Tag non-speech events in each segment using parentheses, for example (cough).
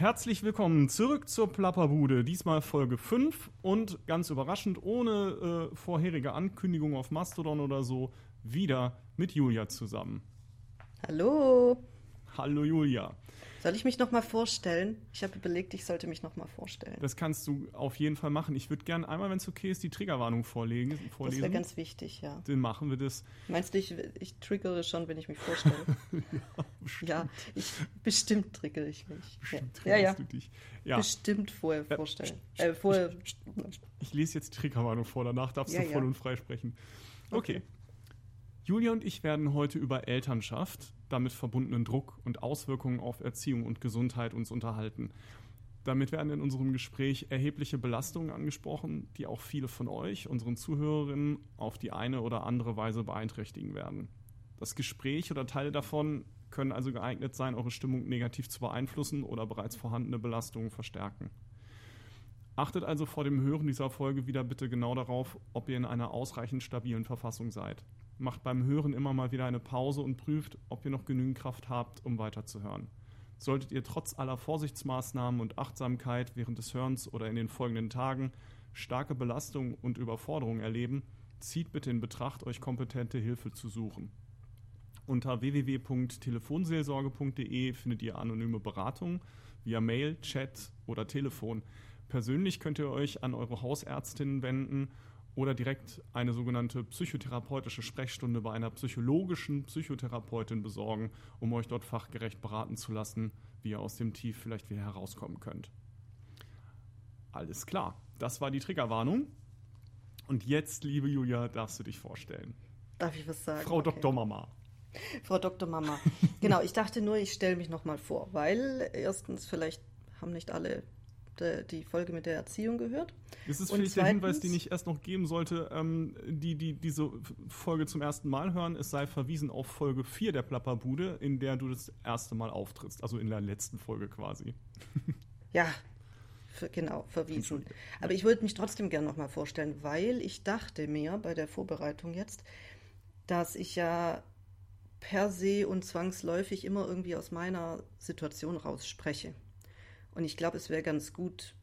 Herzlich willkommen zurück zur Plapperbude. Diesmal Folge 5 und ganz überraschend, ohne äh, vorherige Ankündigung auf Mastodon oder so, wieder mit Julia zusammen. Hallo. Hallo Julia. Soll ich mich nochmal vorstellen? Ich habe überlegt, ich sollte mich nochmal vorstellen. Das kannst du auf jeden Fall machen. Ich würde gerne einmal, wenn es okay ist, die Triggerwarnung vorlegen, vorlesen. Das wäre ganz wichtig, ja. Dann machen wir das. Meinst du, ich, ich triggere schon, wenn ich mich vorstelle? (laughs) ja, bestimmt. Ja, ich, bestimmt triggere ich mich. Bestimmt ja, ja. du dich. Ja. Bestimmt vorher vorstellen. Äh, vorher. Ich, ich, lese jetzt die Triggerwarnung vor, danach darfst ja, du voll und frei sprechen. okay. okay. Julia und ich werden heute über Elternschaft, damit verbundenen Druck und Auswirkungen auf Erziehung und Gesundheit uns unterhalten. Damit werden in unserem Gespräch erhebliche Belastungen angesprochen, die auch viele von euch, unseren Zuhörerinnen, auf die eine oder andere Weise beeinträchtigen werden. Das Gespräch oder Teile davon können also geeignet sein, eure Stimmung negativ zu beeinflussen oder bereits vorhandene Belastungen verstärken. Achtet also vor dem Hören dieser Folge wieder bitte genau darauf, ob ihr in einer ausreichend stabilen Verfassung seid macht beim Hören immer mal wieder eine Pause und prüft, ob ihr noch genügend Kraft habt, um weiterzuhören. Solltet ihr trotz aller Vorsichtsmaßnahmen und Achtsamkeit während des Hörens oder in den folgenden Tagen starke Belastung und Überforderung erleben, zieht bitte in Betracht, euch kompetente Hilfe zu suchen. Unter www.telefonseelsorge.de findet ihr anonyme Beratung via Mail, Chat oder Telefon. Persönlich könnt ihr euch an eure Hausärztinnen wenden oder direkt eine sogenannte psychotherapeutische Sprechstunde bei einer psychologischen Psychotherapeutin besorgen, um euch dort fachgerecht beraten zu lassen, wie ihr aus dem Tief vielleicht wieder herauskommen könnt. Alles klar, das war die Triggerwarnung. Und jetzt, liebe Julia, darfst du dich vorstellen. Darf ich was sagen? Frau okay. Dr. Mama. Frau Dr. Mama. (laughs) genau, ich dachte nur, ich stelle mich nochmal vor, weil erstens vielleicht haben nicht alle die Folge mit der Erziehung gehört. Das ist vielleicht der Hinweis, den ich erst noch geben sollte, ähm, die, die diese Folge zum ersten Mal hören. Es sei verwiesen auf Folge 4 der Plapperbude, in der du das erste Mal auftrittst, also in der letzten Folge quasi. (laughs) Ja, genau, verwiesen. Aber ich würde mich trotzdem gerne nochmal vorstellen, weil ich dachte mir bei der Vorbereitung jetzt, dass ich ja per se und zwangsläufig immer irgendwie aus meiner Situation raus spreche. Und ich glaube, es wäre ganz gut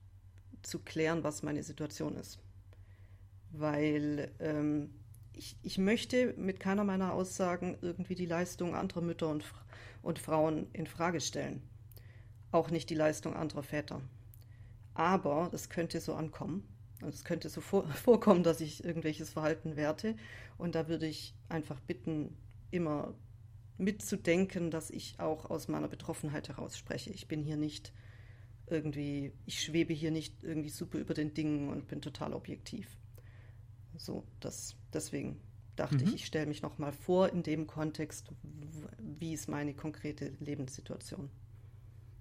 zu klären, was meine Situation ist. Weil ähm, ich, ich möchte mit keiner meiner Aussagen irgendwie die Leistung anderer Mütter und, und Frauen in Frage stellen. Auch nicht die Leistung anderer Väter. Aber das könnte so ankommen. Und es könnte so vor, (laughs) vorkommen, dass ich irgendwelches Verhalten werte. Und da würde ich einfach bitten, immer mitzudenken, dass ich auch aus meiner Betroffenheit heraus spreche. Ich bin hier nicht irgendwie, ich schwebe hier nicht irgendwie super über den Dingen und bin total objektiv. So, das, deswegen dachte mhm. ich, ich stelle mich nochmal vor in dem Kontext, wie ist meine konkrete Lebenssituation.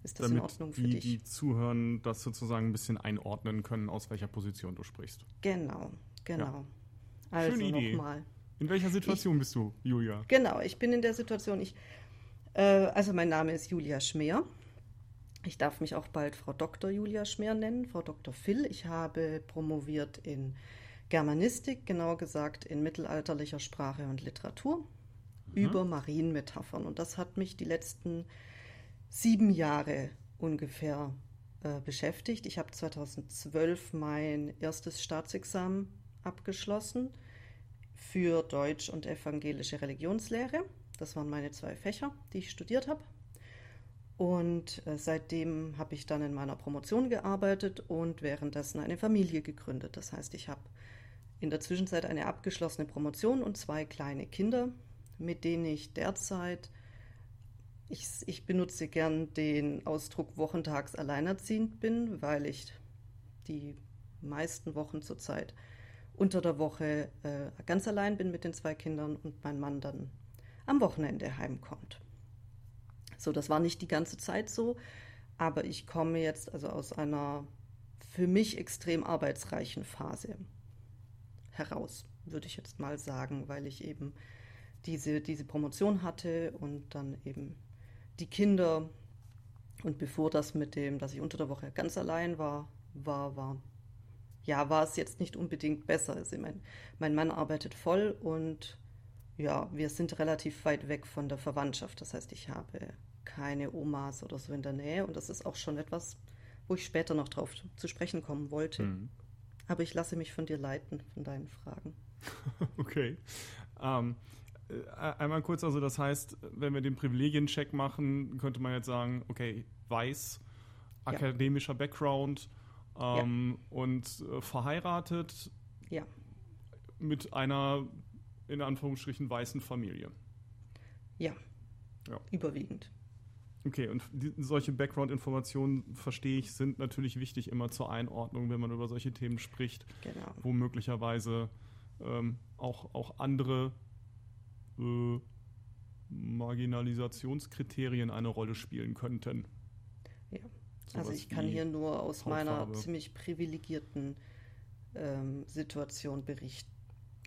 Ist das Damit in Ordnung für die, dich? Die zuhören, das sozusagen ein bisschen einordnen können, aus welcher Position du sprichst. Genau, genau. Ja. Also nochmal. In welcher Situation ich, bist du, Julia? Genau, ich bin in der Situation, ich, äh, also mein Name ist Julia Schmeer. Ich darf mich auch bald Frau Dr. Julia Schmer nennen, Frau Dr. Phil. Ich habe promoviert in Germanistik, genauer gesagt in mittelalterlicher Sprache und Literatur mhm. über Marienmetaphern. Und das hat mich die letzten sieben Jahre ungefähr äh, beschäftigt. Ich habe 2012 mein erstes Staatsexamen abgeschlossen für Deutsch und evangelische Religionslehre. Das waren meine zwei Fächer, die ich studiert habe. Und äh, seitdem habe ich dann in meiner Promotion gearbeitet und währenddessen eine Familie gegründet. Das heißt, ich habe in der Zwischenzeit eine abgeschlossene Promotion und zwei kleine Kinder, mit denen ich derzeit, ich, ich benutze gern den Ausdruck wochentags alleinerziehend bin, weil ich die meisten Wochen zurzeit unter der Woche äh, ganz allein bin mit den zwei Kindern und mein Mann dann am Wochenende heimkommt. So, das war nicht die ganze Zeit so, aber ich komme jetzt also aus einer für mich extrem arbeitsreichen Phase heraus, würde ich jetzt mal sagen, weil ich eben diese, diese Promotion hatte und dann eben die Kinder und bevor das mit dem, dass ich unter der Woche ganz allein war, war, war, ja, war es jetzt nicht unbedingt besser. Also mein, mein Mann arbeitet voll und ja, wir sind relativ weit weg von der Verwandtschaft. Das heißt, ich habe keine Omas oder so in der Nähe und das ist auch schon etwas, wo ich später noch drauf zu sprechen kommen wollte. Mhm. Aber ich lasse mich von dir leiten, von deinen Fragen. (laughs) okay. Ähm, äh, einmal kurz, also das heißt, wenn wir den Privilegiencheck machen, könnte man jetzt sagen, okay, weiß, akademischer ja. Background ähm, ja. und äh, verheiratet ja. mit einer in Anführungsstrichen weißen Familie. Ja. ja. Überwiegend. Okay, und die, solche Background-Informationen, verstehe ich, sind natürlich wichtig immer zur Einordnung, wenn man über solche Themen spricht, genau. wo möglicherweise ähm, auch, auch andere äh, Marginalisationskriterien eine Rolle spielen könnten. Ja, so also ich kann hier nur aus Hautfarbe. meiner ziemlich privilegierten ähm, Situation berichten,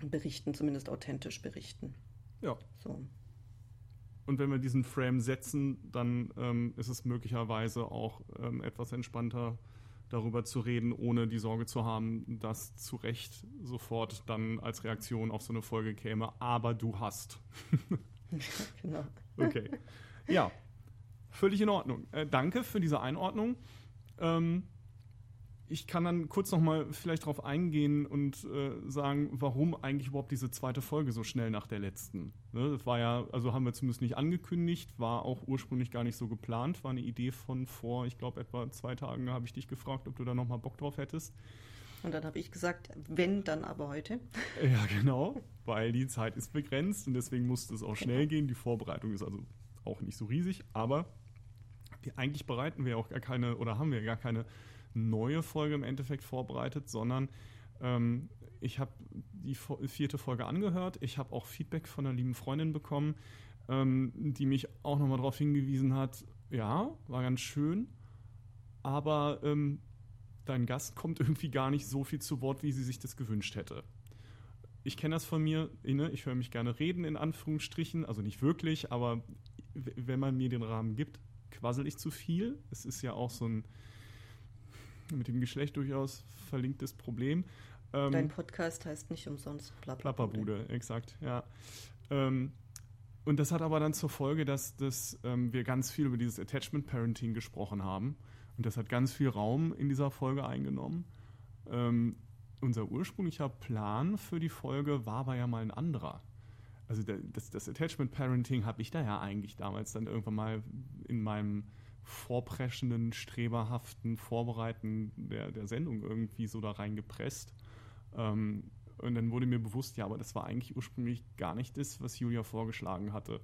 berichten, zumindest authentisch berichten. Ja. So. Und wenn wir diesen Frame setzen, dann ähm, ist es möglicherweise auch ähm, etwas entspannter, darüber zu reden, ohne die Sorge zu haben, dass zu Recht sofort dann als Reaktion auf so eine Folge käme, aber du hast. (laughs) genau. Okay. Ja, völlig in Ordnung. Äh, danke für diese Einordnung. Ähm, ich kann dann kurz noch mal vielleicht darauf eingehen und äh, sagen, warum eigentlich überhaupt diese zweite Folge so schnell nach der letzten. Ne, das war ja, also haben wir zumindest nicht angekündigt, war auch ursprünglich gar nicht so geplant, war eine Idee von vor, ich glaube etwa zwei Tagen, da habe ich dich gefragt, ob du da noch mal Bock drauf hättest. Und dann habe ich gesagt, wenn, dann aber heute. (laughs) Ja, genau, weil die Zeit ist begrenzt und deswegen musste es auch schnell genau. gehen. Die Vorbereitung ist also auch nicht so riesig, aber wir, eigentlich bereiten wir auch gar keine oder haben wir gar keine neue Folge im Endeffekt vorbereitet, sondern ähm, ich habe die vierte Folge angehört. Ich habe auch Feedback von einer lieben Freundin bekommen, ähm, die mich auch nochmal darauf hingewiesen hat, ja, war ganz schön, aber ähm, dein Gast kommt (laughs) irgendwie gar nicht so viel zu Wort, wie sie sich das gewünscht hätte. Ich kenne das von mir, ich höre mich gerne reden, in Anführungsstrichen, also nicht wirklich, aber wenn man mir den Rahmen gibt, quassel ich zu viel. Es ist ja auch so ein mit dem Geschlecht durchaus verlinktes Problem. Ähm, Dein Podcast heißt nicht umsonst Plapperbude. Plapperbude, exakt, ja. Ähm, und das hat aber dann zur Folge, dass, dass ähm, wir ganz viel über dieses Attachment Parenting gesprochen haben. Und das hat ganz viel Raum in dieser Folge eingenommen. Ähm, unser ursprünglicher Plan für die Folge war aber ja mal ein anderer. Also das, das Attachment Parenting habe ich da ja eigentlich damals dann irgendwann mal in meinem vorpreschenden, streberhaften Vorbereiten der, der Sendung irgendwie so da reingepresst. Ähm, und dann wurde mir bewusst, ja, aber das war eigentlich ursprünglich gar nicht das, was Julia vorgeschlagen hatte.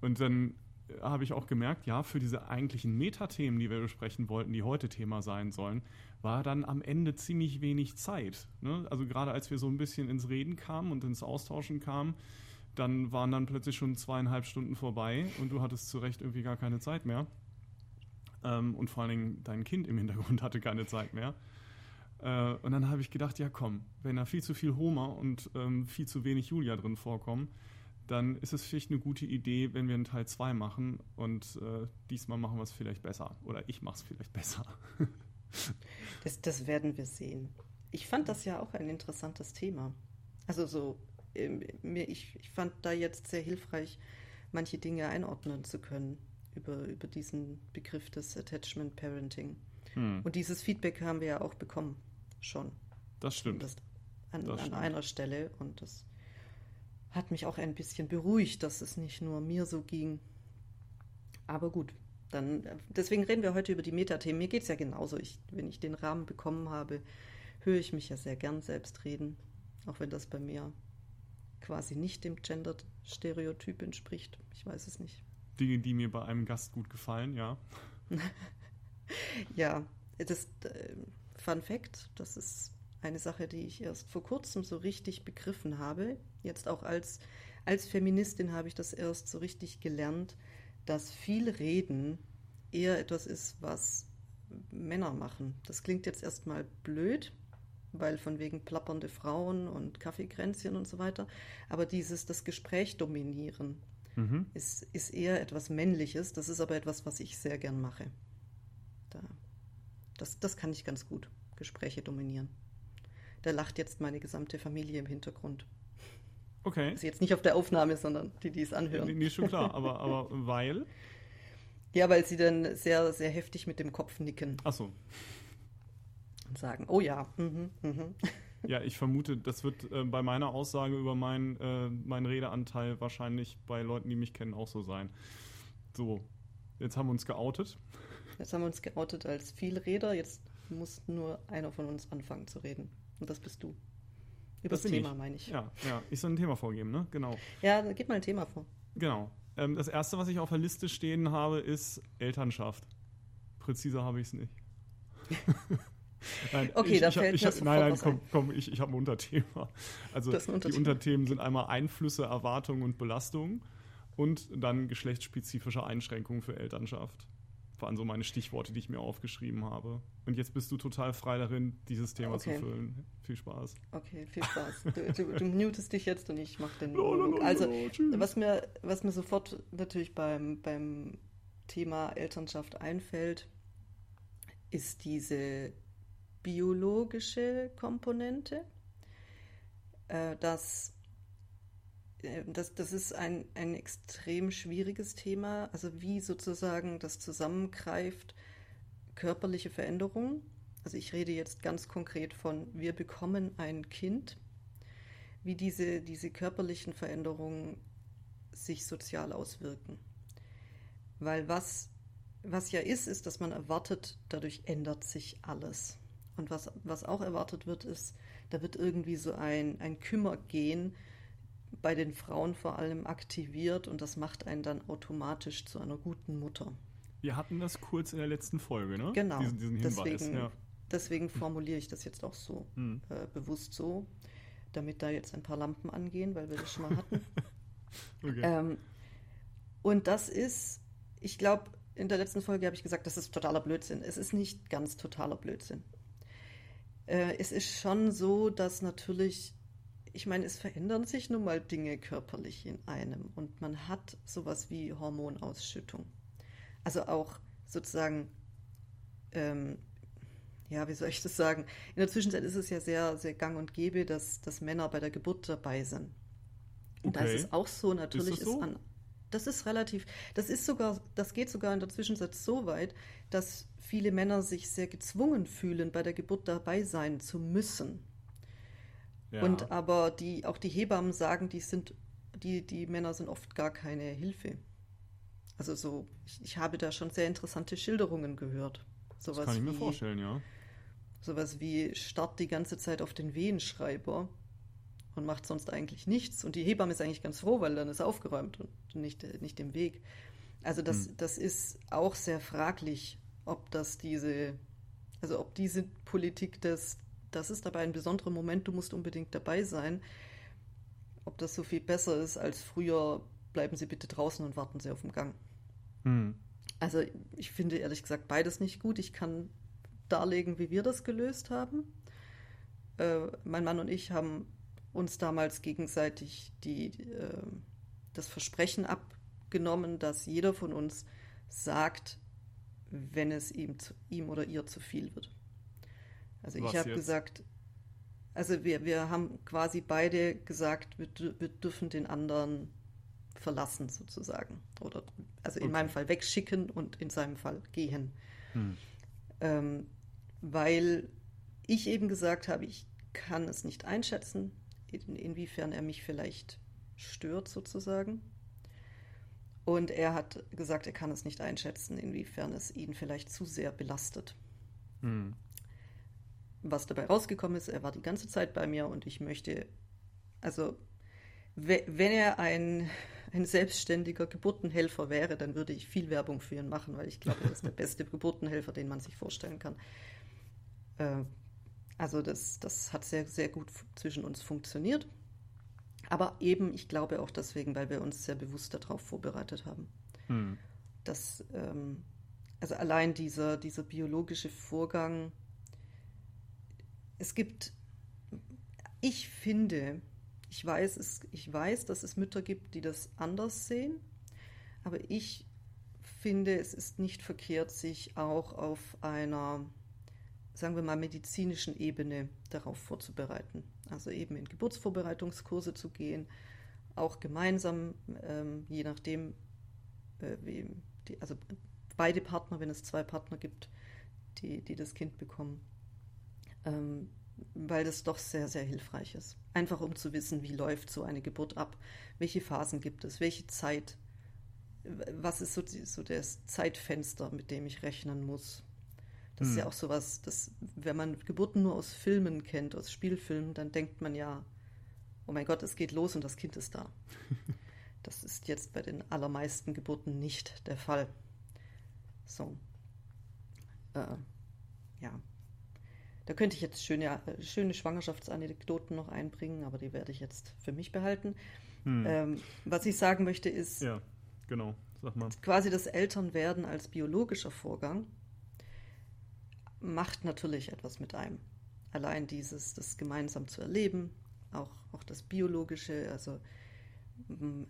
Und dann habe ich auch gemerkt, ja, für diese eigentlichen Metathemen, die wir besprechen wollten, die heute Thema sein sollen, war dann am Ende ziemlich wenig Zeit. Ne? Also gerade als wir so ein bisschen ins Reden kamen und ins Austauschen kamen, dann waren dann plötzlich schon zweieinhalb Stunden vorbei und du hattest zu Recht irgendwie gar keine Zeit mehr. Ähm, und vor allen Dingen dein Kind im Hintergrund (laughs) hatte keine Zeit mehr. Äh, und dann habe ich gedacht, ja komm, wenn da viel zu viel Homer und ähm, viel zu wenig Julia drin vorkommen, dann ist es vielleicht eine gute Idee, wenn wir einen Teil 2 machen und äh, diesmal machen wir es vielleicht besser. Oder ich mache es vielleicht (laughs) besser. das, das werden wir sehen. Ich fand das ja auch ein interessantes Thema. Also so, ähm, ich, ich fand da jetzt sehr hilfreich, manche Dinge einordnen zu können über, über diesen Begriff des Attachment Parenting. Hm. Und dieses Feedback haben wir ja auch bekommen, schon. Das stimmt. Das an, das an stimmt. einer Stelle. Und das hat mich auch ein bisschen beruhigt, dass es nicht nur mir so ging. Aber gut, dann, deswegen reden wir heute über die Metathemen. Mir geht es ja genauso. Ich, wenn ich den Rahmen bekommen habe, höre ich mich ja sehr gern selbst reden. Auch wenn das bei mir quasi nicht dem Gender-Stereotyp entspricht. Ich weiß es nicht. Dinge, die mir bei einem Gast gut gefallen, ja. (laughs) ja, das äh, Fun Fact, das ist eine Sache, die ich erst vor kurzem so richtig begriffen habe. Jetzt auch als, als Feministin habe ich das erst so richtig gelernt, dass viel Reden eher etwas ist, was Männer machen. Das klingt jetzt erstmal blöd, weil von wegen plappernde Frauen und Kaffeekränzchen und so weiter. Aber dieses, das Gespräch dominieren, mhm. ist, ist eher etwas Männliches. Das ist aber etwas, was ich sehr gern mache. Da, das, das kann ich ganz gut. Gespräche dominieren. Da lacht jetzt meine gesamte Familie im Hintergrund. Okay. Also jetzt nicht auf der Aufnahme, sondern die, die es anhören. Nee, nee schon klar, aber, aber weil? (laughs) Ja, weil sie dann sehr, sehr heftig mit dem Kopf nicken. Ach so. Und sagen, oh ja, mhm, mhm. Ja, ich vermute, das wird äh, bei meiner Aussage über mein, äh, meinen Redeanteil wahrscheinlich bei Leuten, die mich kennen, auch so sein. So, jetzt haben wir uns geoutet. Jetzt haben wir uns geoutet als Vielreder. Jetzt muss nur einer von uns anfangen zu reden. Und das bist du. Über das, das Thema, ich. meine ich. Ja, ja, ich soll ein Thema vorgeben, ne? Genau. Ja, gib mal ein Thema vor. Genau. Ähm, das erste, was ich auf der Liste stehen habe, ist Elternschaft. Präziser habe ich es nicht. (laughs) nein, okay, ich, da ich, fällt ich, ich, Nein, nein, komm, komm, ich, ich habe ein Unterthema. Also ein die Unterthemen sind einmal Einflüsse, Erwartungen und Belastungen und dann geschlechtsspezifische Einschränkungen für Elternschaft waren so meine Stichworte, die ich mir aufgeschrieben habe. Und jetzt bist du total frei darin, dieses Thema okay. zu füllen. Viel Spaß. Okay, viel Spaß. Du, du, du mutest dich jetzt und ich mache den (laughs) Monolog. Also, was mir, was mir sofort natürlich beim, beim Thema Elternschaft einfällt, ist diese biologische Komponente, äh, dass äh, das, das ist ein, ein extrem schwieriges Thema, also wie sozusagen das zusammengreift, körperliche Veränderungen. Also ich rede jetzt ganz konkret von, wir bekommen ein Kind, wie diese, diese körperlichen Veränderungen sich sozial auswirken. Weil was, was ja ist, ist, dass man erwartet, dadurch ändert sich alles. Und was, was auch erwartet wird, ist, da wird irgendwie so ein, ein Kümmergehen, bei den Frauen vor allem aktiviert und das macht einen dann automatisch zu einer guten Mutter. Wir hatten das kurz in der letzten Folge, ne? Genau. Diesen, diesen Hinweis. Deswegen, ja. deswegen formuliere ich das jetzt auch so, hm. äh, bewusst so, damit da jetzt ein paar Lampen angehen, weil wir das schon mal hatten. (laughs) okay. ähm, und das ist, ich glaube, in der letzten Folge habe ich gesagt, das ist totaler Blödsinn. Es ist nicht ganz totaler Blödsinn. Äh, es ist schon so, dass natürlich ich meine, es verändern sich nun mal Dinge körperlich in einem und man hat sowas wie Hormonausschüttung. Also auch sozusagen, ähm, ja, wie soll ich das sagen? In der Zwischenzeit ist es ja sehr, sehr gang und gäbe, dass, dass Männer bei der Geburt dabei sind. Und okay. da ist es auch so, natürlich ist, so? ist an. Das ist relativ, das ist sogar, das geht sogar in der Zwischenzeit so weit, dass viele Männer sich sehr gezwungen fühlen, bei der Geburt dabei sein zu müssen. Und aber die, auch die Hebammen sagen, die sind, die, die Männer sind oft gar keine Hilfe. Also so, ich, ich habe da schon sehr interessante Schilderungen gehört. Sowas das kann ich mir wie, vorstellen, ja. Sowas wie starrt die ganze Zeit auf den Wehenschreiber und macht sonst eigentlich nichts. Und die Hebamme ist eigentlich ganz froh, weil dann ist aufgeräumt und nicht, nicht im Weg. Also das, hm. das ist auch sehr fraglich, ob das diese, also ob diese Politik des, das ist dabei ein besonderer Moment, du musst unbedingt dabei sein. Ob das so viel besser ist als früher, bleiben Sie bitte draußen und warten Sie auf den Gang. Hm. Also ich finde ehrlich gesagt beides nicht gut. Ich kann darlegen, wie wir das gelöst haben. Äh, mein Mann und ich haben uns damals gegenseitig die, äh, das Versprechen abgenommen, dass jeder von uns sagt, wenn es ihm, zu, ihm oder ihr zu viel wird. Also Was ich habe gesagt, also wir, wir haben quasi beide gesagt, wir, wir dürfen den anderen verlassen sozusagen. Oder also in okay. meinem Fall wegschicken und in seinem Fall gehen. Hm. Ähm, weil ich eben gesagt habe, ich kann es nicht einschätzen, in, inwiefern er mich vielleicht stört sozusagen. Und er hat gesagt, er kann es nicht einschätzen, inwiefern es ihn vielleicht zu sehr belastet. Hm was dabei rausgekommen ist, er war die ganze Zeit bei mir und ich möchte, also wenn er ein, ein selbstständiger Geburtenhelfer wäre, dann würde ich viel Werbung für ihn machen, weil ich glaube, er ist der (laughs) beste Geburtenhelfer, den man sich vorstellen kann. Äh, also das, das hat sehr, sehr gut zwischen uns funktioniert. Aber eben, ich glaube auch deswegen, weil wir uns sehr bewusst darauf vorbereitet haben. Hm. Dass, ähm, also allein dieser, dieser biologische Vorgang, es gibt, ich finde, ich weiß, es, ich weiß, dass es Mütter gibt, die das anders sehen, aber ich finde, es ist nicht verkehrt, sich auch auf einer, sagen wir mal, medizinischen Ebene darauf vorzubereiten. Also eben in Geburtsvorbereitungskurse zu gehen, auch gemeinsam, ähm, je nachdem, äh, wie die, also beide Partner, wenn es zwei Partner gibt, die, die das Kind bekommen, ähm, weil das doch sehr, sehr hilfreich ist. Einfach um zu wissen, wie läuft so eine Geburt ab, welche Phasen gibt es, welche Zeit, was ist so, so das Zeitfenster, mit dem ich rechnen muss. Das hm. ist ja hm. auch sowas, dass, wenn man Geburten nur aus Filmen kennt, aus Spielfilmen, dann denkt man ja, oh mein Gott, es geht los und das Kind ist da. (laughs) das ist jetzt bei den allermeisten Geburten nicht der Fall. So. Äh, ja. Da könnte ich jetzt schöne, schöne Schwangerschaftsanekdoten noch einbringen, aber die werde ich jetzt für mich behalten. Hm. Ähm, was ich sagen möchte ist, ja, genau, sag mal. quasi das Elternwerden als biologischer Vorgang macht natürlich etwas mit einem. Allein dieses, das gemeinsam zu erleben, auch, auch das Biologische, also mm,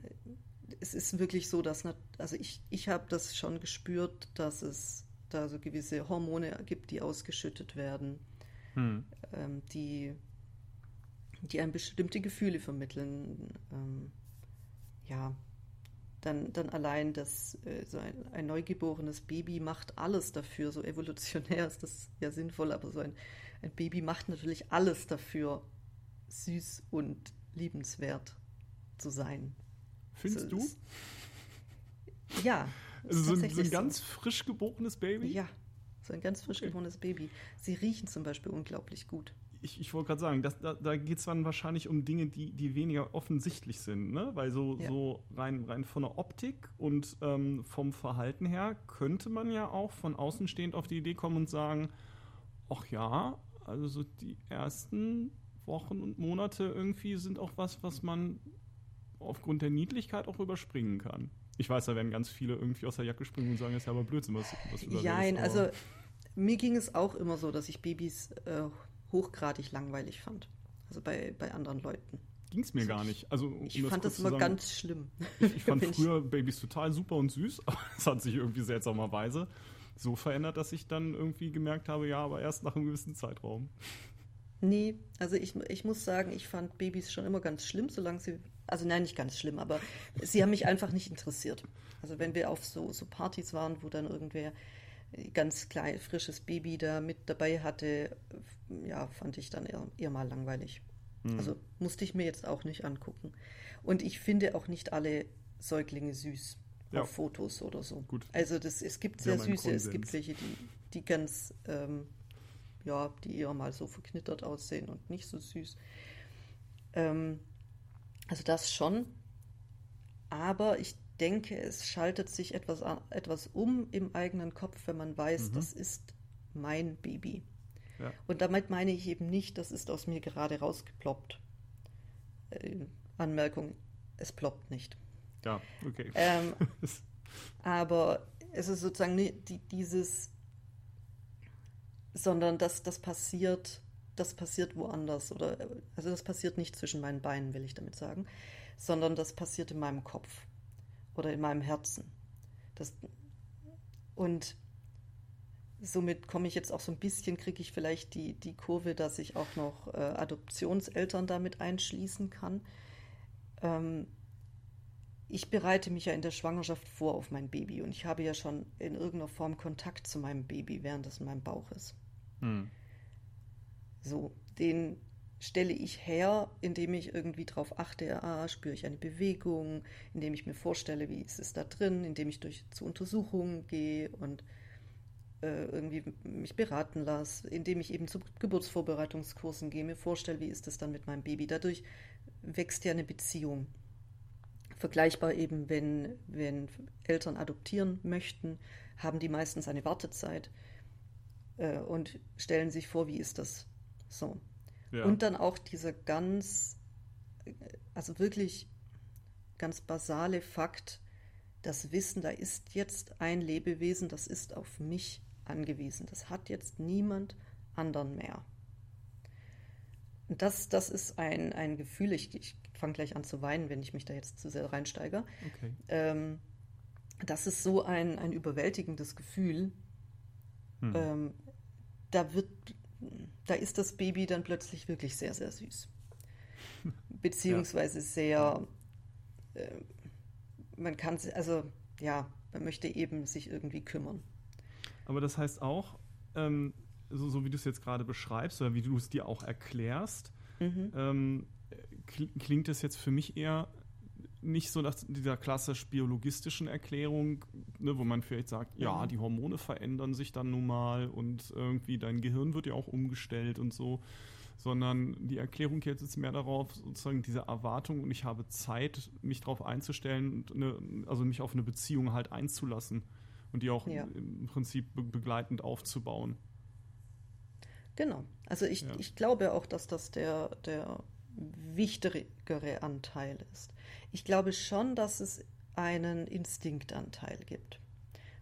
es ist wirklich so, dass, also ich, ich habe das schon gespürt, dass es da so gewisse Hormone gibt, die ausgeschüttet werden, hm. ähm, die, die einem bestimmte Gefühle vermitteln. Ähm, ja, dann, dann allein das, äh, so ein, ein, neugeborenes Baby macht alles dafür, so evolutionär ist das ja sinnvoll, aber so ein, ein Baby macht natürlich alles dafür, süß und liebenswert zu sein. Findest so, du? ja. Also so, ein, so ein ganz so. frisch geborenes Baby? Ja, so ein ganz frisch okay. geborenes Baby. Sie riechen zum Beispiel unglaublich gut. Ich, ich wollte gerade sagen, das, da, da geht es dann wahrscheinlich um Dinge, die, die weniger offensichtlich sind, ne? Weil so, ja. so rein, rein von der Optik und ähm, vom Verhalten her könnte man ja auch von außen stehend auf die Idee kommen und sagen, ach ja, also so die ersten Wochen und Monate irgendwie sind auch was, was man aufgrund der Niedlichkeit auch überspringen kann. Ich weiß, da werden ganz viele irgendwie aus der Jacke springen und sagen, das ist ja aber Blödsinn, was, was du da Nein, also mir ging es auch immer so, dass ich Babys äh, hochgradig langweilig fand. Also bei, bei anderen Leuten. Ging es mir also gar nicht. Also, um ich fand das immer sagen, ganz schlimm. Ich, ich (laughs) fand früher Babys total super und süß, (laughs) aber es hat sich irgendwie seltsamerweise so verändert, dass ich dann irgendwie gemerkt habe, ja, aber erst nach einem gewissen Zeitraum. Nee, also ich, ich muss sagen, ich fand Babys schon immer ganz schlimm, solange sie, also nein, nicht ganz schlimm, aber sie haben mich einfach nicht interessiert. Also wenn wir auf so, so Partys waren, wo dann irgendwer ganz klein, frisches Baby da mit dabei hatte, ja, fand ich dann eher, eher mal langweilig. Mhm. Also musste ich mir jetzt auch nicht angucken. Und ich finde auch nicht alle Säuglinge süß ja. auf Fotos oder so. Gut. Also das, es gibt sehr süße, es gibt welche, die, die ganz ähm, ja, die eher mal so verknittert aussehen und nicht so süß. Ähm, also das schon. Aber ich denke, es schaltet sich etwas, etwas um im eigenen Kopf, wenn man weiß, mhm. das ist mein Baby. Ja. Und damit meine ich eben nicht, das ist aus mir gerade rausgeploppt. Äh, Anmerkung, es ploppt nicht. Ja, okay. Ähm, (laughs) aber es ist sozusagen die, dieses sondern dass das passiert, das passiert woanders oder also das passiert nicht zwischen meinen Beinen, will ich damit sagen, sondern das passiert in meinem Kopf oder in meinem Herzen. Das, und somit komme ich jetzt auch so ein bisschen, kriege ich vielleicht die, die Kurve, dass ich auch noch äh, Adoptionseltern damit einschließen kann. Ähm, ich bereite mich ja in der Schwangerschaft vor auf mein Baby und ich habe ja schon in irgendeiner Form Kontakt zu meinem Baby, während es in meinem Bauch ist. Hm. So, den stelle ich her, indem ich irgendwie darauf achte, ah, spüre ich eine Bewegung, indem ich mir vorstelle, wie ist es da drin, indem ich durch zu Untersuchungen gehe und äh, irgendwie mich beraten lasse, indem ich eben zu Geburtsvorbereitungskursen gehe, mir vorstelle, wie ist es dann mit meinem Baby. Dadurch wächst ja eine Beziehung. Vergleichbar eben, wenn, wenn Eltern adoptieren möchten, haben die meistens eine Wartezeit äh, und stellen sich vor, wie ist das so. Ja. Und dann auch dieser ganz, also wirklich ganz basale Fakt, das Wissen, da ist jetzt ein Lebewesen, das ist auf mich angewiesen. Das hat jetzt niemand anderen mehr. Und das, das ist ein, ein Gefühl, ich, ich fange gleich an zu weinen, wenn ich mich da jetzt zu sehr reinsteige. Okay. Ähm, das ist so ein, ein überwältigendes Gefühl. Hm. Ähm, da wird, da ist das Baby dann plötzlich wirklich sehr, sehr süß. (laughs) Beziehungsweise ja. sehr, äh, man kann, also ja, man möchte eben sich irgendwie kümmern. Aber das heißt auch, ähm, so, so, wie du es jetzt gerade beschreibst oder wie du es dir auch erklärst, mhm. ähm, klingt es jetzt für mich eher nicht so nach dieser klassisch biologistischen Erklärung, ne, wo man vielleicht sagt, ja, die Hormone verändern sich dann nun mal und irgendwie dein Gehirn wird ja auch umgestellt und so, sondern die Erklärung jetzt ist mehr darauf, sozusagen diese Erwartung und ich habe Zeit, mich darauf einzustellen und eine, also mich auf eine Beziehung halt einzulassen und die auch ja. im Prinzip begleitend aufzubauen. Genau. Also ich, ja. ich glaube auch, dass das der, der wichtigere Anteil ist. Ich glaube schon, dass es einen Instinktanteil gibt,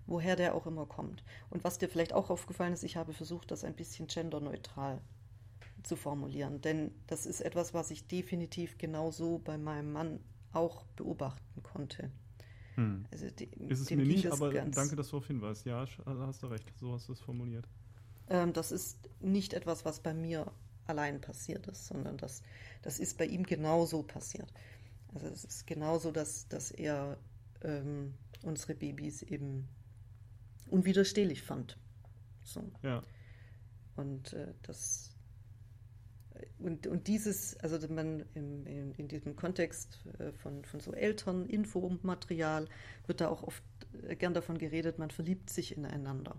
woher der auch immer kommt. Und was dir vielleicht auch aufgefallen ist, ich habe versucht, das ein bisschen genderneutral zu formulieren, denn das ist etwas, was ich definitiv genauso bei meinem Mann auch beobachten konnte. Hm. Also die, ist es mir nicht, aber danke, dass du darauf hinweist. Ja, also hast du recht, so hast du es formuliert. Ähm, das ist nicht etwas, was bei mir allein passiert ist, sondern das, das ist bei ihm genauso passiert. Also es ist genauso, dass, dass er ähm, unsere Babys eben unwiderstehlich fand. So. Ja. Und äh, das und, und dieses, also man im, in, in, diesem Kontext äh, von, von so Eltern, Infomaterial, wird da auch oft äh, gern davon geredet, man verliebt sich ineinander.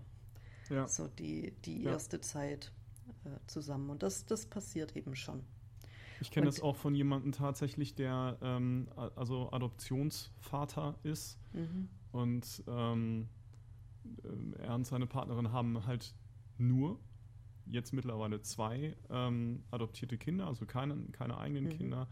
Ja. So die, die erste ja. Zeit äh, zusammen. Und das, das passiert eben schon. Ich kenne das auch von jemandem tatsächlich, der ähm, also Adoptionsvater ist. Mhm. Und ähm, äh, er und seine Partnerin haben halt nur jetzt mittlerweile zwei ähm, adoptierte Kinder, also keine, keine eigenen mhm. Kinder.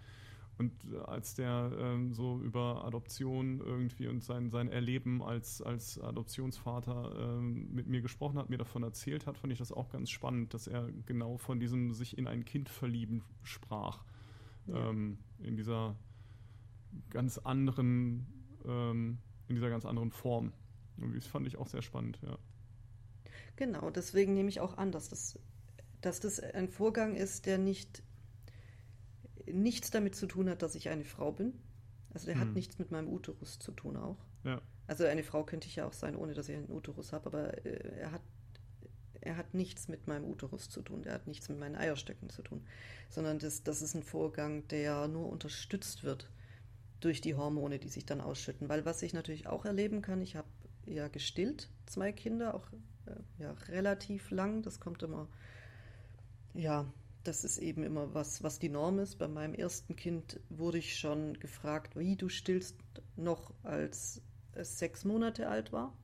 Und als der ähm, so über Adoption irgendwie und sein, sein Erleben als, als Adoptionsvater ähm, mit mir gesprochen hat, mir davon erzählt hat, fand ich das auch ganz spannend, dass er genau von diesem sich in ein Kind verlieben sprach. Ja. Ähm, in dieser ganz anderen, ähm, in dieser ganz anderen Form. Und das fand ich auch sehr spannend, ja. Genau, deswegen nehme ich auch an, dass das, dass das ein Vorgang ist, der nicht nichts damit zu tun hat, dass ich eine Frau bin. Also der hm. hat nichts mit meinem Uterus zu tun auch. Ja. Also eine Frau könnte ich ja auch sein, ohne dass ich einen Uterus habe, aber äh, er hat er hat nichts mit meinem Uterus zu tun, der hat nichts mit meinen Eierstöcken zu tun, sondern das, das ist ein Vorgang, der nur unterstützt wird durch die Hormone, die sich dann ausschütten. Weil was ich natürlich auch erleben kann, ich habe ja gestillt, zwei Kinder, auch äh, ja, relativ lang, das kommt immer, ja, das ist eben immer was, was die Norm ist. Bei meinem ersten Kind wurde ich schon gefragt, wie du stillst noch, als es sechs Monate alt war.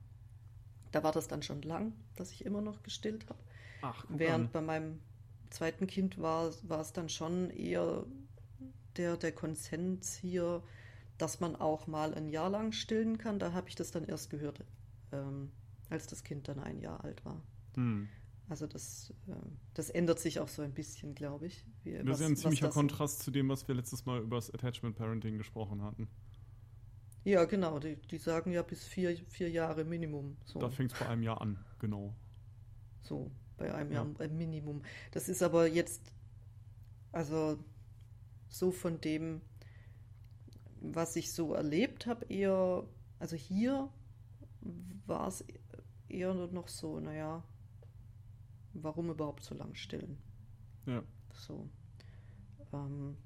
Da war das dann schon lang, dass ich immer noch gestillt habe. Ach, Während an. bei meinem zweiten Kind war, war es dann schon eher der, der Konsens hier, dass man auch mal ein Jahr lang stillen kann. Da habe ich das dann erst gehört, ähm, als das Kind dann ein Jahr alt war. Hm. Also das, äh, das ändert sich auch so ein bisschen, glaube ich. Wie, das was, ist ja ein ziemlicher Kontrast zu dem, was wir letztes Mal über das Attachment Parenting gesprochen hatten. Ja, genau. Die, die sagen ja bis vier, vier Jahre Minimum. So. Da fängt es bei einem Jahr an, genau. So, bei einem ja. Jahr ein Minimum. Das ist aber jetzt, also so von dem, was ich so erlebt habe, eher, also hier war es eher noch so, naja, warum überhaupt so lang stillen? Ja. So. Ähm,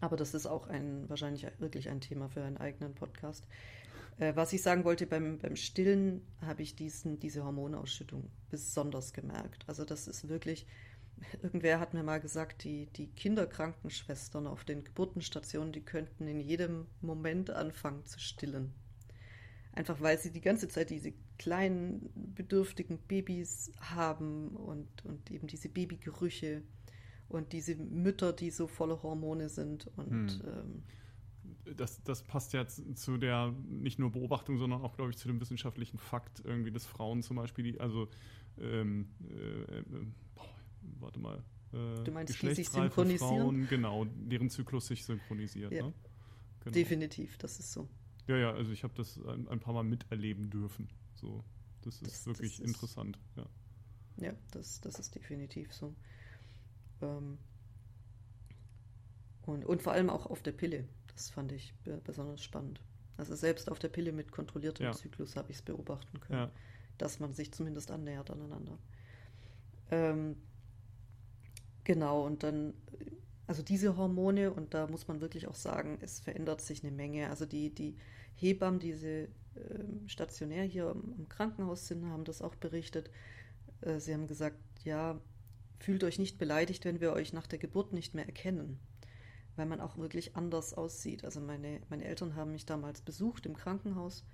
aber das ist auch ein, wahrscheinlich wirklich ein Thema für einen eigenen Podcast. Äh, was ich sagen wollte, beim, beim Stillen habe ich diesen, diese Hormonausschüttung besonders gemerkt. Also das ist wirklich, irgendwer hat mir mal gesagt, die, die Kinderkrankenschwestern auf den Geburtenstationen, die könnten in jedem Moment anfangen zu stillen. Einfach weil sie die ganze Zeit diese kleinen, bedürftigen Babys haben und, und eben diese Babygerüche und diese Mütter, die so voller Hormone sind. Und hm. ähm, das, das passt ja zu der nicht nur Beobachtung, sondern auch, glaube ich, zu dem wissenschaftlichen Fakt irgendwie, dass Frauen zum Beispiel, die, also ähm, äh, äh, boah, warte mal, äh, du meinst, die sich synchronisieren? Frauen, genau, deren Zyklus sich synchronisiert. Ja. Ne? Genau. Definitiv, das ist so. Ja, ja, also ich habe das ein, ein, paar Mal miterleben dürfen. So, das ist das, wirklich das ist, interessant. Ja, ja das, das ist definitiv so. Ähm, und, und vor allem auch auf der Pille. Das fand ich besonders spannend. Also selbst auf der Pille mit kontrolliertem ja. Zyklus habe ich es beobachten können, ja. dass man sich zumindest annähert aneinander. Ähm, genau, und dann, also diese Hormone, und da muss man wirklich auch sagen, es verändert sich eine Menge. Also die, die Hebammen, diese stationär hier im Krankenhaus sind, haben das auch berichtet. Äh, sie haben gesagt, ja, fühlt euch nicht beleidigt, wenn wir euch nach der Geburt nicht mehr erkennen weil man auch wirklich anders aussieht. Also meine, meine Eltern haben mich damals besucht im Krankenhaus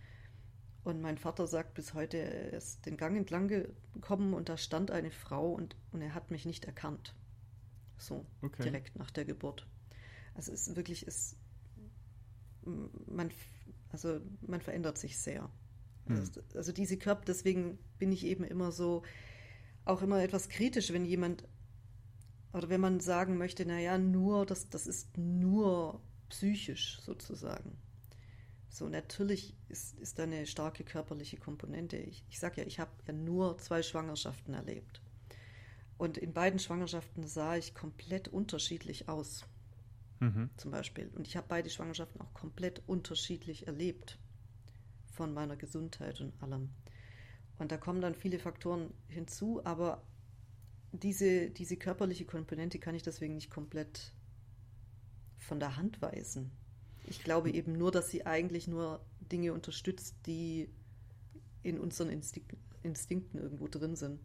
und mein Vater sagt bis heute, er ist den Gang entlang gekommen und da stand eine Frau und, und er hat mich nicht erkannt. So, okay. direkt nach der Geburt. Also es ist wirklich ist, man, also man verändert sich sehr. Hm. Also, also diese Körper, deswegen bin ich eben immer so, auch immer etwas kritisch, wenn jemand oder wenn man sagen möchte, naja, nur, das, das ist nur psychisch sozusagen. So, natürlich ist, ist da eine starke körperliche Komponente. Ich, ich sage ja, ich habe ja nur zwei Schwangerschaften erlebt. Und in beiden Schwangerschaften sah ich komplett unterschiedlich aus. Mhm. Zum Beispiel. Und ich habe beide Schwangerschaften auch komplett unterschiedlich erlebt. Von meiner Gesundheit und allem. Und da kommen dann viele Faktoren hinzu, aber diese, diese körperliche Komponente kann ich deswegen nicht komplett von der Hand weisen. Ich glaube hm. eben nur, dass sie eigentlich nur Dinge unterstützt, die in unseren Instik Instinkten irgendwo drin sind.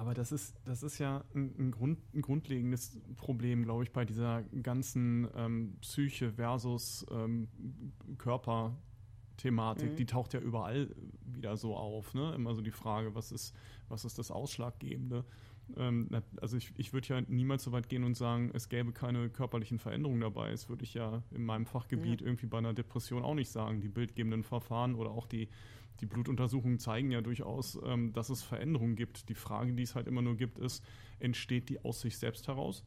Aber das ist, das ist ja ein, ein, Grund, ein grundlegendes Problem, glaube ich, bei dieser ganzen ähm, Psyche versus ähm, Körper-Thematik. Mhm. Die taucht ja überall wieder so auf. Ne? Immer so die Frage, was ist, was ist das Ausschlaggebende? Ähm, also ich, ich würde ja niemals so weit gehen und sagen, es gäbe keine körperlichen Veränderungen dabei. Das würde ich ja in meinem Fachgebiet ja. irgendwie bei einer Depression auch nicht sagen. Die bildgebenden Verfahren oder auch die, die Blutuntersuchungen zeigen ja durchaus, ähm, dass es Veränderungen gibt. Die Frage, die es halt immer nur gibt, ist, entsteht die aus sich selbst heraus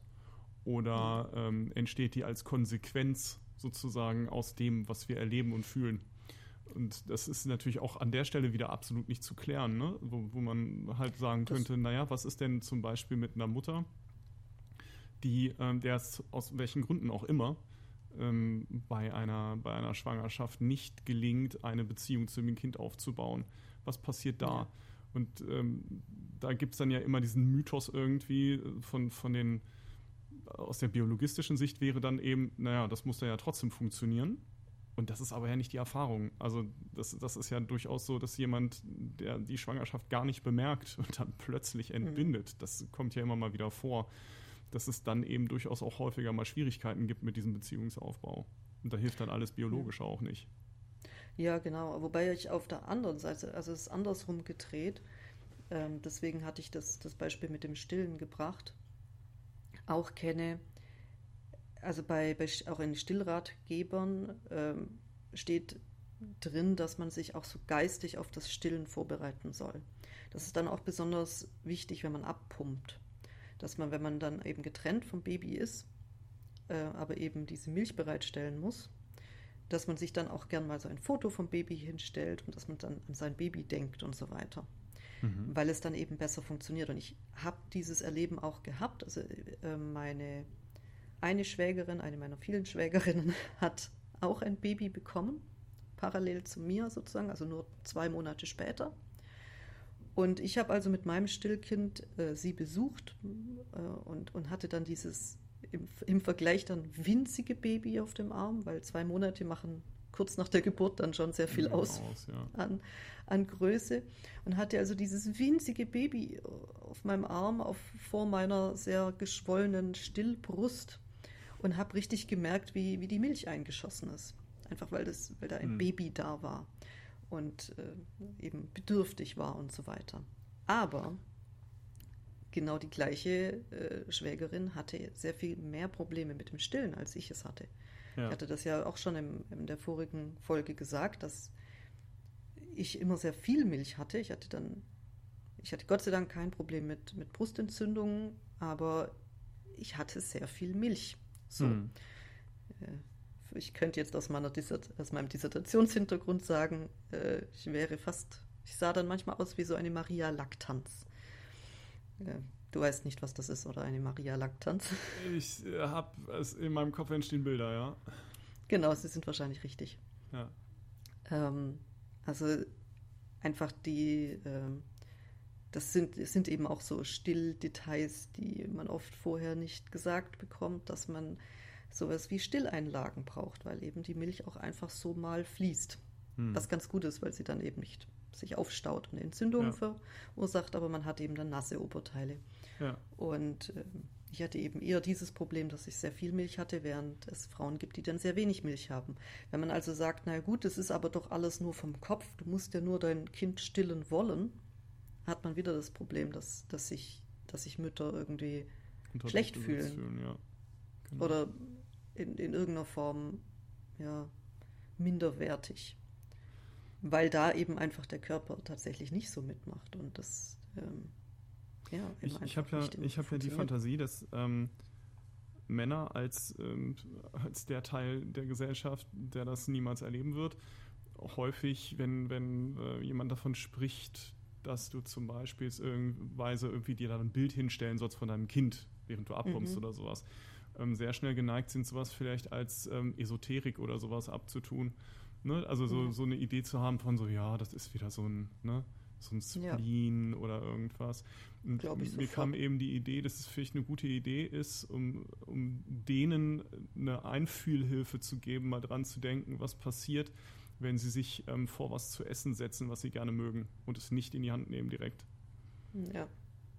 oder ähm, entsteht die als Konsequenz sozusagen aus dem, was wir erleben und fühlen? Und das ist natürlich auch an der Stelle wieder absolut nicht zu klären, ne? wo, wo man halt sagen das könnte, naja, was ist denn zum Beispiel mit einer Mutter, die, ähm, der es aus welchen Gründen auch immer ähm, bei, einer, bei einer Schwangerschaft nicht gelingt, eine Beziehung zu dem Kind aufzubauen. Was passiert da? Und ähm, da gibt es dann ja immer diesen Mythos irgendwie von, von den, aus der biologistischen Sicht wäre dann eben, naja, das muss ja trotzdem funktionieren. Und das ist aber ja nicht die Erfahrung. Also das, das ist ja durchaus so, dass jemand, der die Schwangerschaft gar nicht bemerkt und dann plötzlich mhm. entbindet, das kommt ja immer mal wieder vor, dass es dann eben durchaus auch häufiger mal Schwierigkeiten gibt mit diesem Beziehungsaufbau. Und da hilft dann alles Biologische mhm. auch nicht. Ja, genau. Wobei ich auf der anderen Seite, also es ist andersrum gedreht, ähm, deswegen hatte ich das, das Beispiel mit dem Stillen gebracht, auch kenne, also bei, bei auch in Stillratgebern ähm, steht drin, dass man sich auch so geistig auf das Stillen vorbereiten soll. Das ist dann auch besonders wichtig, wenn man abpumpt. Dass man, wenn man dann eben getrennt vom Baby ist, äh, aber eben diese Milch bereitstellen muss, dass man sich dann auch gern mal so ein Foto vom Baby hinstellt und dass man dann an sein Baby denkt und so weiter. Mhm. Weil es dann eben besser funktioniert. Und ich habe dieses Erleben auch gehabt. Also äh, meine eine Schwägerin, eine meiner vielen Schwägerinnen, (laughs) hat auch ein Baby bekommen, parallel zu mir sozusagen, also nur zwei Monate später. Und ich habe also mit meinem Stillkind äh, sie besucht äh, und, und hatte dann dieses im, im, Vergleich dann winzige Baby auf dem Arm, weil zwei Monate machen kurz nach der Geburt dann schon sehr viel aus, aus ja. an, an Größe. Und hatte also dieses winzige Baby auf meinem Arm, auf, vor meiner sehr geschwollenen Stillbrust und habe richtig gemerkt, wie, wie die Milch eingeschossen ist. Einfach weil, das, weil da ein hm. Baby da war und äh, eben bedürftig war und so weiter. Aber genau die gleiche äh, Schwägerin hatte sehr viel mehr Probleme mit dem Stillen, als ich es hatte. Ja. Ich hatte das ja auch schon im, in der vorigen Folge gesagt, dass ich immer sehr viel Milch hatte. Ich hatte dann, ich hatte Gott sei Dank kein Problem mit, mit Brustentzündungen, aber ich hatte sehr viel Milch. So. Hm. Äh, ich könnte jetzt aus, meiner aus meinem Dissertationshintergrund sagen, äh, ich wäre fast, ich sah dann manchmal aus wie so eine Maria Laktanz. Äh, du weißt nicht, was das ist, oder eine Maria Laktanz? Ich habe, in meinem Kopf entstehen Bilder, ja. Genau, sie sind wahrscheinlich richtig. Ja. Ähm, also einfach die, ähm, das sind, das sind eben auch so Stilldetails, die man oft vorher nicht gesagt bekommt, dass man sowas wie Stilleinlagen braucht, weil eben die Milch auch einfach so mal fließt. Hm. Was ganz gut ist, weil sie dann eben nicht sich aufstaut und Entzündungen ja. verursacht, aber man hat eben dann nasse Oberteile. Ja. Und äh, ich hatte eben eher dieses Problem, dass ich sehr viel Milch hatte, während es Frauen gibt, die dann sehr wenig Milch haben. Wenn man also sagt, na gut, das ist aber doch alles nur vom Kopf, du musst ja nur dein Kind stillen wollen, hat man wieder das Problem, dass, dass, sich, dass sich Mütter irgendwie schlecht fühlen. fühlen ja. genau. Oder in, in irgendeiner Form ja, minderwertig. Weil da eben einfach der Körper tatsächlich nicht so mitmacht. Und das ähm, ja, ich, ich habe ja, ich hab ja die Fantasie, dass ähm, Männer als, ähm, als der Teil der Gesellschaft, der das niemals erleben wird, häufig, wenn, wenn äh, jemand davon spricht, dass du zum Beispiel irgendweise irgendwie dir da ein Bild hinstellen sollst von deinem Kind, während du abkommst mhm. oder sowas, ähm, sehr schnell geneigt sind, sowas vielleicht als ähm, Esoterik oder sowas abzutun. Ne? Also so, mhm. so eine Idee zu haben von so, ja, das ist wieder so ein, ne? so ein Spleen ja. oder irgendwas. Und mir sofort. kam eben die Idee, dass es vielleicht eine gute Idee ist, um, um denen eine Einfühlhilfe zu geben, mal dran zu denken, was passiert, wenn sie sich ähm, vor was zu essen setzen, was sie gerne mögen und es nicht in die Hand nehmen direkt. Ja.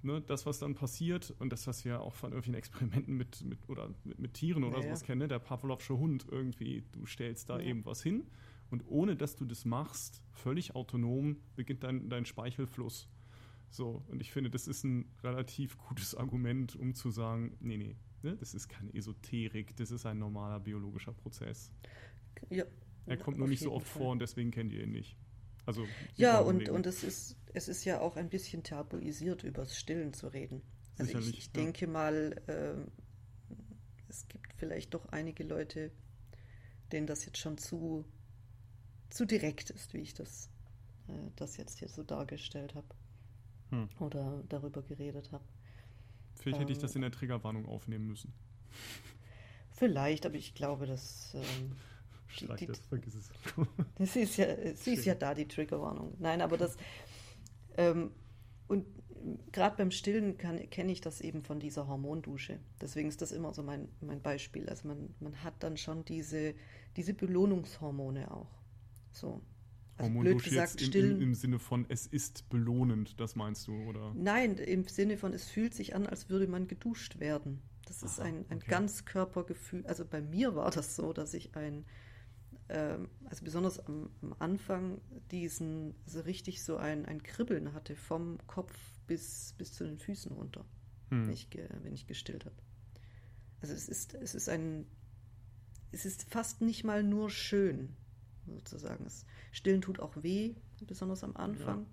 Ne, das, was dann passiert, und das, was wir auch von irgendwelchen Experimenten mit, mit oder mit, mit Tieren oder ja, sowas kennen, der Pavlovsche Hund irgendwie, du stellst da ja. eben was hin und ohne dass du das machst, völlig autonom, beginnt dein, dein Speichelfluss. So, und ich finde, das ist ein relativ gutes Argument, um zu sagen, nee, nee, ne, das ist keine Esoterik, das ist ein normaler biologischer Prozess. Ja. Er kommt nur nicht so oft Fall. vor und deswegen kennt ihr ihn nicht. Also, ja, und, und es, ist, es ist ja auch ein bisschen tabuisiert, über das Stillen zu reden. Also Sicherlich, ich, ich ja. denke mal, äh, es gibt vielleicht doch einige Leute, denen das jetzt schon zu zu direkt ist, wie ich das, äh, das jetzt hier so dargestellt habe hm. oder darüber geredet habe. Vielleicht ähm, hätte ich das ähm, in der Triggerwarnung aufnehmen müssen. Vielleicht, aber ich glaube, dass. Ähm, Streich die, das, vergiss es. (laughs) das ist ja, sie ist ja da, die Triggerwarnung. Nein, aber das. Ähm, und gerade beim Stillen kenne ich das eben von dieser Hormondusche. Deswegen ist das immer so mein, mein Beispiel. Also man, man hat dann schon diese, diese Belohnungshormone auch. So. Also blöd gesagt, im, im, im, Sinne von, es ist belohnend, das meinst du, oder? Nein, im Sinne von, es fühlt sich an, als würde man geduscht werden. Das ist Aha, ein, ein okay. Ganzkörpergefühl. Also bei mir war das so, dass ich ein, also besonders am, am, Anfang diesen, also richtig so ein, ein Kribbeln hatte vom Kopf bis, bis zu den Füßen runter, hm. wenn, ich, wenn ich gestillt habe. Also es ist, es ist ein, es ist fast nicht mal nur schön sozusagen. Das Stillen tut auch weh, besonders am Anfang. Ja.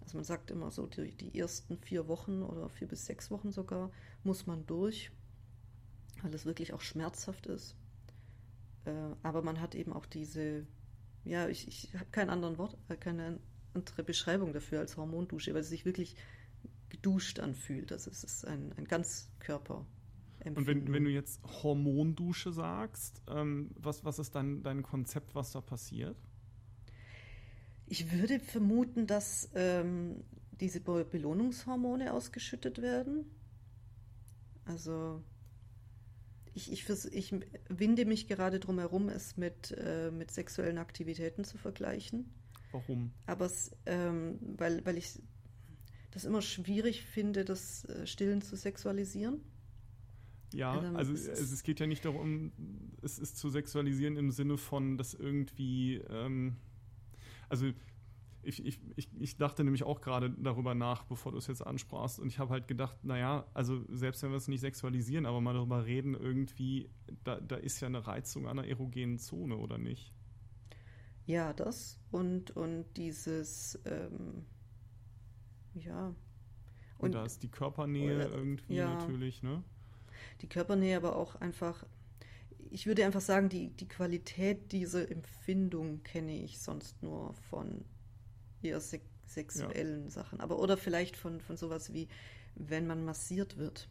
Also man sagt immer so, die, die ersten vier Wochen oder vier bis sechs Wochen sogar muss man durch, weil es wirklich auch schmerzhaft ist. Äh, aber man hat eben auch diese, ja, ich, ich habe kein anderes Wort, äh, keine andere Beschreibung dafür als Hormondusche, weil es sich wirklich geduscht anfühlt. Also es ist ein, ein Ganzkörper. Und wenn, wenn du jetzt Hormondusche sagst, ähm, was, was ist dein, dein Konzept, was da passiert? Ich würde vermuten, dass ähm, diese Belohnungshormone ausgeschüttet werden. Also ich, ich, ich winde mich gerade drum herum, es mit, äh, mit sexuellen Aktivitäten zu vergleichen. Warum? Aber es, ähm, weil, weil ich das immer schwierig finde, das äh, Stillen zu sexualisieren. Ja, also, also es geht ja nicht darum, es ist zu sexualisieren im Sinne von, dass irgendwie, ähm, also ich, ich, ich, ich dachte nämlich auch gerade darüber nach, bevor du es jetzt ansprachst. Und ich habe halt gedacht, naja, also selbst wenn wir es nicht sexualisieren, aber mal darüber reden, irgendwie, da, da ist ja eine Reizung an einer erogenen Zone, oder nicht? Ja, das und, und dieses, ähm, ja. Und, und, da ist die Körpernähe oder, irgendwie ja. natürlich, ne? die Körpernähe, aber auch einfach, ich würde einfach sagen, die, die Qualität dieser Empfindung kenne ich sonst nur von eher se sexuellen ja. Sachen. Aber oder vielleicht von, von sowas wie, wenn man massiert wird.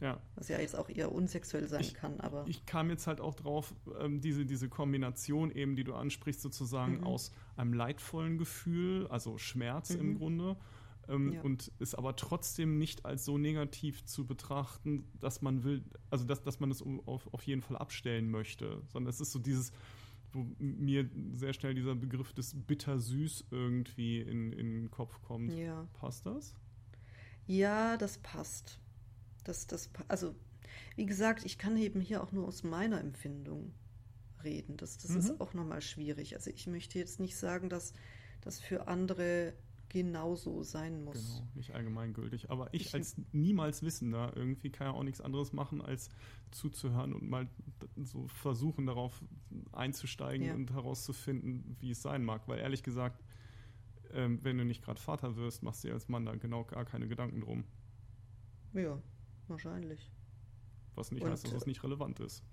Ja. Was ja jetzt auch eher unsexuell sein ich, kann, aber. Ich kam jetzt halt auch drauf, ähm, diese, diese Kombination eben, die du ansprichst, sozusagen mhm. aus einem leidvollen Gefühl, also Schmerz mhm. im Grunde, ähm, ja. und ist aber trotzdem nicht als so negativ zu betrachten, dass man will, also dass, dass man es auf, auf jeden Fall abstellen möchte, sondern es ist so dieses, wo mir sehr schnell dieser Begriff des bittersüß irgendwie in, in den Kopf kommt. Ja. Passt das? Ja, das passt. Das, das, also, wie gesagt, ich kann eben hier auch nur aus meiner Empfindung reden. Das, das mhm. ist auch nochmal schwierig. Also ich möchte jetzt nicht sagen, dass das für andere genauso sein muss. Genau, nicht allgemeingültig. Aber ich, ich als niemals Wissender irgendwie kann ja auch nichts anderes machen, als zuzuhören und mal so versuchen, darauf einzusteigen ja. und herauszufinden, wie es sein mag. Weil ehrlich gesagt, ähm, wenn du nicht gerade Vater wirst, machst du dir als Mann da genau gar keine Gedanken drum. Ja, wahrscheinlich. Was nicht und, heißt, dass es nicht relevant ist.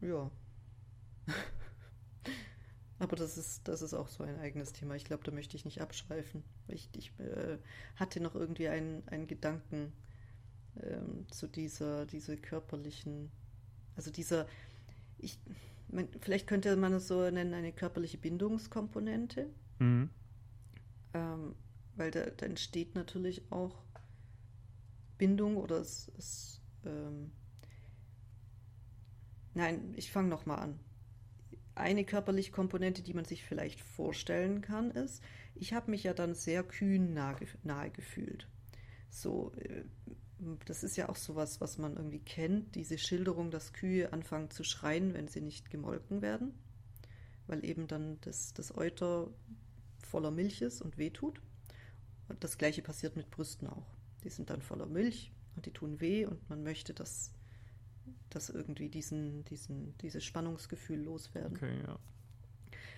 Ja. Aber das ist, das ist auch so ein eigenes Thema. Ich glaube, da möchte ich nicht abschweifen. Ich, ich äh, hatte noch irgendwie einen, einen Gedanken ähm, zu dieser, dieser körperlichen, also dieser, ich, man, vielleicht könnte man es so nennen, eine körperliche Bindungskomponente. Mhm. Ähm, weil da, da, entsteht natürlich auch Bindung oder es, es ähm, Nein, ich fange nochmal an eine körperliche Komponente, die man sich vielleicht vorstellen kann, ist, ich habe mich ja dann sehr kühn nahe, nahe gefühlt. So, äh, das ist ja auch sowas, was man irgendwie kennt, diese Schilderung, dass Kühe anfangen zu schreien, wenn sie nicht gemolken werden, weil eben dann das, das Euter voller Milch ist und wehtut. Und das gleiche passiert mit Brüsten auch. Die sind dann voller Milch und die tun weh und man möchte, dass das irgendwie diesen, diesen, dieses Spannungsgefühl loswerden. Okay, ja.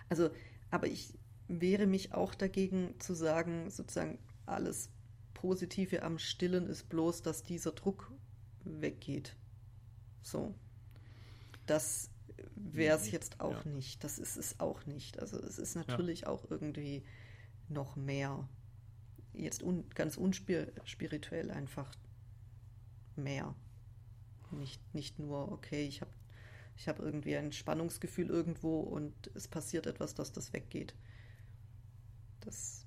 Also, aber ich wehre mich auch dagegen zu sagen, sozusagen alles Positive am Stillen ist bloß, dass dieser Druck weggeht. So. Das wäre es jetzt auch ja. nicht. Das ist es auch nicht. Also es ist natürlich ja. auch irgendwie noch mehr. Jetzt un, ganz unspirituell einfach mehr. Nicht, nicht nur, okay, ich habe ich hab irgendwie ein Spannungsgefühl irgendwo und es passiert etwas, dass das weggeht. Das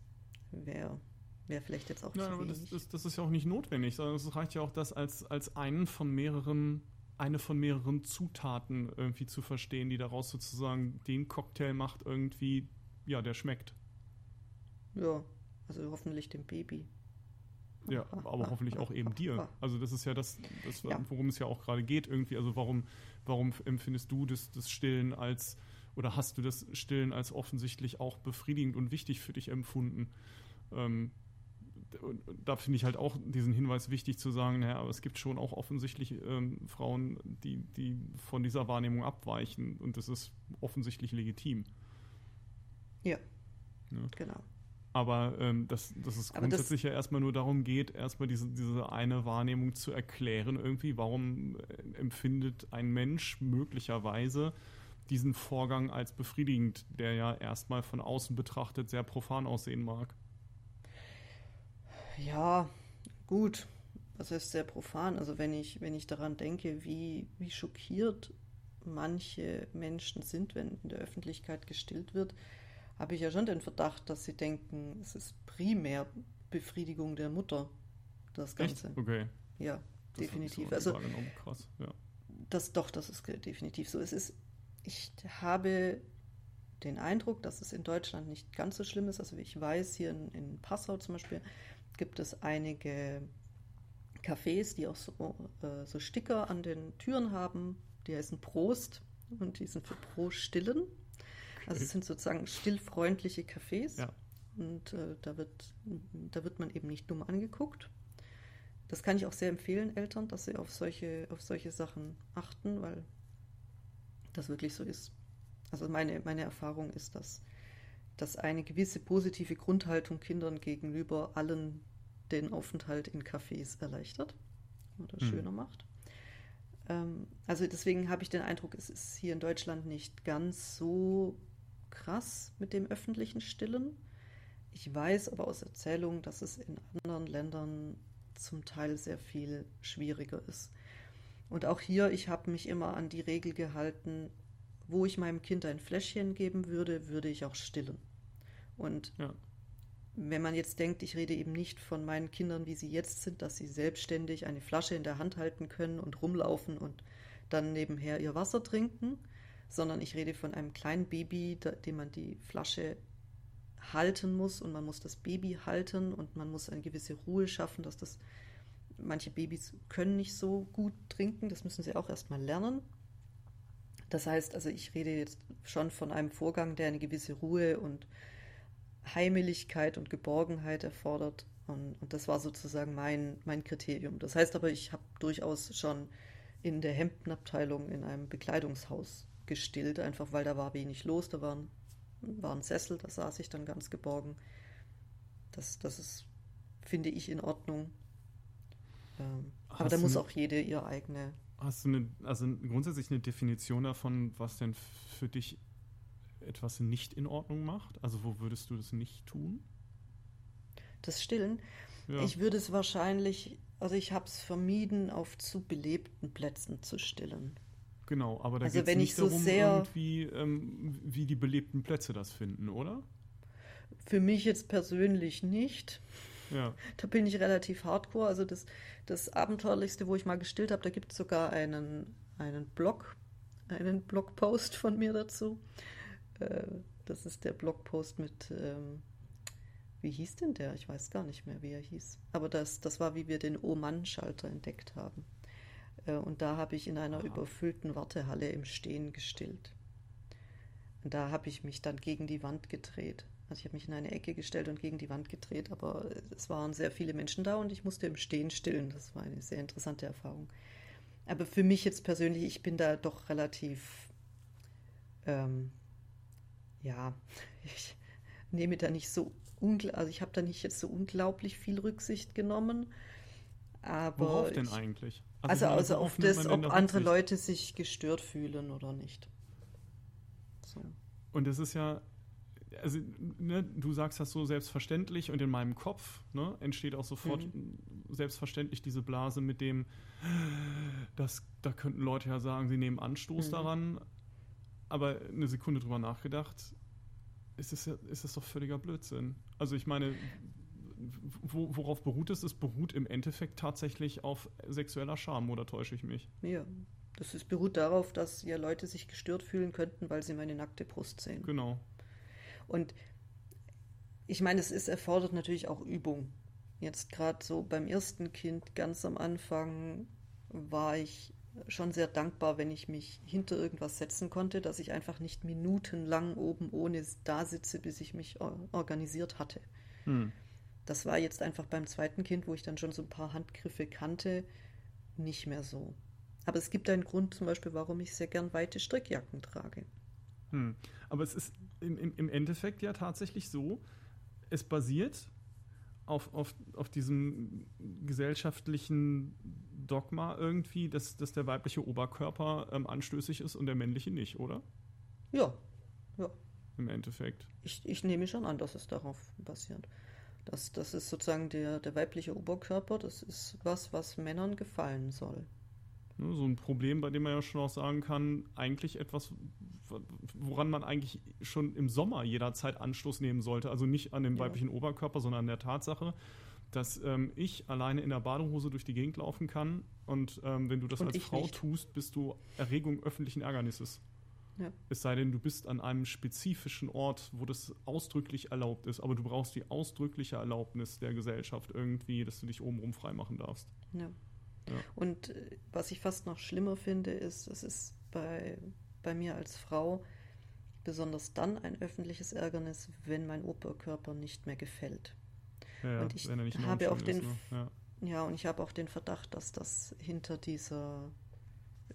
wäre wär vielleicht jetzt auch Nein, zu aber wenig. Das, das, das, ist ja auch nicht notwendig, sondern es reicht ja auch, das als, als einen von mehreren, eine von mehreren Zutaten irgendwie zu verstehen, die daraus sozusagen den Cocktail macht, irgendwie, ja, der schmeckt. Ja, also hoffentlich dem Baby. Ja, aber hoffentlich auch eben dir. Also das ist ja das, das ja. worum es ja auch gerade geht irgendwie. Also warum, warum empfindest du das, das Stillen als oder hast du das Stillen als offensichtlich auch befriedigend und wichtig für dich empfunden? Ähm, da finde ich halt auch diesen Hinweis wichtig zu sagen, naja, aber es gibt schon auch offensichtlich ähm, Frauen, die, die von dieser Wahrnehmung abweichen und das ist offensichtlich legitim. Ja. ja. Genau. Aber ähm, dass, dass es grundsätzlich das, ja erstmal nur darum geht, erstmal diese, diese eine Wahrnehmung zu erklären, irgendwie, warum äh, empfindet ein Mensch möglicherweise diesen Vorgang als befriedigend, der ja erstmal von außen betrachtet sehr profan aussehen mag. Ja, gut. Was heißt sehr profan? Also wenn ich, wenn ich daran denke, wie, wie schockiert manche Menschen sind, wenn in der Öffentlichkeit gestillt wird, habe ich ja schon den Verdacht, dass sie denken, es ist primär Befriedigung der Mutter, das Ganze. Echt? Okay. Ja, das definitiv. So also krass, ja. Das doch, das ist definitiv so. Es ist, ich habe den Eindruck, dass es in Deutschland nicht ganz so schlimm ist. Also ich weiß, hier in, in Passau zum Beispiel gibt es einige Cafés, die auch so, äh, so Sticker an den Türen haben. Die heißen Prost und die sind für Pro Stillen. Also es sind sozusagen stillfreundliche Cafés. Ja. Und äh, da, wird, da wird man eben nicht dumm angeguckt. Das kann ich auch sehr empfehlen, Eltern, dass sie auf solche, auf solche Sachen achten, weil das wirklich so ist. Also meine, meine Erfahrung ist, dass, dass eine gewisse positive Grundhaltung Kindern gegenüber allen den Aufenthalt in Cafés erleichtert oder mhm. schöner macht. Ähm, also deswegen habe ich den Eindruck, es ist hier in Deutschland nicht ganz so krass mit dem öffentlichen Stillen. Ich weiß aber aus Erzählungen, dass es in anderen Ländern zum Teil sehr viel schwieriger ist. Und auch hier, ich habe mich immer an die Regel gehalten, wo ich meinem Kind ein Fläschchen geben würde, würde ich auch stillen. Und ja. wenn man jetzt denkt, ich rede eben nicht von meinen Kindern, wie sie jetzt sind, dass sie selbstständig eine Flasche in der Hand halten können und rumlaufen und dann nebenher ihr Wasser trinken, sondern ich rede von einem kleinen Baby, dem man die Flasche halten muss und man muss das Baby halten und man muss eine gewisse Ruhe schaffen, dass das manche Babys können nicht so gut trinken, das müssen sie auch erstmal lernen. Das heißt, also ich rede jetzt schon von einem Vorgang, der eine gewisse Ruhe und Heimeligkeit und Geborgenheit erfordert. Und, und das war sozusagen mein, mein Kriterium. Das heißt aber, ich habe durchaus schon in der Hemdenabteilung in einem Bekleidungshaus gestillt, einfach weil da war wenig los, da waren, war ein Sessel, da saß ich dann ganz geborgen. Das, das ist, finde ich, in Ordnung. Ähm, aber da muss auch jede ihr eigene. Hast du eine, also grundsätzlich eine Definition davon, was denn für dich etwas nicht in Ordnung macht? Also wo würdest du das nicht tun? Das Stillen? Ja. Ich würde es wahrscheinlich, also ich habe es vermieden, auf zu belebten Plätzen zu stillen. Genau, aber da also geht es nicht so darum, irgendwie, ähm, wie die belebten Plätze das finden, oder? Für mich jetzt persönlich nicht. Ja. Da bin ich relativ hardcore. Also das, das Abenteuerlichste, wo ich mal gestillt habe, da gibt es sogar einen, einen Blog, einen Blogpost von mir dazu. Äh, das ist der Blogpost mit, ähm, wie hieß denn der? Ich weiß gar nicht mehr, wie er hieß. Aber das, das war, wie wir den O-Mann-Schalter entdeckt haben. Äh, und da habe ich in einer Aha. überfüllten Wartehalle im Stehen gestillt. Und da habe ich mich dann gegen die Wand gedreht. Also ich habe mich in eine Ecke gestellt und gegen die Wand gedreht, aber es waren sehr viele Menschen da und ich musste im Stehen stillen. Das war eine sehr interessante Erfahrung. Aber für mich jetzt persönlich, ich bin da doch relativ, ähm, ja, (laughs) ich nehme da nicht so, also ich habe da nicht jetzt so unglaublich viel Rücksicht genommen. Aber Worauf denn eigentlich? Also, also, also auf das, ob andere Leute sich gestört fühlen oder nicht. So. Und das ist ja, also ne, du sagst das so selbstverständlich und in meinem Kopf ne, entsteht auch sofort mhm. selbstverständlich diese Blase mit dem, dass da könnten Leute ja sagen, sie nehmen Anstoß mhm. daran, aber eine Sekunde drüber nachgedacht, ist es, ist das doch völliger Blödsinn. Also ich meine, wo, worauf beruht es? Es beruht im Endeffekt tatsächlich auf sexueller Scham, oder täusche ich mich? Ja, das ist, beruht darauf, dass ja Leute sich gestört fühlen könnten, weil sie meine nackte Brust sehen. Genau. Und ich meine, es ist erfordert natürlich auch Übung. Jetzt gerade so beim ersten Kind ganz am Anfang war ich schon sehr dankbar, wenn ich mich hinter irgendwas setzen konnte, dass ich einfach nicht minutenlang oben ohne da sitze, bis ich mich organisiert hatte. Hm. Das war jetzt einfach beim zweiten Kind, wo ich dann schon so ein paar Handgriffe kannte, nicht mehr so. Aber es gibt einen Grund zum Beispiel, warum ich sehr gern weite Strickjacken trage. Hm. Aber es ist im, im Endeffekt ja tatsächlich so, es basiert auf, auf, auf diesem gesellschaftlichen Dogma irgendwie, dass, dass der weibliche Oberkörper ähm, anstößig ist und der männliche nicht, oder? Ja, ja. Im Endeffekt. Ich, ich nehme schon an, dass es darauf basiert. Das, das ist sozusagen der, der weibliche Oberkörper, das ist was, was Männern gefallen soll. So ein Problem, bei dem man ja schon auch sagen kann, eigentlich etwas, woran man eigentlich schon im Sommer jederzeit Anstoß nehmen sollte. Also nicht an dem ja. weiblichen Oberkörper, sondern an der Tatsache, dass ähm, ich alleine in der Badehose durch die Gegend laufen kann und ähm, wenn du das und als Frau nicht. tust, bist du Erregung öffentlichen Ärgernisses. Ja. Es sei denn, du bist an einem spezifischen Ort, wo das ausdrücklich erlaubt ist, aber du brauchst die ausdrückliche Erlaubnis der Gesellschaft irgendwie, dass du dich obenrum freimachen darfst. Ja. ja. Und äh, was ich fast noch schlimmer finde, ist, es ist bei, bei mir als Frau besonders dann ein öffentliches Ärgernis, wenn mein Oberkörper nicht mehr gefällt. Ja, und ich habe auch den, ist, ne? ja. ja. und ich habe auch den Verdacht, dass das hinter dieser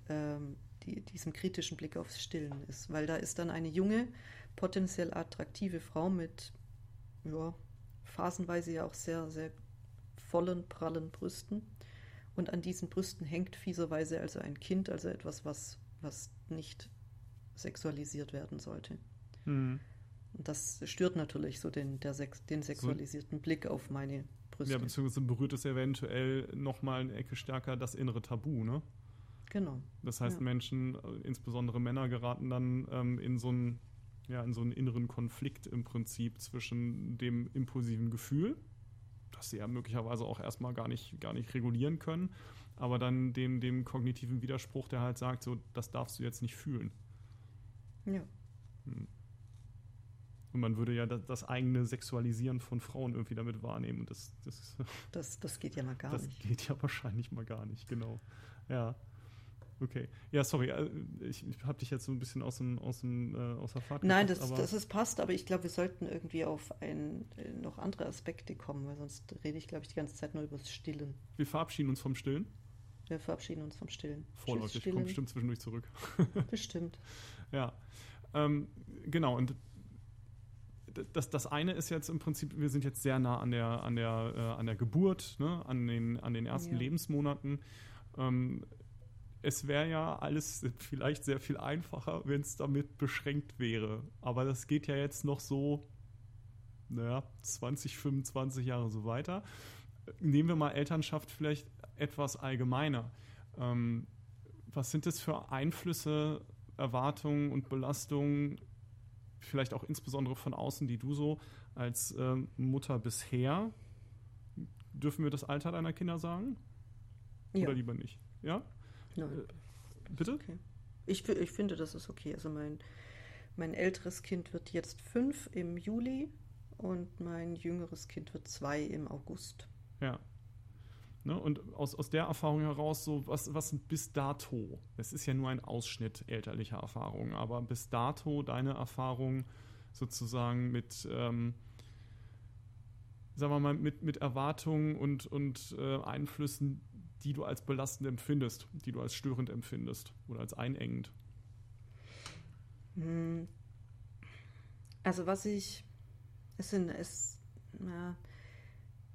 ähm, die, diesem kritischen Blick aufs Stillen ist. Weil da ist dann eine junge, potenziell attraktive Frau mit, ja, phasenweise ja auch sehr, sehr vollen, prallen Brüsten. Und an diesen Brüsten hängt fieserweise also ein Kind, also etwas, was, was nicht sexualisiert werden sollte. Mhm. Und das stört natürlich so den, der Sex, den sexualisierten so, Blick auf meine Brüste. Ja, beziehungsweise berührt es eventuell nochmal eine Ecke stärker das innere Tabu, ne? Genau. Das heißt, ja. Menschen, äh, insbesondere Männer, geraten dann ähm, in so einen ja, in so einen inneren Konflikt im Prinzip zwischen dem impulsiven Gefühl, das sie ja möglicherweise auch erstmal gar nicht, gar nicht regulieren können, aber dann dem, dem kognitiven Widerspruch, der halt sagt, so, das darfst du jetzt nicht fühlen. Ja. Hm. Und man würde ja das, das, eigene Sexualisieren von Frauen irgendwie damit wahrnehmen. Und das, das, das, das geht ja mal gar das nicht. Das geht ja wahrscheinlich mal gar nicht, genau. Ja. Okay. Ja, sorry, äh, ich, ich habe dich jetzt so ein bisschen aus, dem, aus, dem, äh, aus der Fahrt Nein, gebracht, das, das ist passt, aber ich glaube, wir sollten irgendwie auf ein, äh, noch andere Aspekte kommen, weil sonst rede ich, glaube ich, die ganze Zeit nur über das Stillen. Wir verabschieden uns vom Stillen? Wir verabschieden uns vom Stillen. Vorläufig, kommt bestimmt zwischendurch zurück. (laughs) bestimmt. Ja, ähm, genau, und das, das eine ist jetzt im Prinzip, wir sind jetzt sehr nah an der, an der, äh, an der Geburt, ne? an, den, an den ersten ja. Lebensmonaten. Ähm, es wäre ja alles vielleicht sehr viel einfacher, wenn es damit beschränkt wäre. Aber das geht ja jetzt noch so, naja, 20, 25 Jahre so weiter. Nehmen wir mal Elternschaft vielleicht etwas allgemeiner. Ähm, was sind das für Einflüsse, Erwartungen und Belastungen, vielleicht auch insbesondere von außen, die du so als äh, Mutter bisher, dürfen wir das Alter deiner Kinder sagen? Ja. Oder lieber nicht? Ja? Nein. Äh, bitte? Okay. Ich, ich finde, das ist okay. Also mein, mein älteres Kind wird jetzt fünf im Juli und mein jüngeres Kind wird zwei im August. Ja. Ne, und aus, aus der Erfahrung heraus, so was, was bis dato, es ist ja nur ein Ausschnitt elterlicher Erfahrungen, aber bis dato deine Erfahrung sozusagen mit, ähm, sagen wir mal, mit, mit Erwartungen und, und äh, Einflüssen, die du als belastend empfindest, die du als störend empfindest oder als einengend? Hm. Also was ich, es sind es, na,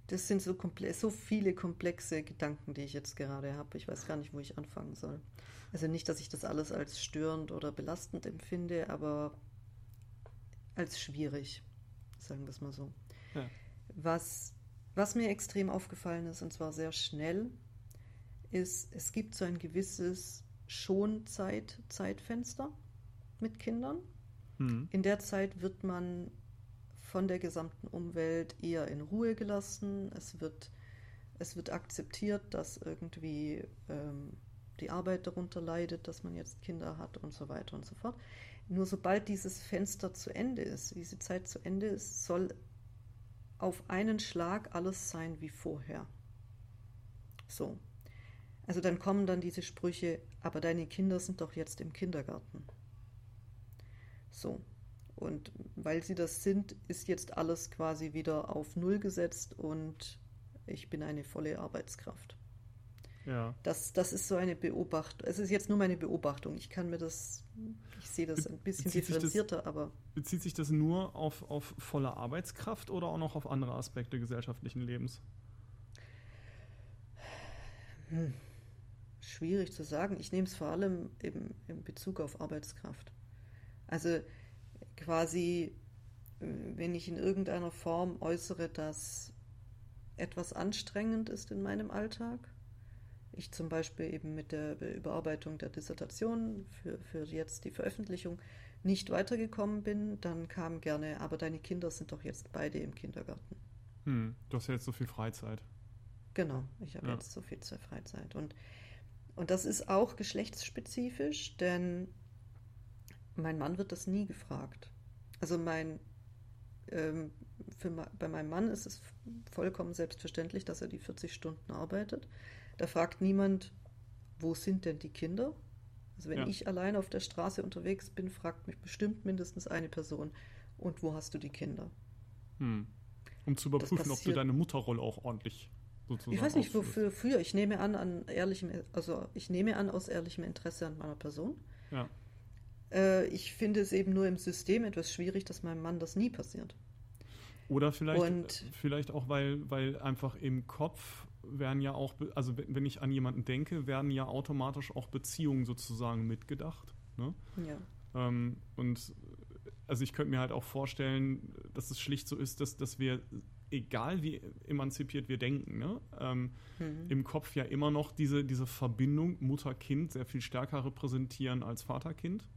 das sind so, so viele komplexe Gedanken, die ich jetzt gerade habe. Ich weiß gar nicht, wo ich anfangen soll. Also nicht, dass ich das alles als störend oder belastend empfinde, aber als schwierig, sagen wir es mal so. Ja. Was, was mir extrem aufgefallen ist, und zwar sehr schnell, ist, es gibt so ein gewisses Schonzeit-Zeitfenster mit Kindern. Mhm. In der Zeit wird man von der gesamten Umwelt eher in Ruhe gelassen. Es wird, es wird akzeptiert, dass irgendwie ähm, die Arbeit darunter leidet, dass man jetzt Kinder hat und so weiter und so fort. Nur sobald dieses Fenster zu Ende ist, diese Zeit zu Ende ist, soll auf einen Schlag alles sein wie vorher. So. Also dann kommen dann diese Sprüche, aber deine Kinder sind doch jetzt im Kindergarten. So. Und weil sie das sind, ist jetzt alles quasi wieder auf Null gesetzt und ich bin eine volle Arbeitskraft. Ja. Das, das ist so eine Beobachtung. Es ist jetzt nur meine Beobachtung. Ich kann mir das, ich sehe das ein bisschen bezieht differenzierter, das, aber. Bezieht sich das nur auf, auf volle Arbeitskraft oder auch noch auf andere Aspekte gesellschaftlichen Lebens? Hm. Schwierig zu sagen. Ich nehme es vor allem eben in Bezug auf Arbeitskraft. Also quasi, äh, wenn ich in irgendeiner Form äußere, dass etwas anstrengend ist in meinem Alltag, ich zum Beispiel eben mit der Überarbeitung der Dissertation für, für jetzt die Veröffentlichung nicht weitergekommen bin, dann kam gerne, aber deine Kinder sind doch jetzt beide im Kindergarten. Hm, du hast ja jetzt so viel Freizeit. Genau, ich habe ja. jetzt so viel zur Freizeit. Und und das ist auch geschlechtsspezifisch, denn mein Mann wird das nie gefragt. Also mein, ähm, für, bei meinem Mann ist es vollkommen selbstverständlich, dass er die 40 Stunden arbeitet. Da fragt niemand, wo sind denn die Kinder? Also wenn ja. ich allein auf der Straße unterwegs bin, fragt mich bestimmt mindestens eine Person, und wo hast du die Kinder? Hm. Um zu überprüfen, ob du deine Mutterrolle auch ordentlich sozusagen. Ich weiß nicht, wofür. Für. Ich nehme an, an ehrlichem, also ich nehme an aus ehrlichem Interesse an meiner Person. Ja. Äh, ich finde es eben nur im System etwas schwierig, dass meinem Mann das nie passiert. Oder vielleicht, Und, vielleicht auch, weil, weil einfach im Kopf werden ja auch, also wenn ich an jemanden denke, werden ja automatisch auch Beziehungen sozusagen mitgedacht. Ne? Ja. Ähm, und also ich könnte mir halt auch vorstellen, dass es schlicht so ist, dass, dass wir, egal wie emanzipiert wir denken, ne, ähm, mhm. im Kopf ja immer noch diese, diese Verbindung Mutter-Kind sehr viel stärker repräsentieren als Vater-Kind.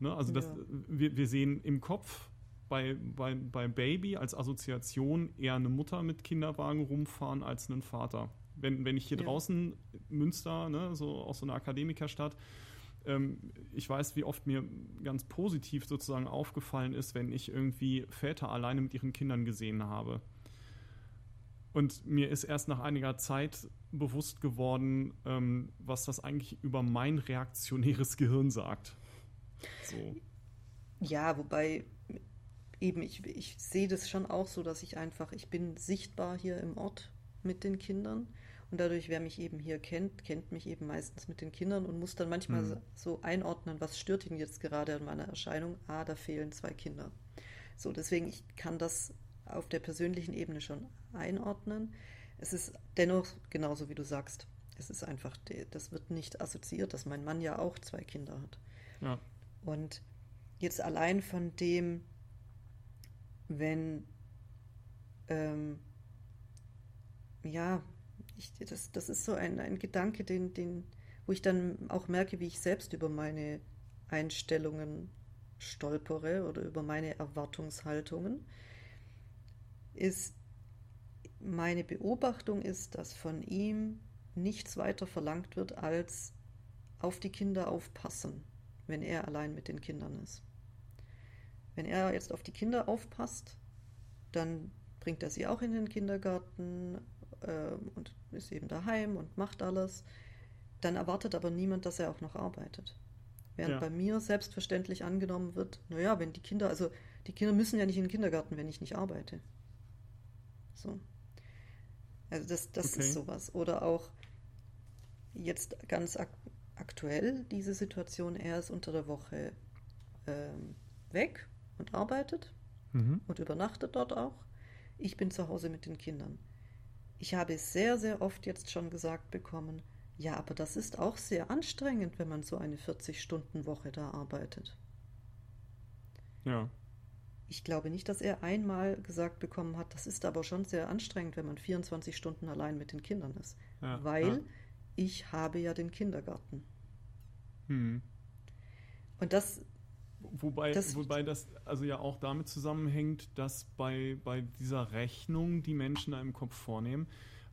Ne? Also das, ja. wir, wir sehen im Kopf bei, bei, bei Baby als Assoziation eher eine Mutter mit Kinderwagen rumfahren als einen Vater. Wenn, wenn ich hier ja. draußen Münster, ne, so aus so einer Akademikerstadt, ich weiß, wie oft mir ganz positiv sozusagen aufgefallen ist, wenn ich irgendwie Väter alleine mit ihren Kindern gesehen habe. Und mir ist erst nach einiger Zeit bewusst geworden, ähm, was das eigentlich über mein reaktionäres (laughs) Gehirn sagt. So. Ja, wobei eben ich, ich sehe das schon auch so, dass ich einfach, ich bin sichtbar hier im Ort mit den Kindern und dadurch, wer mich eben hier kennt, kennt mich eben meistens mit den Kindern und muss dann manchmal mhm. so einordnen, was stört ihn jetzt gerade an meiner Erscheinung. Ah, da fehlen zwei Kinder. So, deswegen, ich kann das auf der persönlichen Ebene schon einordnen. Es ist dennoch genauso, wie du sagst. Es ist einfach, das wird nicht assoziiert, dass mein Mann ja auch zwei Kinder hat. Ja. Und jetzt allein von dem, wenn, ähm, ja, ich, das, das ist so ein, ein Gedanke, den, den, wo ich dann auch merke, wie ich selbst über meine Einstellungen stolpere oder über meine Erwartungshaltungen, ist meine Beobachtung ist, dass von ihm nichts weiter verlangt wird, als auf die Kinder aufpassen, wenn er allein mit den Kindern ist. Wenn er jetzt auf die Kinder aufpasst, dann bringt er sie auch in den Kindergarten, äh, und ist eben daheim und macht alles. Dann erwartet aber niemand, dass er auch noch arbeitet. Während ja. bei mir selbstverständlich angenommen wird, naja, wenn die Kinder, also die Kinder müssen ja nicht in den Kindergarten, wenn ich nicht arbeite. So. Also das, das okay. ist sowas. Oder auch jetzt ganz ak aktuell diese Situation, er ist unter der Woche ähm, weg und arbeitet mhm. und übernachtet dort auch. Ich bin zu Hause mit den Kindern. Ich habe sehr, sehr oft jetzt schon gesagt bekommen, ja, aber das ist auch sehr anstrengend, wenn man so eine 40-Stunden-Woche da arbeitet. Ja. Ich glaube nicht, dass er einmal gesagt bekommen hat, das ist aber schon sehr anstrengend, wenn man 24 Stunden allein mit den Kindern ist. Ja, weil ja. ich habe ja den Kindergarten. Hm. Und das Wobei das, wobei das also ja auch damit zusammenhängt, dass bei, bei dieser Rechnung, die Menschen da im Kopf vornehmen,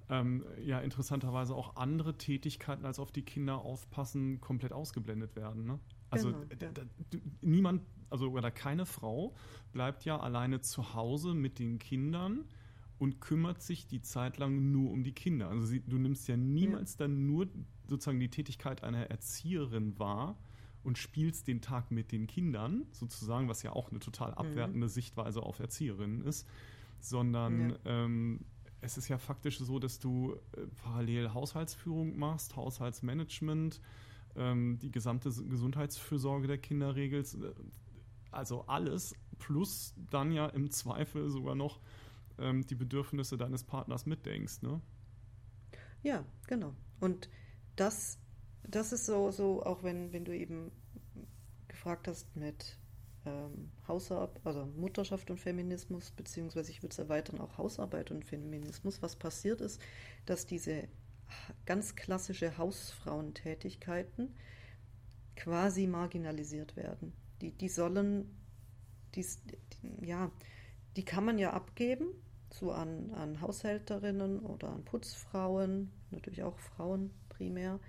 ähm, ja interessanterweise auch andere Tätigkeiten als auf die Kinder aufpassen komplett ausgeblendet werden. Ne? Also genau, ja. niemand, also oder keine Frau bleibt ja alleine zu Hause mit den Kindern und kümmert sich die Zeit lang nur um die Kinder. Also sie, du nimmst ja niemals ja. dann nur sozusagen die Tätigkeit einer Erzieherin wahr, und spielst den Tag mit den Kindern, sozusagen, was ja auch eine total mhm. abwertende mhm. Sichtweise auf Erzieherinnen ist, sondern ja. ähm, es ist ja faktisch so, dass du äh, parallel Haushaltsführung machst, Haushaltsmanagement, ähm, die gesamte Gesundheitsfürsorge der Kinder regelst, äh, also alles, plus dann ja im Zweifel sogar noch ähm, die Bedürfnisse deines Partners mitdenkst, ne? Ja, genau. Und das das ist so, so auch wenn, wenn du eben gefragt hast mit ähm, Hausarbeit, also Mutterschaft und Feminismus, beziehungsweise ich würde es erweitern, auch Hausarbeit und Feminismus, was passiert ist, dass diese ganz klassische Hausfrauentätigkeiten quasi marginalisiert werden. Die, die sollen, die, ja, die kann man ja abgeben, so an, an Haushälterinnen oder an Putzfrauen, natürlich auch Frauen primär.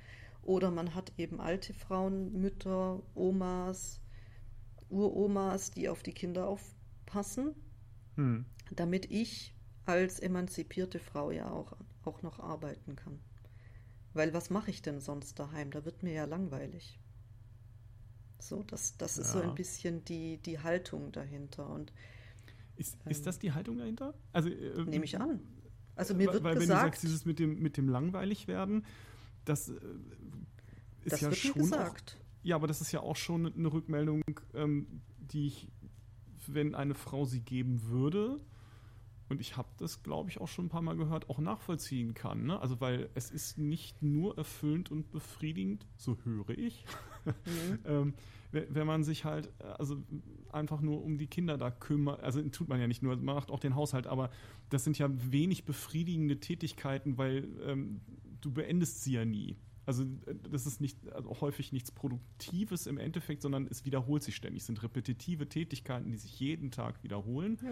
Oder man hat eben alte Frauen, Mütter, Omas, Uromas, die auf die Kinder aufpassen, hm. damit ich als emanzipierte Frau ja auch, auch noch arbeiten kann. Weil was mache ich denn sonst daheim? Da wird mir ja langweilig. So, das, das ja. ist so ein bisschen die, die Haltung dahinter. Und, ist, ähm, ist das die Haltung dahinter? Also, äh, nehme ich an. Also mir wird weil, gesagt, wenn du sagst, dieses mit dem, mit dem langweilig werden, das äh, ist das ja schon gesagt. Auch, ja, aber das ist ja auch schon eine Rückmeldung, ähm, die ich, wenn eine Frau sie geben würde, und ich habe das, glaube ich, auch schon ein paar Mal gehört, auch nachvollziehen kann. Ne? Also weil es ist nicht nur erfüllend und befriedigend, so höre ich, mhm. (laughs) (laughs) ähm, wenn man sich halt also einfach nur um die Kinder da kümmert. Also tut man ja nicht nur, man macht auch den Haushalt, aber das sind ja wenig befriedigende Tätigkeiten, weil ähm, du beendest sie ja nie. Also das ist nicht also häufig nichts Produktives im Endeffekt, sondern es wiederholt sich ständig. Es sind repetitive Tätigkeiten, die sich jeden Tag wiederholen. Ja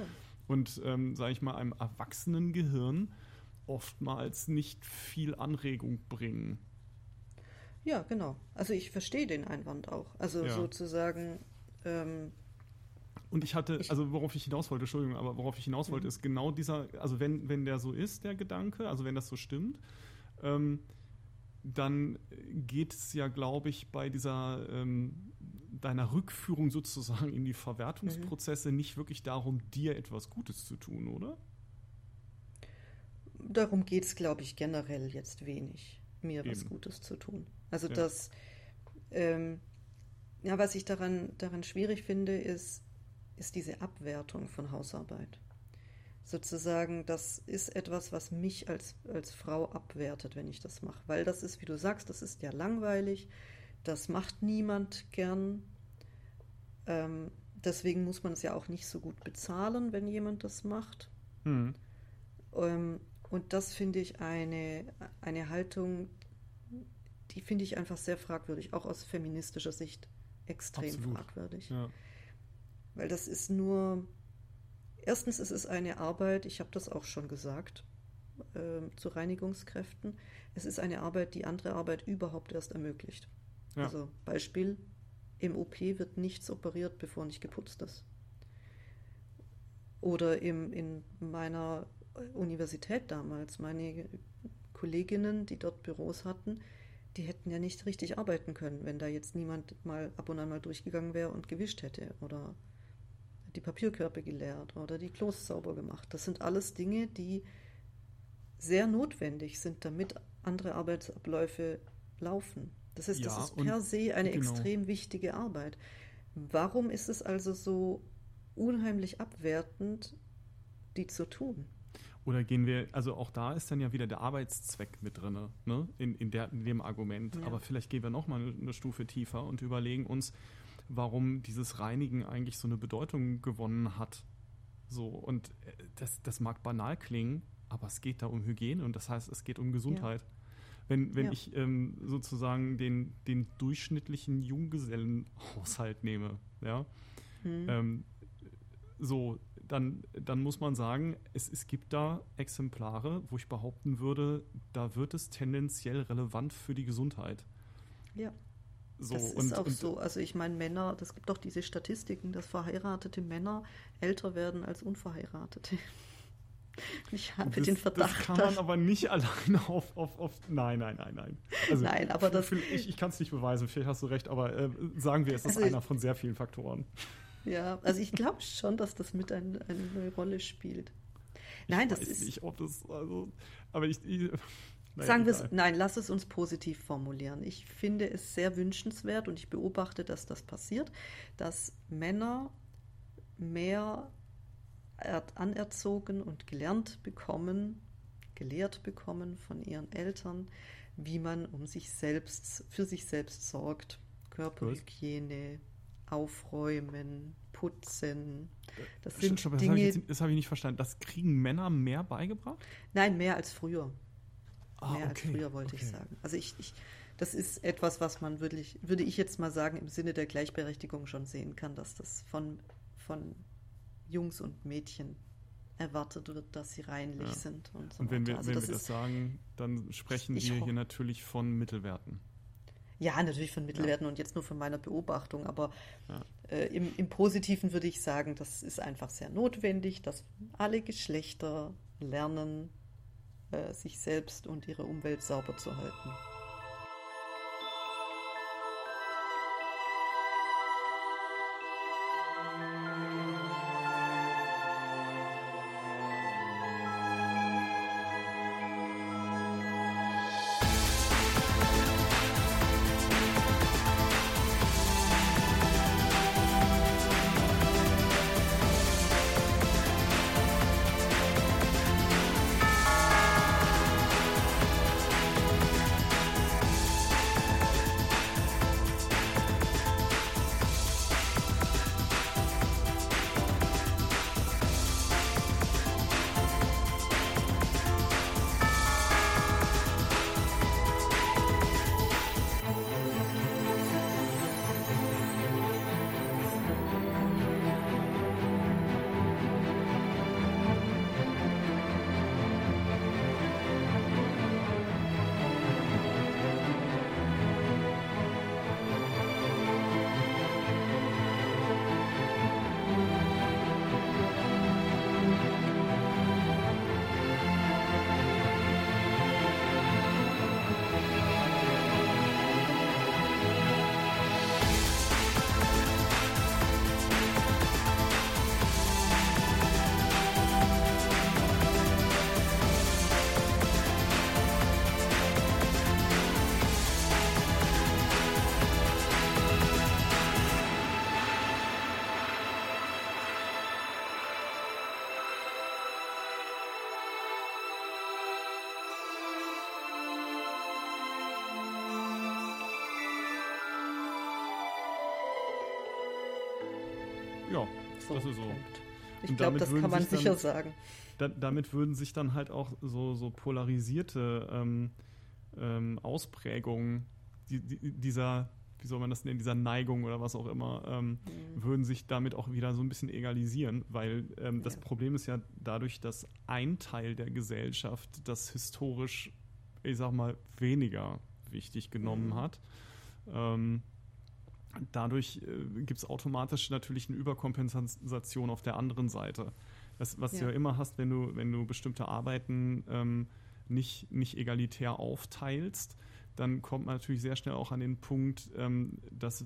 und, ähm, sage ich mal, einem erwachsenen Gehirn oftmals nicht viel Anregung bringen. Ja, genau. Also ich verstehe den Einwand auch. Also ja. sozusagen. Ähm, und ich hatte, ich, also worauf ich hinaus wollte, Entschuldigung, aber worauf ich hinaus wollte, mhm. ist genau dieser, also wenn, wenn der so ist, der Gedanke, also wenn das so stimmt, ähm, dann geht es ja, glaube ich, bei dieser ähm, deiner Rückführung sozusagen in die Verwertungsprozesse mhm. nicht wirklich darum, dir etwas Gutes zu tun, oder? Darum geht es, glaube ich, generell jetzt wenig, mir Eben. was Gutes zu tun. Also ja. das, ähm, ja, was ich daran, daran schwierig finde, ist, ist diese Abwertung von Hausarbeit. Sozusagen, das ist etwas, was mich als, als Frau abwertet, wenn ich das mache. Weil das ist, wie du sagst, das ist ja langweilig das macht niemand gern. Ähm, deswegen muss man es ja auch nicht so gut bezahlen, wenn jemand das macht. Mhm. Ähm, und das finde ich eine, eine Haltung, die finde ich einfach sehr fragwürdig, auch aus feministischer Sicht extrem Absolut. fragwürdig. Ja. Weil das ist nur, erstens ist es eine Arbeit, ich habe das auch schon gesagt, äh, zu Reinigungskräften, es ist eine Arbeit, die andere Arbeit überhaupt erst ermöglicht. Ja. Also Beispiel, im OP wird nichts operiert, bevor nicht geputzt ist. Oder im, in meiner Universität damals, meine Kolleginnen, die dort Büros hatten, die hätten ja nicht richtig arbeiten können, wenn da jetzt niemand mal ab und an mal durchgegangen wäre und gewischt hätte oder die Papierkörbe geleert oder die Klos sauber gemacht. Das sind alles Dinge, die sehr notwendig sind, damit andere Arbeitsabläufe laufen. Das heißt, ja, das ist per se eine genau. extrem wichtige Arbeit. Warum ist es also so unheimlich abwertend, die zu tun? Oder gehen wir, also auch da ist dann ja wieder der Arbeitszweck mit drin, ne? in, in, der, in dem Argument. Ja. Aber vielleicht gehen wir nochmal eine Stufe tiefer und überlegen uns, warum dieses Reinigen eigentlich so eine Bedeutung gewonnen hat. So, und äh, das, das mag banal klingen, aber es geht da um Hygiene und das heißt, es geht um Gesundheit. Ja. Wenn, wenn ja. ich ähm, sozusagen den, den durchschnittlichen Junggesellenhaushalt nehme, ja, mhm. ähm, so, dann, dann muss man sagen, es, es gibt da Exemplare, wo ich behaupten würde, da wird es tendenziell relevant für die Gesundheit. Ja. So, das ist auch und, so. Also ich meine, Männer, das gibt doch diese Statistiken, dass verheiratete Männer älter werden als unverheiratete. (laughs) Ich habe das, den Verdacht. Das kann man aber nicht (laughs) alleine auf, auf, auf. Nein, nein, nein, nein. Also, nein, aber das. Ich, ich kann es nicht beweisen, vielleicht hast du recht, aber äh, sagen wir, es ist also einer von sehr vielen Faktoren. Ja, also ich glaube schon, dass das mit ein, eine Rolle spielt. Nein, ich das weiß ist. Nicht, ob das, also, aber ich. ich naja, Sagen wir es, nein, lass es uns positiv formulieren. Ich finde es sehr wünschenswert und ich beobachte, dass das passiert, dass Männer mehr anerzogen und gelernt bekommen, gelehrt bekommen von ihren Eltern, wie man um sich selbst, für sich selbst sorgt. Körperhygiene, Aufräumen, Putzen. Das sind Stopp, das Dinge. Habe das habe ich nicht verstanden. Das kriegen Männer mehr beigebracht? Nein, mehr als früher. Ah, mehr okay, als früher wollte okay. ich sagen. Also ich, ich, das ist etwas, was man wirklich, würde ich jetzt mal sagen, im Sinne der Gleichberechtigung schon sehen kann, dass das von, von Jungs und Mädchen erwartet wird, dass sie reinlich ja. sind. Und, so und wenn, wir, also wenn das wir das sagen, dann sprechen wir hier natürlich von Mittelwerten. Ja, natürlich von Mittelwerten ja. und jetzt nur von meiner Beobachtung, aber ja. äh, im, im Positiven würde ich sagen, das ist einfach sehr notwendig, dass alle Geschlechter lernen, sich selbst und ihre Umwelt sauber zu halten. So, das ist so. Ich glaube, das kann man sicher dann, sagen. Da, damit würden sich dann halt auch so, so polarisierte ähm, ähm, Ausprägungen die, die, dieser, wie soll man das nennen, dieser Neigung oder was auch immer, ähm, mhm. würden sich damit auch wieder so ein bisschen egalisieren, weil ähm, das Problem ist ja dadurch, dass ein Teil der Gesellschaft das historisch, ich sag mal, weniger wichtig genommen mhm. hat. Ähm, dadurch äh, gibt es automatisch natürlich eine Überkompensation auf der anderen Seite. Das, was ja. du ja immer hast, wenn du, wenn du bestimmte Arbeiten ähm, nicht, nicht egalitär aufteilst, dann kommt man natürlich sehr schnell auch an den Punkt, ähm, dass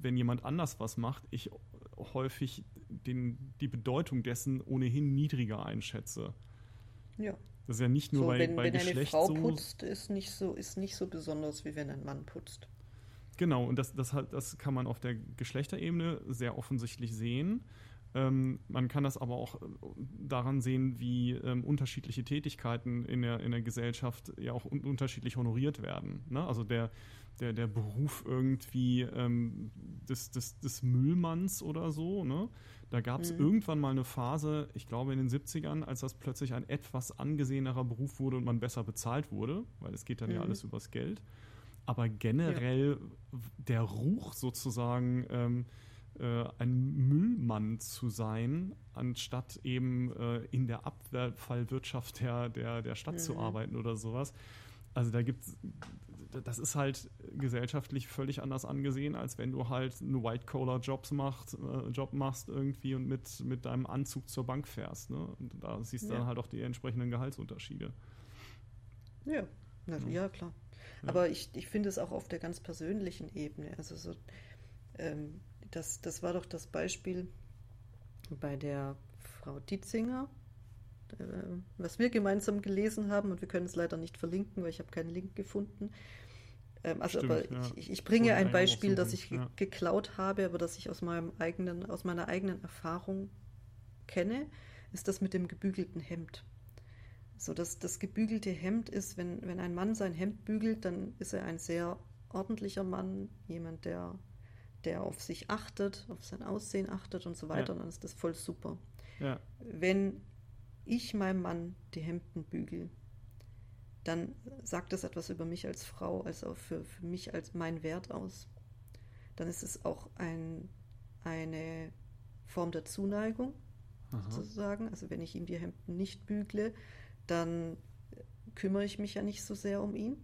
wenn jemand anders was macht, ich häufig den, die Bedeutung dessen ohnehin niedriger einschätze. Ja. Das ist ja nicht nur so, bei, wenn, bei wenn Geschlecht eine Frau so. putzt, ist nicht so, ist nicht so besonders, wie wenn ein Mann putzt. Genau, und das, das, das kann man auf der Geschlechterebene sehr offensichtlich sehen. Ähm, man kann das aber auch äh, daran sehen, wie ähm, unterschiedliche Tätigkeiten in der, in der Gesellschaft ja auch un unterschiedlich honoriert werden. Ne? Also der, der, der Beruf irgendwie ähm, des, des, des Müllmanns oder so, ne? Da gab es mhm. irgendwann mal eine Phase, ich glaube in den 70ern, als das plötzlich ein etwas angesehener Beruf wurde und man besser bezahlt wurde, weil es geht dann mhm. ja alles übers Geld. Aber generell ja. der Ruch sozusagen, ähm, äh, ein Müllmann zu sein, anstatt eben äh, in der Abfallwirtschaft der, der, der Stadt mhm. zu arbeiten oder sowas. Also da gibt's, das ist halt gesellschaftlich völlig anders angesehen, als wenn du halt einen White-Collar-Jobs macht, äh, Job machst irgendwie und mit, mit deinem Anzug zur Bank fährst. Ne? Und da siehst du ja. dann halt auch die entsprechenden Gehaltsunterschiede. Ja, ja. ja klar. Aber ich, ich finde es auch auf der ganz persönlichen Ebene. Also so, ähm, das, das war doch das Beispiel bei der Frau Dietzinger, äh, was wir gemeinsam gelesen haben, und wir können es leider nicht verlinken, weil ich habe keinen Link gefunden. Ähm, also, Stimmt, aber ja. ich, ich, bringe ein Beispiel, das ich ja. geklaut habe, aber das ich aus meinem eigenen, aus meiner eigenen Erfahrung kenne, ist das mit dem gebügelten Hemd. So, das, das gebügelte Hemd ist, wenn, wenn ein Mann sein Hemd bügelt, dann ist er ein sehr ordentlicher Mann, jemand, der der auf sich achtet, auf sein Aussehen achtet und so weiter, ja. dann ist das voll super. Ja. Wenn ich meinem Mann die Hemden bügel, dann sagt das etwas über mich als Frau, als auch für, für mich als mein Wert aus. Dann ist es auch ein, eine Form der Zuneigung, Aha. sozusagen. Also wenn ich ihm die Hemden nicht bügle, dann kümmere ich mich ja nicht so sehr um ihn.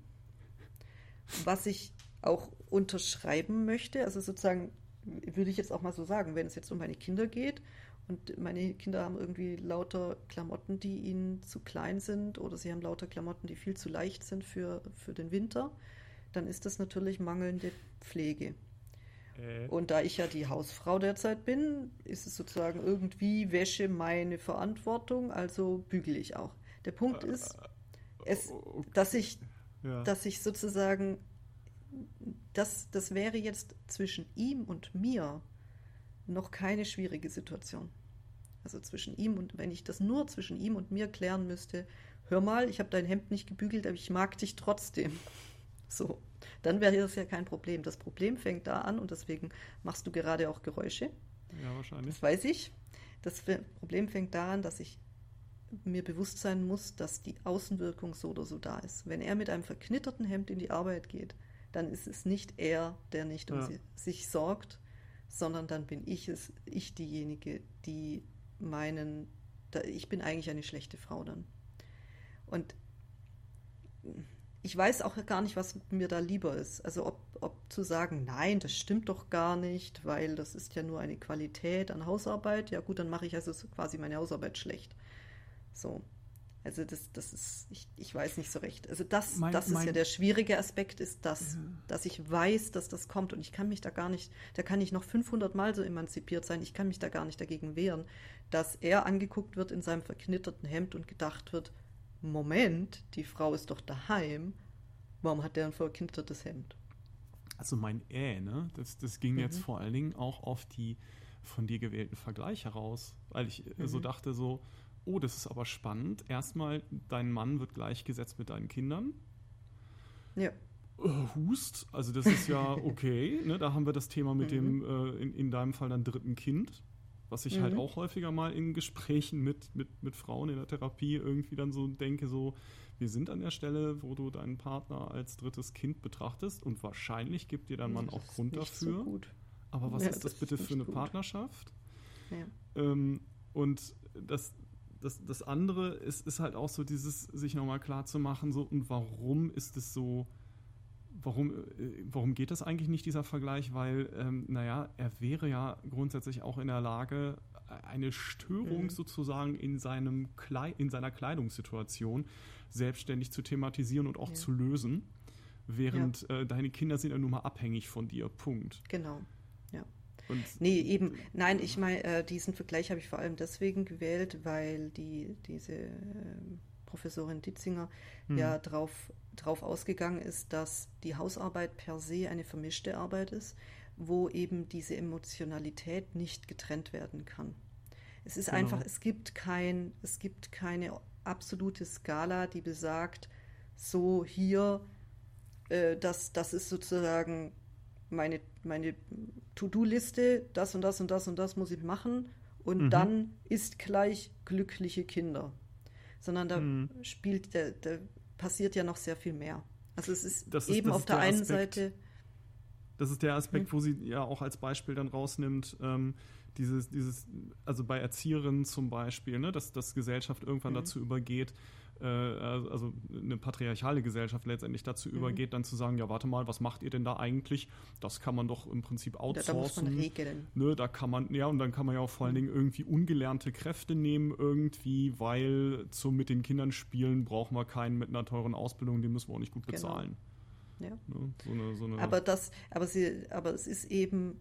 Was ich auch unterschreiben möchte. Also sozusagen würde ich jetzt auch mal so sagen, wenn es jetzt um meine Kinder geht und meine Kinder haben irgendwie lauter Klamotten, die ihnen zu klein sind oder sie haben lauter Klamotten, die viel zu leicht sind für, für den Winter, dann ist das natürlich mangelnde Pflege. Äh. Und da ich ja die Hausfrau derzeit bin, ist es sozusagen irgendwie Wäsche meine Verantwortung, also bügele ich auch. Der Punkt äh, ist, es, dass ich, ja. dass ich sozusagen das, das wäre jetzt zwischen ihm und mir noch keine schwierige Situation. Also zwischen ihm und wenn ich das nur zwischen ihm und mir klären müsste, hör mal, ich habe dein Hemd nicht gebügelt, aber ich mag dich trotzdem. (laughs) So, dann wäre das ja kein Problem. Das Problem fängt da an und deswegen machst du gerade auch Geräusche. Ja, wahrscheinlich. Das weiß ich. Das Problem fängt da an, dass ich mir bewusst sein muss, dass die Außenwirkung so oder so da ist. Wenn er mit einem verknitterten Hemd in die Arbeit geht, dann ist es nicht er, der nicht um ja. sie, sich sorgt, sondern dann bin ich es, ich diejenige, die meinen, da, ich bin eigentlich eine schlechte Frau dann. Und ich weiß auch gar nicht, was mir da lieber ist. Also ob, ob zu sagen, nein, das stimmt doch gar nicht, weil das ist ja nur eine Qualität an Hausarbeit. Ja gut, dann mache ich also quasi meine Hausarbeit schlecht. So. Also das, das ist, ich, ich weiß nicht so recht. Also das, mein, das ist mein, ja der schwierige Aspekt, ist das, ja. dass ich weiß, dass das kommt und ich kann mich da gar nicht, da kann ich noch 500 Mal so emanzipiert sein, ich kann mich da gar nicht dagegen wehren, dass er angeguckt wird in seinem verknitterten Hemd und gedacht wird, Moment, die Frau ist doch daheim, warum hat der ein verknittertes Hemd? Also mein Äh, ne, das, das ging mhm. jetzt vor allen Dingen auch auf die von dir gewählten Vergleiche raus, weil ich mhm. so dachte so, oh, das ist aber spannend. Erstmal, dein Mann wird gleichgesetzt mit deinen Kindern. Ja. Äh, Hust, also das ist ja (laughs) okay. ne? Da haben wir das Thema mit mhm. dem, äh, in, in deinem Fall dann dritten Kind. Was ich halt mhm. halt auch häufiger mal in Gesprächen mit, mit, mit Frauen in der Therapie irgendwie dann so denke, so, wir sind an der Stelle, wo du deinen Partner als drittes Kind betrachtest und wahrscheinlich gibt dir dein Mann auch Grund dafür. So aber was ja, ist das, das bitte für eine gut. Partnerschaft? Ja. Ähm, und das, das, das andere ist, ist halt auch so dieses, sich nochmal klar zu machen, so, und warum ist es so, warum, äh, warum geht das eigentlich nicht, dieser Vergleich? Weil, ähm, naja, er wäre ja grundsätzlich auch in der Lage, eine Störung mhm. sozusagen in, seinem in seiner Kleidungssituation selbstständig zu thematisieren und auch ja. zu lösen. Während ja. äh, deine Kinder sind ja nun mal abhängig von dir. Punkt. Genau. Ja. Und nee, eben, nein, ich meine, äh, diesen Vergleich habe ich vor allem deswegen gewählt, weil die, diese äh, Professorin Ditzinger hm. ja drauf, drauf ausgegangen ist, dass die Hausarbeit per se eine vermischte Arbeit ist, wo eben diese Emotionalität nicht getrennt werden kann. Es ist genau. einfach, es gibt kein, es gibt keine absolute Skala, die besagt, so hier, äh, das, das ist sozusagen meine, meine To-Do-Liste, das und das und das und das muss ich machen und mhm. dann ist gleich glückliche Kinder. Sondern da mhm. spielt, da, da, passiert ja noch sehr viel mehr. Also es ist, ist eben auf der, der einen Seite. Das ist der Aspekt, mhm. wo sie ja auch als Beispiel dann rausnimmt, ähm, dieses, dieses, also bei Erzieherinnen zum Beispiel, ne, dass, dass Gesellschaft irgendwann mhm. dazu übergeht, äh, also eine patriarchale Gesellschaft letztendlich dazu mhm. übergeht, dann zu sagen, ja, warte mal, was macht ihr denn da eigentlich? Das kann man doch im Prinzip outsourcen. Da, da muss man regeln. Ne, da kann man, ja, und dann kann man ja auch vor allen mhm. Dingen irgendwie ungelernte Kräfte nehmen, irgendwie, weil zum mit den Kindern spielen brauchen wir keinen mit einer teuren Ausbildung, den müssen wir auch nicht gut genau. bezahlen. Genau. Ja. Ne, so eine, so eine aber das, aber sie, aber es ist eben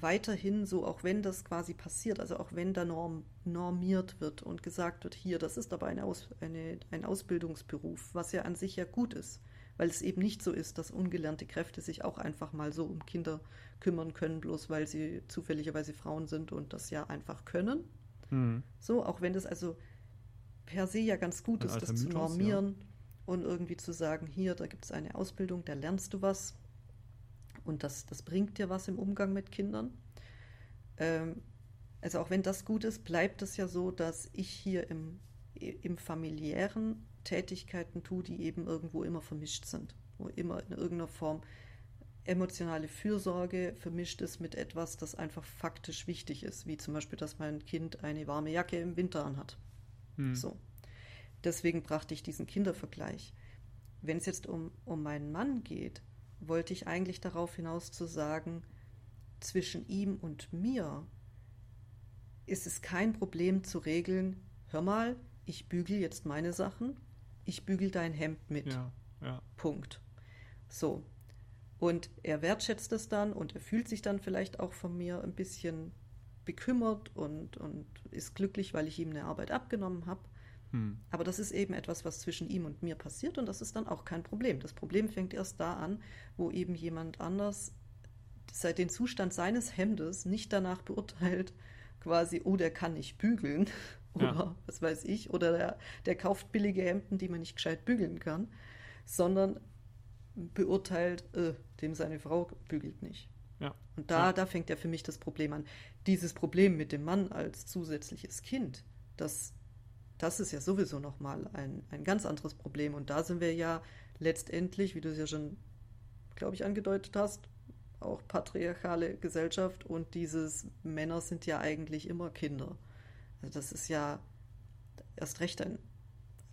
weiterhin so, auch wenn das quasi passiert, also auch wenn da norm, normiert wird und gesagt wird, hier, das ist aber eine Aus, eine, ein Ausbildungsberuf, was ja an sich ja gut ist, weil es eben nicht so ist, dass ungelernte Kräfte sich auch einfach mal so um Kinder kümmern können, bloß weil sie zufälligerweise Frauen sind und das ja einfach können. Mhm. So, auch wenn das also per se ja ganz gut ein ist, das Mythos, zu normieren ja. und irgendwie zu sagen, hier, da gibt es eine Ausbildung, da lernst du was und das, das bringt dir was im Umgang mit Kindern. Ähm, also auch wenn das gut ist, bleibt es ja so, dass ich hier im, im familiären Tätigkeiten tue, die eben irgendwo immer vermischt sind, wo immer in irgendeiner Form emotionale Fürsorge vermischt ist mit etwas, das einfach faktisch wichtig ist, wie zum Beispiel, dass mein Kind eine warme Jacke im Winter anhat. Hm. So. Deswegen brachte ich diesen Kindervergleich. Wenn es jetzt um, um meinen Mann geht, wollte ich eigentlich darauf hinaus zu sagen, zwischen ihm und mir ist es kein Problem zu regeln, hör mal, ich bügel jetzt meine Sachen, ich bügel dein Hemd mit. Ja, ja. Punkt. So. Und er wertschätzt es dann und er fühlt sich dann vielleicht auch von mir ein bisschen bekümmert und, und ist glücklich, weil ich ihm eine Arbeit abgenommen habe. Hm. Aber das ist eben etwas, was zwischen ihm und mir passiert und das ist dann auch kein Problem. Das Problem fängt erst da an, wo eben jemand anders seit den Zustand seines Hemdes nicht danach beurteilt, quasi, oh, der kann nicht bügeln (laughs) oder ja. was weiß ich, oder der, der kauft billige Hemden, die man nicht gescheit bügeln kann, sondern beurteilt, äh, dem seine Frau bügelt nicht. Ja. Und da, ja. da fängt ja für mich das Problem an. Dieses Problem mit dem Mann als zusätzliches Kind, das das ist ja sowieso nochmal ein, ein ganz anderes Problem. Und da sind wir ja letztendlich, wie du es ja schon, glaube ich, angedeutet hast, auch patriarchale Gesellschaft und dieses Männer sind ja eigentlich immer Kinder. Also das ist ja erst recht ein,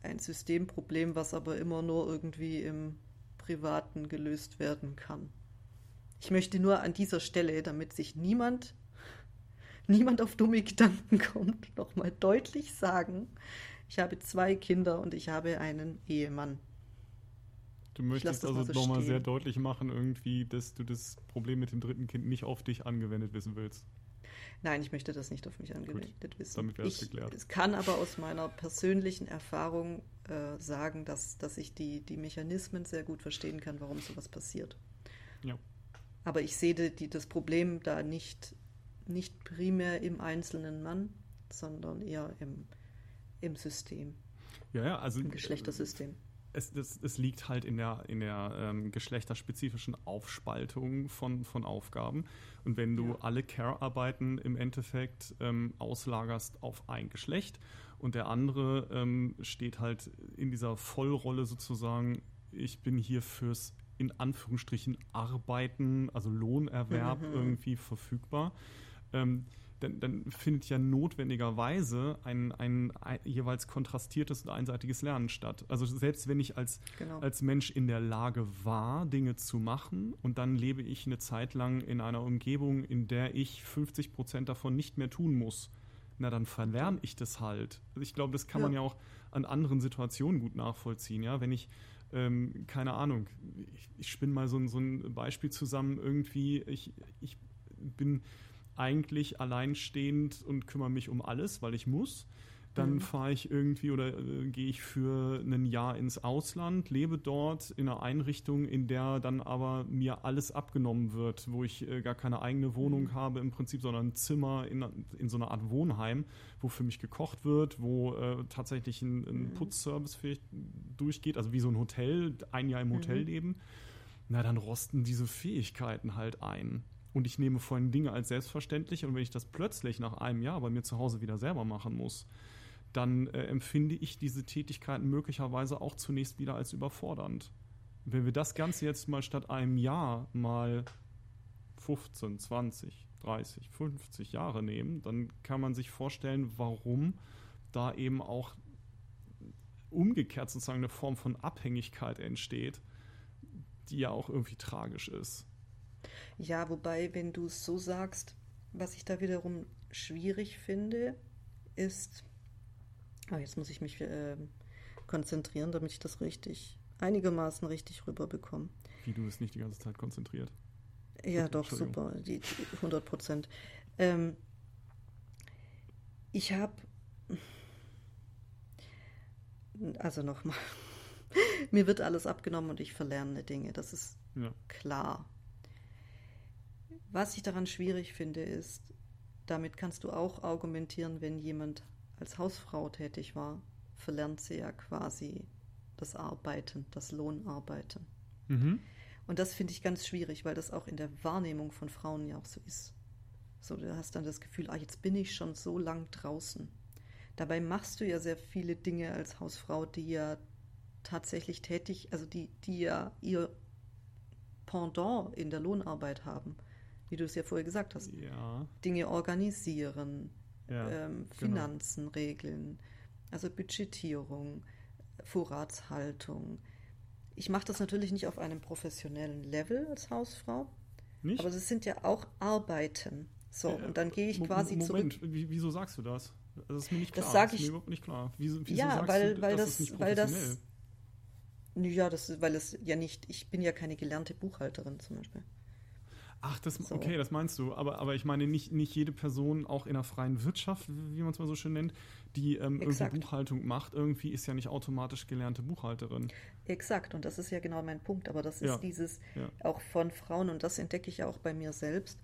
ein Systemproblem, was aber immer nur irgendwie im Privaten gelöst werden kann. Ich möchte nur an dieser Stelle, damit sich niemand niemand auf dumme Gedanken kommt, nochmal deutlich sagen, ich habe zwei Kinder und ich habe einen Ehemann. Du möchtest also so nochmal sehr deutlich machen, irgendwie, dass du das Problem mit dem dritten Kind nicht auf dich angewendet wissen willst. Nein, ich möchte das nicht auf mich angewendet Gut, wissen. Damit wäre es geklärt. Ich kann aber aus meiner persönlichen Erfahrung äh, sagen, dass, dass ich die, die Mechanismen sehr gut verstehen kann, warum sowas passiert. Ja. Aber ich sehe die, das Problem da nicht nicht primär im einzelnen Mann, sondern eher im, im System. Ja, ja, also. Im Geschlechtersystem. es, es, es, liegt halt in der, in der ähm, geschlechterspezifischen Aufspaltung von, von Aufgaben. Und wenn du ja. alle Care-Arbeiten im Endeffekt ähm, auslagerst auf ein Geschlecht und der andere ähm, steht halt in dieser Vollrolle sozusagen, ich bin hier fürs in Anführungsstrichen Arbeiten, also Lohnerwerb mhm. irgendwie verfügbar. Ähm, dann, dann, findet ja notwendigerweise ein, ein, ein, jeweils kontrastiertes und einseitiges Lernen statt. Also selbst wenn ich als, genau. als Mensch in der Lage war, Dinge zu machen und dann lebe ich eine Zeit lang in einer Umgebung, in der ich 50 Prozent davon nicht mehr tun muss, na dann verlerne ich das halt. Also ich glaube, das kann ja. man ja auch an anderen Situationen gut nachvollziehen. Ja, wenn ich ähm, keine Ahnung, ich, ich spinne mal so, so ein Beispiel zusammen irgendwie, ich, ich bin eigentlich alleinstehend und kümmere mich um alles, weil ich muss. Dann mhm. fahre ich irgendwie oder äh, gehe ich für ein Jahr ins Ausland, lebe dort in einer Einrichtung, in der dann aber mir alles abgenommen wird, wo ich äh, gar keine eigene Wohnung mhm. habe im Prinzip, sondern ein Zimmer in, in so einer Art Wohnheim, wo für mich gekocht wird, wo äh, tatsächlich ein, ein mhm. Putzservice vielleicht durchgeht, also wie so ein Hotel, ein Jahr im Hotel mhm. leben. Na, dann rosten diese Fähigkeiten halt ein und ich nehme vorhin Dinge als selbstverständlich und wenn ich das plötzlich nach einem Jahr bei mir zu Hause wieder selber machen muss, dann äh, empfinde ich diese Tätigkeiten möglicherweise auch zunächst wieder als überfordernd. Wenn wir das Ganze jetzt mal statt einem Jahr mal 15, 20, 30, 50 Jahre nehmen, dann kann man sich vorstellen, warum da eben auch umgekehrt sozusagen eine Form von Abhängigkeit entsteht, die ja auch irgendwie tragisch ist. Ja, wobei, wenn du es so sagst, was ich da wiederum schwierig finde, ist, oh, jetzt muss ich mich äh, konzentrieren, damit ich das richtig, einigermaßen richtig rüberbekomme. Wie du bist nicht die ganze Zeit konzentriert. Ja, doch, super, die, die 100 Prozent. Ähm, ich habe, also nochmal, (laughs) mir wird alles abgenommen und ich verlerne Dinge, das ist ja. klar. Was ich daran schwierig finde, ist, damit kannst du auch argumentieren, wenn jemand als Hausfrau tätig war, verlernt sie ja quasi das Arbeiten, das Lohnarbeiten. Mhm. Und das finde ich ganz schwierig, weil das auch in der Wahrnehmung von Frauen ja auch so ist. So, du hast dann das Gefühl, ah, jetzt bin ich schon so lang draußen. Dabei machst du ja sehr viele Dinge als Hausfrau, die ja tatsächlich tätig, also die, die ja ihr Pendant in der Lohnarbeit haben wie du es ja vorher gesagt hast. Ja. Dinge organisieren, ja, ähm, genau. Finanzen genau. regeln, also Budgetierung, Vorratshaltung. Ich mache das natürlich nicht auf einem professionellen Level als Hausfrau, nicht? aber es sind ja auch Arbeiten. So, äh, und dann gehe ich quasi Moment, zurück. Moment, wieso sagst du das? Das ist mir nicht klar. Das sage ich. mir überhaupt nicht klar. Wieso, wieso ja, weil, du, weil das, das weil das. Ja, das, weil es ja nicht. Ich bin ja keine gelernte Buchhalterin zum Beispiel. Ach, das, so. okay, das meinst du. Aber, aber ich meine, nicht, nicht jede Person, auch in der freien Wirtschaft, wie man es mal so schön nennt, die ähm, irgendwie Buchhaltung macht, irgendwie ist ja nicht automatisch gelernte Buchhalterin. Exakt, und das ist ja genau mein Punkt. Aber das ist ja. dieses ja. auch von Frauen, und das entdecke ich ja auch bei mir selbst,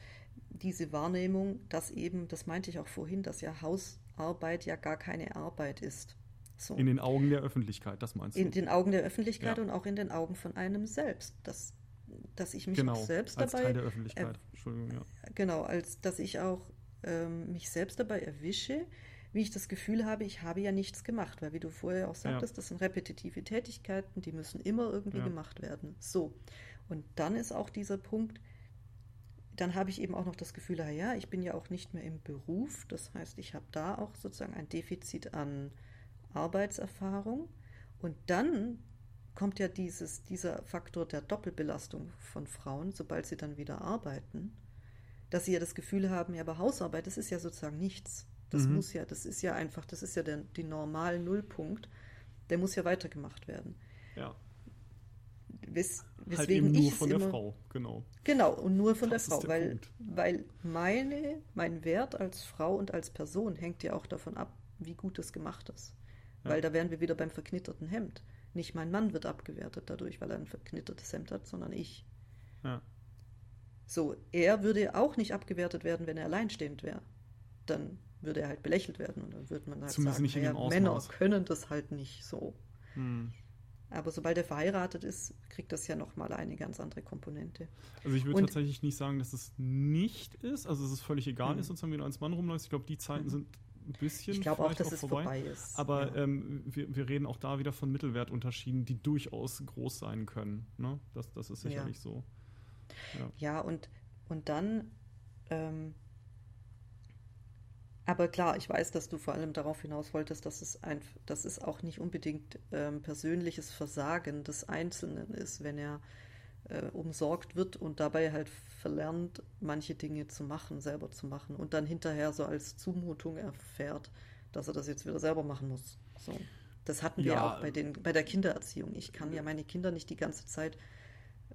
diese Wahrnehmung, dass eben, das meinte ich auch vorhin, dass ja Hausarbeit ja gar keine Arbeit ist. So. In den Augen der Öffentlichkeit, das meinst du? In den Augen der Öffentlichkeit ja. und auch in den Augen von einem selbst. Das dass ich mich genau, auch selbst als dabei. Teil der Öffentlichkeit. Entschuldigung, ja. Genau, als dass ich auch ähm, mich selbst dabei erwische, wie ich das Gefühl habe, ich habe ja nichts gemacht, weil wie du vorher auch sagtest, ja. das sind repetitive Tätigkeiten, die müssen immer irgendwie ja. gemacht werden. So. Und dann ist auch dieser Punkt, dann habe ich eben auch noch das Gefühl, ja, ich bin ja auch nicht mehr im Beruf. Das heißt, ich habe da auch sozusagen ein Defizit an Arbeitserfahrung. Und dann kommt ja dieses, dieser Faktor der Doppelbelastung von Frauen, sobald sie dann wieder arbeiten, dass sie ja das Gefühl haben, ja, aber Hausarbeit, das ist ja sozusagen nichts. Das mhm. muss ja, das ist ja einfach, das ist ja der die normale Nullpunkt, der muss ja weitergemacht werden. Ja. Wes, weswegen halt eben nur von der immer, Frau, genau. Genau, und nur von das der Frau, der weil, weil meine, mein Wert als Frau und als Person hängt ja auch davon ab, wie gut das gemacht ist. Ja. Weil da wären wir wieder beim verknitterten Hemd. Nicht mein Mann wird abgewertet dadurch, weil er ein verknittertes Hemd hat, sondern ich. Ja. So, er würde auch nicht abgewertet werden, wenn er alleinstehend wäre. Dann würde er halt belächelt werden und dann würde man halt Zumindest sagen, nicht naja, Männer können das halt nicht so. Hm. Aber sobald er verheiratet ist, kriegt das ja nochmal eine ganz andere Komponente. Also ich würde tatsächlich nicht sagen, dass es nicht ist. Also es ist völlig egal, mhm. ist sozusagen, wie du als Mann rumläufst. Ich glaube, die Zeiten mhm. sind ein bisschen. Ich glaube auch, dass auch es vorbei, vorbei ist. Aber ja. ähm, wir, wir, reden auch da wieder von Mittelwertunterschieden, die durchaus groß sein können. Ne? Das, das ist sicherlich ja. so. Ja, ja und, und dann. Ähm, aber klar, ich weiß, dass du vor allem darauf hinaus wolltest, dass es, ein, dass es auch nicht unbedingt ähm, persönliches Versagen des Einzelnen ist, wenn er äh, umsorgt wird und dabei halt verlernt, manche Dinge zu machen, selber zu machen und dann hinterher so als Zumutung erfährt, dass er das jetzt wieder selber machen muss. So. Das hatten wir ja. auch bei, den, bei der Kindererziehung. Ich kann ja meine Kinder nicht die ganze Zeit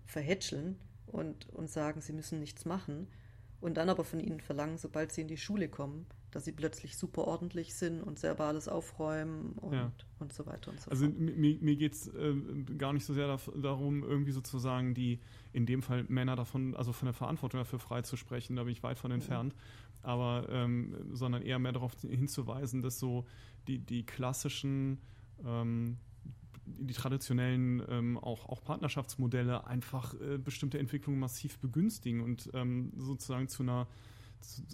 verhätscheln und, und sagen, sie müssen nichts machen und dann aber von ihnen verlangen, sobald sie in die Schule kommen, dass sie plötzlich super ordentlich sind und selber alles aufräumen und, ja. und so weiter und so also fort. Also mir, mir geht es äh, gar nicht so sehr da, darum, irgendwie sozusagen die, in dem Fall Männer davon, also von der Verantwortung dafür freizusprechen, da bin ich weit von entfernt, mhm. aber ähm, sondern eher mehr darauf hinzuweisen, dass so die, die klassischen ähm, die traditionellen ähm, auch, auch Partnerschaftsmodelle einfach äh, bestimmte Entwicklungen massiv begünstigen und ähm, sozusagen zu einer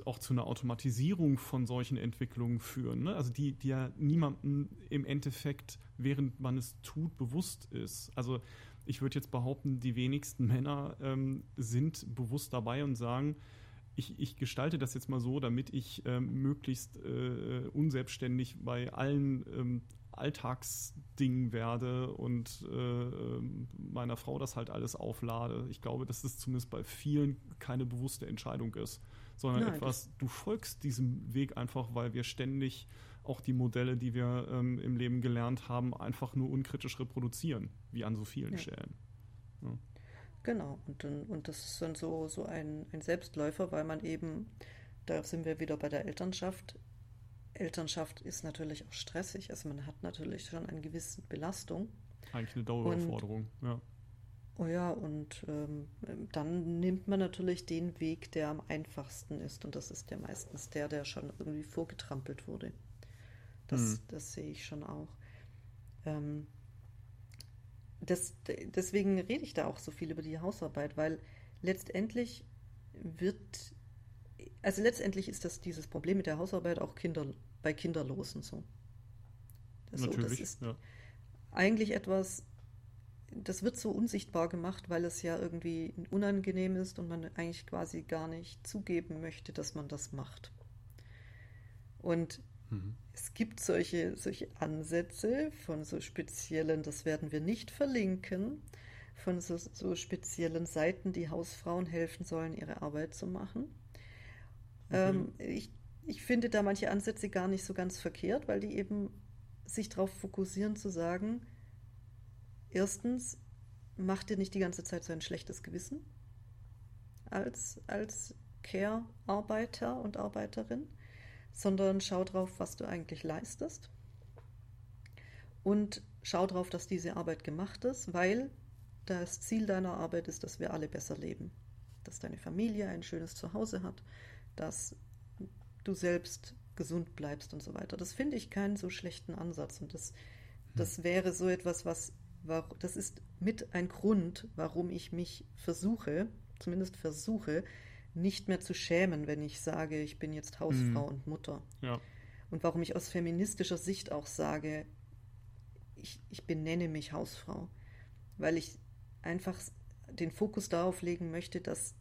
auch zu einer Automatisierung von solchen Entwicklungen führen. Ne? Also die, die ja niemandem im Endeffekt, während man es tut, bewusst ist. Also ich würde jetzt behaupten, die wenigsten Männer ähm, sind bewusst dabei und sagen, ich, ich, gestalte das jetzt mal so, damit ich ähm, möglichst äh, unselbstständig bei allen ähm, Alltagsdingen werde und äh, meiner Frau das halt alles auflade. Ich glaube, dass das zumindest bei vielen keine bewusste Entscheidung ist sondern Nein, etwas, du folgst diesem Weg einfach, weil wir ständig auch die Modelle, die wir ähm, im Leben gelernt haben, einfach nur unkritisch reproduzieren, wie an so vielen ja. Stellen. Ja. Genau, und, und das ist dann so, so ein, ein Selbstläufer, weil man eben, da sind wir wieder bei der Elternschaft, Elternschaft ist natürlich auch stressig, also man hat natürlich schon eine gewisse Belastung. Eigentlich eine Daueraufforderung, ja. Oh ja, und ähm, dann nimmt man natürlich den Weg, der am einfachsten ist. Und das ist ja meistens der, der schon irgendwie vorgetrampelt wurde. Das, mhm. das sehe ich schon auch. Ähm, das, deswegen rede ich da auch so viel über die Hausarbeit, weil letztendlich wird, also letztendlich ist das dieses Problem mit der Hausarbeit auch Kinder, bei Kinderlosen so. Das, Natürlich, so, das ist ja. eigentlich etwas, das wird so unsichtbar gemacht, weil es ja irgendwie unangenehm ist und man eigentlich quasi gar nicht zugeben möchte, dass man das macht. Und mhm. es gibt solche, solche Ansätze von so speziellen, das werden wir nicht verlinken, von so, so speziellen Seiten, die Hausfrauen helfen sollen, ihre Arbeit zu machen. Mhm. Ähm, ich, ich finde da manche Ansätze gar nicht so ganz verkehrt, weil die eben sich darauf fokussieren zu sagen, erstens, mach dir nicht die ganze Zeit so ein schlechtes Gewissen als, als Care-Arbeiter und Arbeiterin, sondern schau drauf, was du eigentlich leistest. Und schau drauf, dass diese Arbeit gemacht ist, weil das Ziel deiner Arbeit ist, dass wir alle besser leben. Dass deine Familie ein schönes Zuhause hat, dass du selbst gesund bleibst und so weiter. Das finde ich keinen so schlechten Ansatz. Und das, das wäre so etwas, was das ist mit ein Grund, warum ich mich versuche, zumindest versuche, nicht mehr zu schämen, wenn ich sage, ich bin jetzt Hausfrau mhm. und Mutter. Ja. Und warum ich aus feministischer Sicht auch sage, ich, ich benenne mich Hausfrau, weil ich einfach den Fokus darauf legen möchte, dass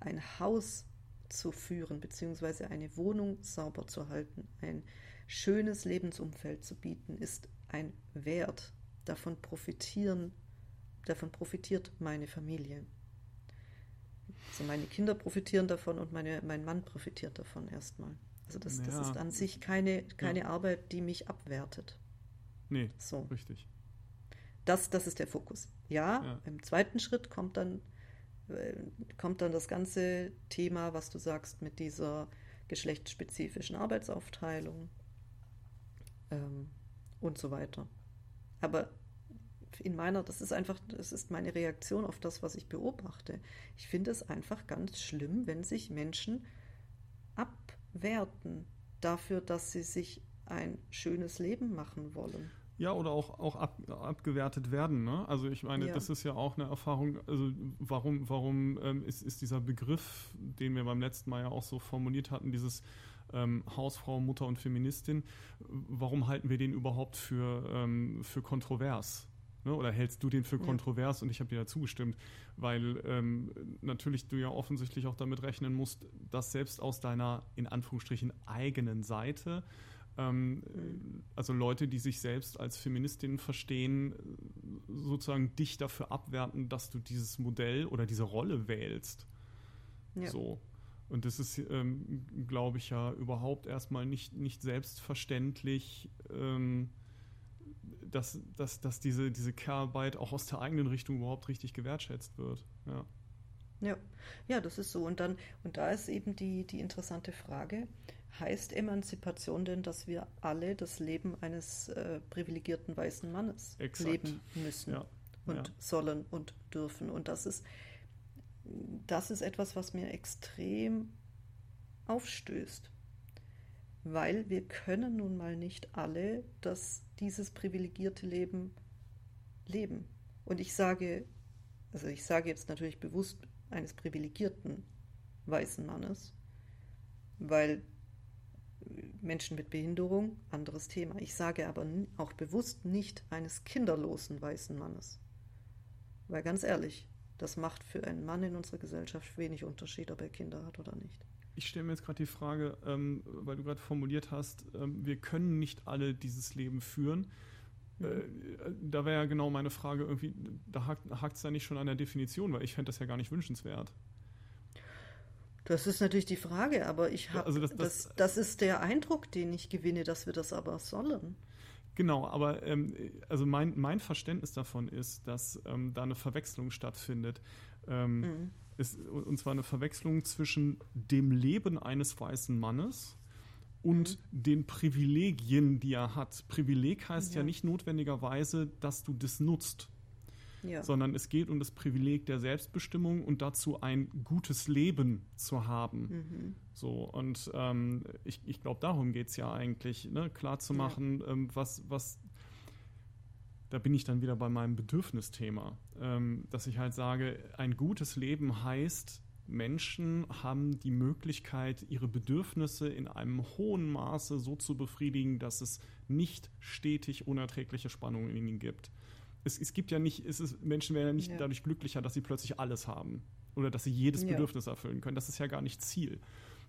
ein Haus zu führen, beziehungsweise eine Wohnung sauber zu halten, ein schönes Lebensumfeld zu bieten, ist ein Wert, davon profitieren, davon profitiert meine Familie. Also meine Kinder profitieren davon und meine, mein Mann profitiert davon erstmal. Also das, ja. das ist an sich keine, keine ja. Arbeit, die mich abwertet. Nee, so. richtig. Das, das ist der Fokus. Ja, ja, im zweiten Schritt kommt dann, äh, kommt dann das ganze Thema, was du sagst, mit dieser geschlechtsspezifischen Arbeitsaufteilung ähm, und so weiter. Aber in meiner, das ist einfach, das ist meine Reaktion auf das, was ich beobachte. Ich finde es einfach ganz schlimm, wenn sich Menschen abwerten dafür, dass sie sich ein schönes Leben machen wollen. Ja, oder auch, auch ab, abgewertet werden. Ne? Also ich meine, ja. das ist ja auch eine Erfahrung. Also warum, warum ähm, ist, ist dieser Begriff, den wir beim letzten Mal ja auch so formuliert hatten, dieses ähm, Hausfrau, Mutter und Feministin, warum halten wir den überhaupt für, ähm, für kontrovers? Ne? Oder hältst du den für kontrovers? Ja. Und ich habe dir dazu gestimmt, weil ähm, natürlich du ja offensichtlich auch damit rechnen musst, dass selbst aus deiner in Anführungsstrichen eigenen Seite ähm, also Leute, die sich selbst als Feministinnen verstehen, sozusagen dich dafür abwerten, dass du dieses Modell oder diese Rolle wählst. Ja. So. Und das ist, ähm, glaube ich, ja überhaupt erstmal nicht, nicht selbstverständlich, ähm, dass, dass, dass diese, diese Care-Arbeit auch aus der eigenen Richtung überhaupt richtig gewertschätzt wird. Ja. Ja, ja, das ist so. Und dann, und da ist eben die, die interessante Frage, heißt Emanzipation denn, dass wir alle das Leben eines äh, privilegierten weißen Mannes Exakt. leben müssen ja. und ja. sollen und dürfen? Und das ist, das ist etwas, was mir extrem aufstößt. Weil wir können nun mal nicht alle das, dieses privilegierte Leben leben. Und ich sage, also ich sage jetzt natürlich bewusst eines privilegierten weißen Mannes, weil Menschen mit Behinderung, anderes Thema. Ich sage aber auch bewusst nicht eines kinderlosen weißen Mannes. Weil ganz ehrlich, das macht für einen Mann in unserer Gesellschaft wenig Unterschied, ob er Kinder hat oder nicht. Ich stelle mir jetzt gerade die Frage, ähm, weil du gerade formuliert hast, ähm, wir können nicht alle dieses Leben führen. Mhm. Äh, da wäre ja genau meine Frage irgendwie, da hakt es da nicht schon an der Definition, weil ich fände das ja gar nicht wünschenswert. Das ist natürlich die Frage, aber ich habe, also das, das, das, das, ist der Eindruck, den ich gewinne, dass wir das aber sollen. Genau, aber ähm, also mein, mein Verständnis davon ist, dass ähm, da eine Verwechslung stattfindet. Ähm, mhm. ist, und zwar eine Verwechslung zwischen dem Leben eines weißen Mannes und mhm. den Privilegien, die er hat. Privileg heißt ja. ja nicht notwendigerweise, dass du das nutzt ja. sondern es geht um das Privileg der Selbstbestimmung und dazu ein gutes Leben zu haben. Mhm. So, und ähm, ich, ich glaube, darum geht es ja eigentlich, ne? klar zu machen, ja. ähm, was, was, da bin ich dann wieder bei meinem Bedürfnisthema, ähm, dass ich halt sage, ein gutes Leben heißt, Menschen haben die Möglichkeit, ihre Bedürfnisse in einem hohen Maße so zu befriedigen, dass es nicht stetig unerträgliche Spannungen in ihnen gibt es, es gibt ja nicht, es ist, Menschen werden ja nicht ja. dadurch glücklicher, dass sie plötzlich alles haben oder dass sie jedes ja. Bedürfnis erfüllen können. Das ist ja gar nicht Ziel.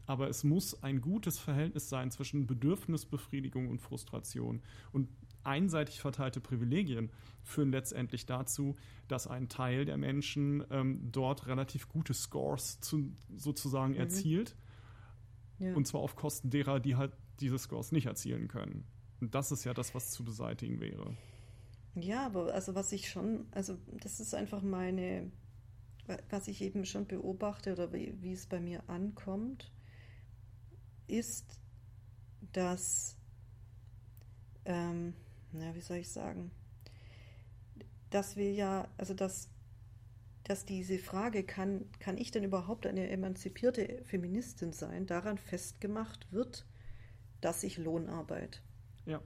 Aber es muss ein gutes Verhältnis sein zwischen Bedürfnisbefriedigung und Frustration. Und einseitig verteilte Privilegien führen letztendlich dazu, dass ein Teil der Menschen ähm, dort relativ gute Scores zu, sozusagen mhm. erzielt. Ja. Und zwar auf Kosten derer, die halt diese Scores nicht erzielen können. Und das ist ja das, was zu beseitigen wäre. Ja, aber also was ich schon, also das ist einfach meine, was ich eben schon beobachte oder wie, wie es bei mir ankommt, ist, dass, ähm, na, wie soll ich sagen, dass wir ja, also dass, dass diese Frage, kann, kann ich denn überhaupt eine emanzipierte Feministin sein, daran festgemacht wird, dass ich Lohnarbeit ja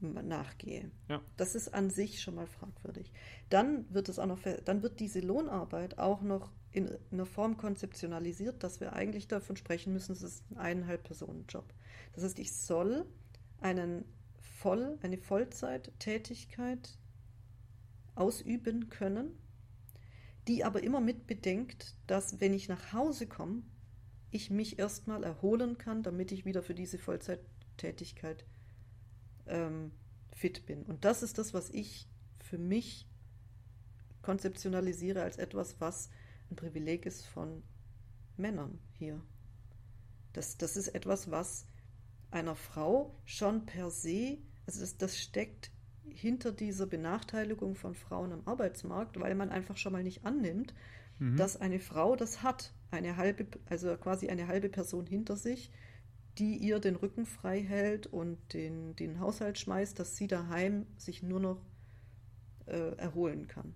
nachgehe. Ja. Das ist an sich schon mal fragwürdig. Dann wird es auch noch, dann wird diese Lohnarbeit auch noch in einer Form konzeptionalisiert, dass wir eigentlich davon sprechen müssen, es ist ein eineinhalb Personen Job. Das heißt, ich soll einen voll, eine Vollzeittätigkeit ausüben können, die aber immer mit bedenkt, dass wenn ich nach Hause komme, ich mich erstmal erholen kann, damit ich wieder für diese Vollzeittätigkeit ähm, fit bin. Und das ist das, was ich für mich konzeptionalisiere als etwas, was ein Privileg ist von Männern hier. Das, das ist etwas, was einer Frau schon per se, also das, das steckt hinter dieser Benachteiligung von Frauen am Arbeitsmarkt, weil man einfach schon mal nicht annimmt, mhm. dass eine Frau das hat, eine halbe, also quasi eine halbe Person hinter sich, die ihr den Rücken frei hält und den, den Haushalt schmeißt, dass sie daheim sich nur noch äh, erholen kann.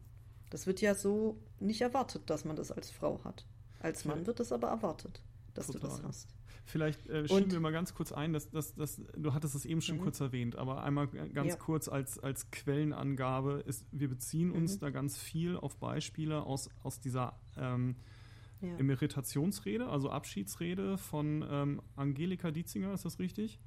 Das wird ja so nicht erwartet, dass man das als Frau hat. Als Mann wird es aber erwartet, dass Total. du das hast. Vielleicht äh, schieben wir mal ganz kurz ein, dass, dass, dass du hattest es eben schon mhm. kurz erwähnt, aber einmal ganz ja. kurz als, als Quellenangabe ist, wir beziehen uns mhm. da ganz viel auf Beispiele aus, aus dieser ähm, ja. Emeritationsrede, also Abschiedsrede von ähm, Angelika Dietzinger, ist das richtig?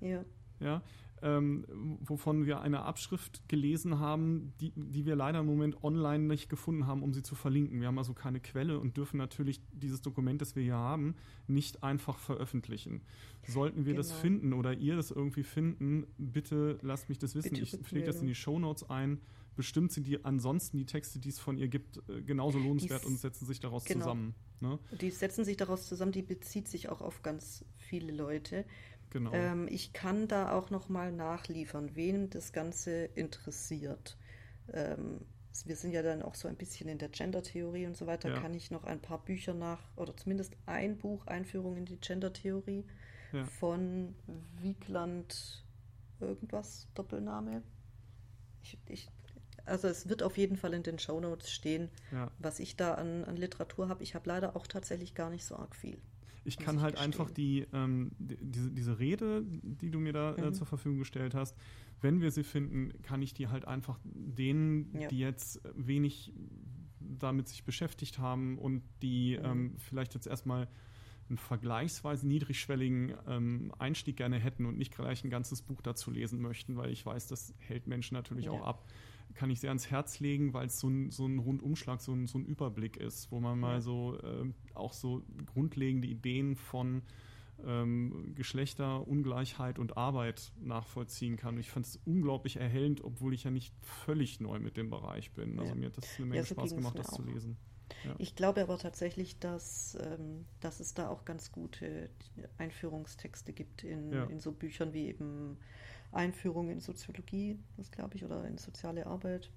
Ja. Ja, ähm, wovon wir eine Abschrift gelesen haben, die, die wir leider im Moment online nicht gefunden haben, um sie zu verlinken. Wir haben also keine Quelle und dürfen natürlich dieses Dokument, das wir hier haben, nicht einfach veröffentlichen. Sollten wir genau. das finden oder ihr das irgendwie finden, bitte lasst mich das wissen. Bitte ich pflege das in die Shownotes ein. Bestimmt sind die ansonsten die Texte, die es von ihr gibt, äh, genauso lohnenswert und setzen sich daraus genau. zusammen. Ne? Die setzen sich daraus zusammen, die bezieht sich auch auf ganz viele Leute. Genau. Ähm, ich kann da auch noch mal nachliefern, wen das Ganze interessiert. Ähm, wir sind ja dann auch so ein bisschen in der Gender-Theorie und so weiter. Ja. Kann ich noch ein paar Bücher nach, oder zumindest ein Buch, Einführung in die Gender-Theorie ja. von Wiegland, irgendwas, Doppelname. Ich, ich, also es wird auf jeden Fall in den Shownotes stehen, ja. was ich da an, an Literatur habe. Ich habe leider auch tatsächlich gar nicht so arg viel. Ich kann ich halt gestehen. einfach die, ähm, die, diese, diese Rede, die du mir da äh, mhm. äh, zur Verfügung gestellt hast, wenn wir sie finden, kann ich die halt einfach denen, ja. die jetzt wenig damit sich beschäftigt haben und die mhm. ähm, vielleicht jetzt erstmal einen vergleichsweise niedrigschwelligen ähm, Einstieg gerne hätten und nicht gleich ein ganzes Buch dazu lesen möchten, weil ich weiß, das hält Menschen natürlich ja. auch ab kann ich sehr ans Herz legen, weil es so ein, so ein Rundumschlag, so ein, so ein Überblick ist, wo man mal so äh, auch so grundlegende Ideen von ähm, Geschlechterungleichheit und Arbeit nachvollziehen kann. Und ich fand es unglaublich erhellend, obwohl ich ja nicht völlig neu mit dem Bereich bin. Also ja. mir hat das eine Menge ja, so Spaß gemacht, das auch. zu lesen. Ja. Ich glaube aber tatsächlich, dass, ähm, dass es da auch ganz gute Einführungstexte gibt in, in so Büchern wie eben Einführung in Soziologie, das glaube ich, oder in soziale Arbeit.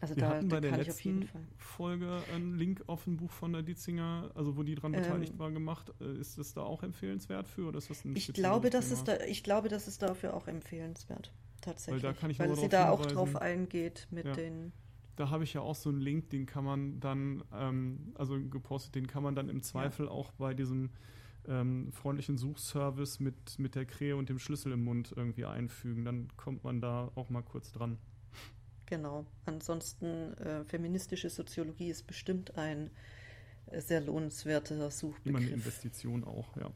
Also Wir da, hatten bei der letzten Folge einen Link auf ein Buch von der Dietzinger, also wo die dran ähm, beteiligt war, gemacht. Äh, ist das da auch empfehlenswert für oder ist das ein ich glaube, das ist da, Ich glaube, das ist dafür auch empfehlenswert, tatsächlich. Weil, da kann ich weil sie da auch drauf eingeht mit ja. den da habe ich ja auch so einen Link, den kann man dann, ähm, also gepostet, den kann man dann im Zweifel ja. auch bei diesem ähm, freundlichen Suchservice mit, mit der Krähe und dem Schlüssel im Mund irgendwie einfügen. Dann kommt man da auch mal kurz dran. Genau. Ansonsten, äh, feministische Soziologie ist bestimmt ein äh, sehr lohnenswerter Suchbegriff. Immer eine Investition auch, ja,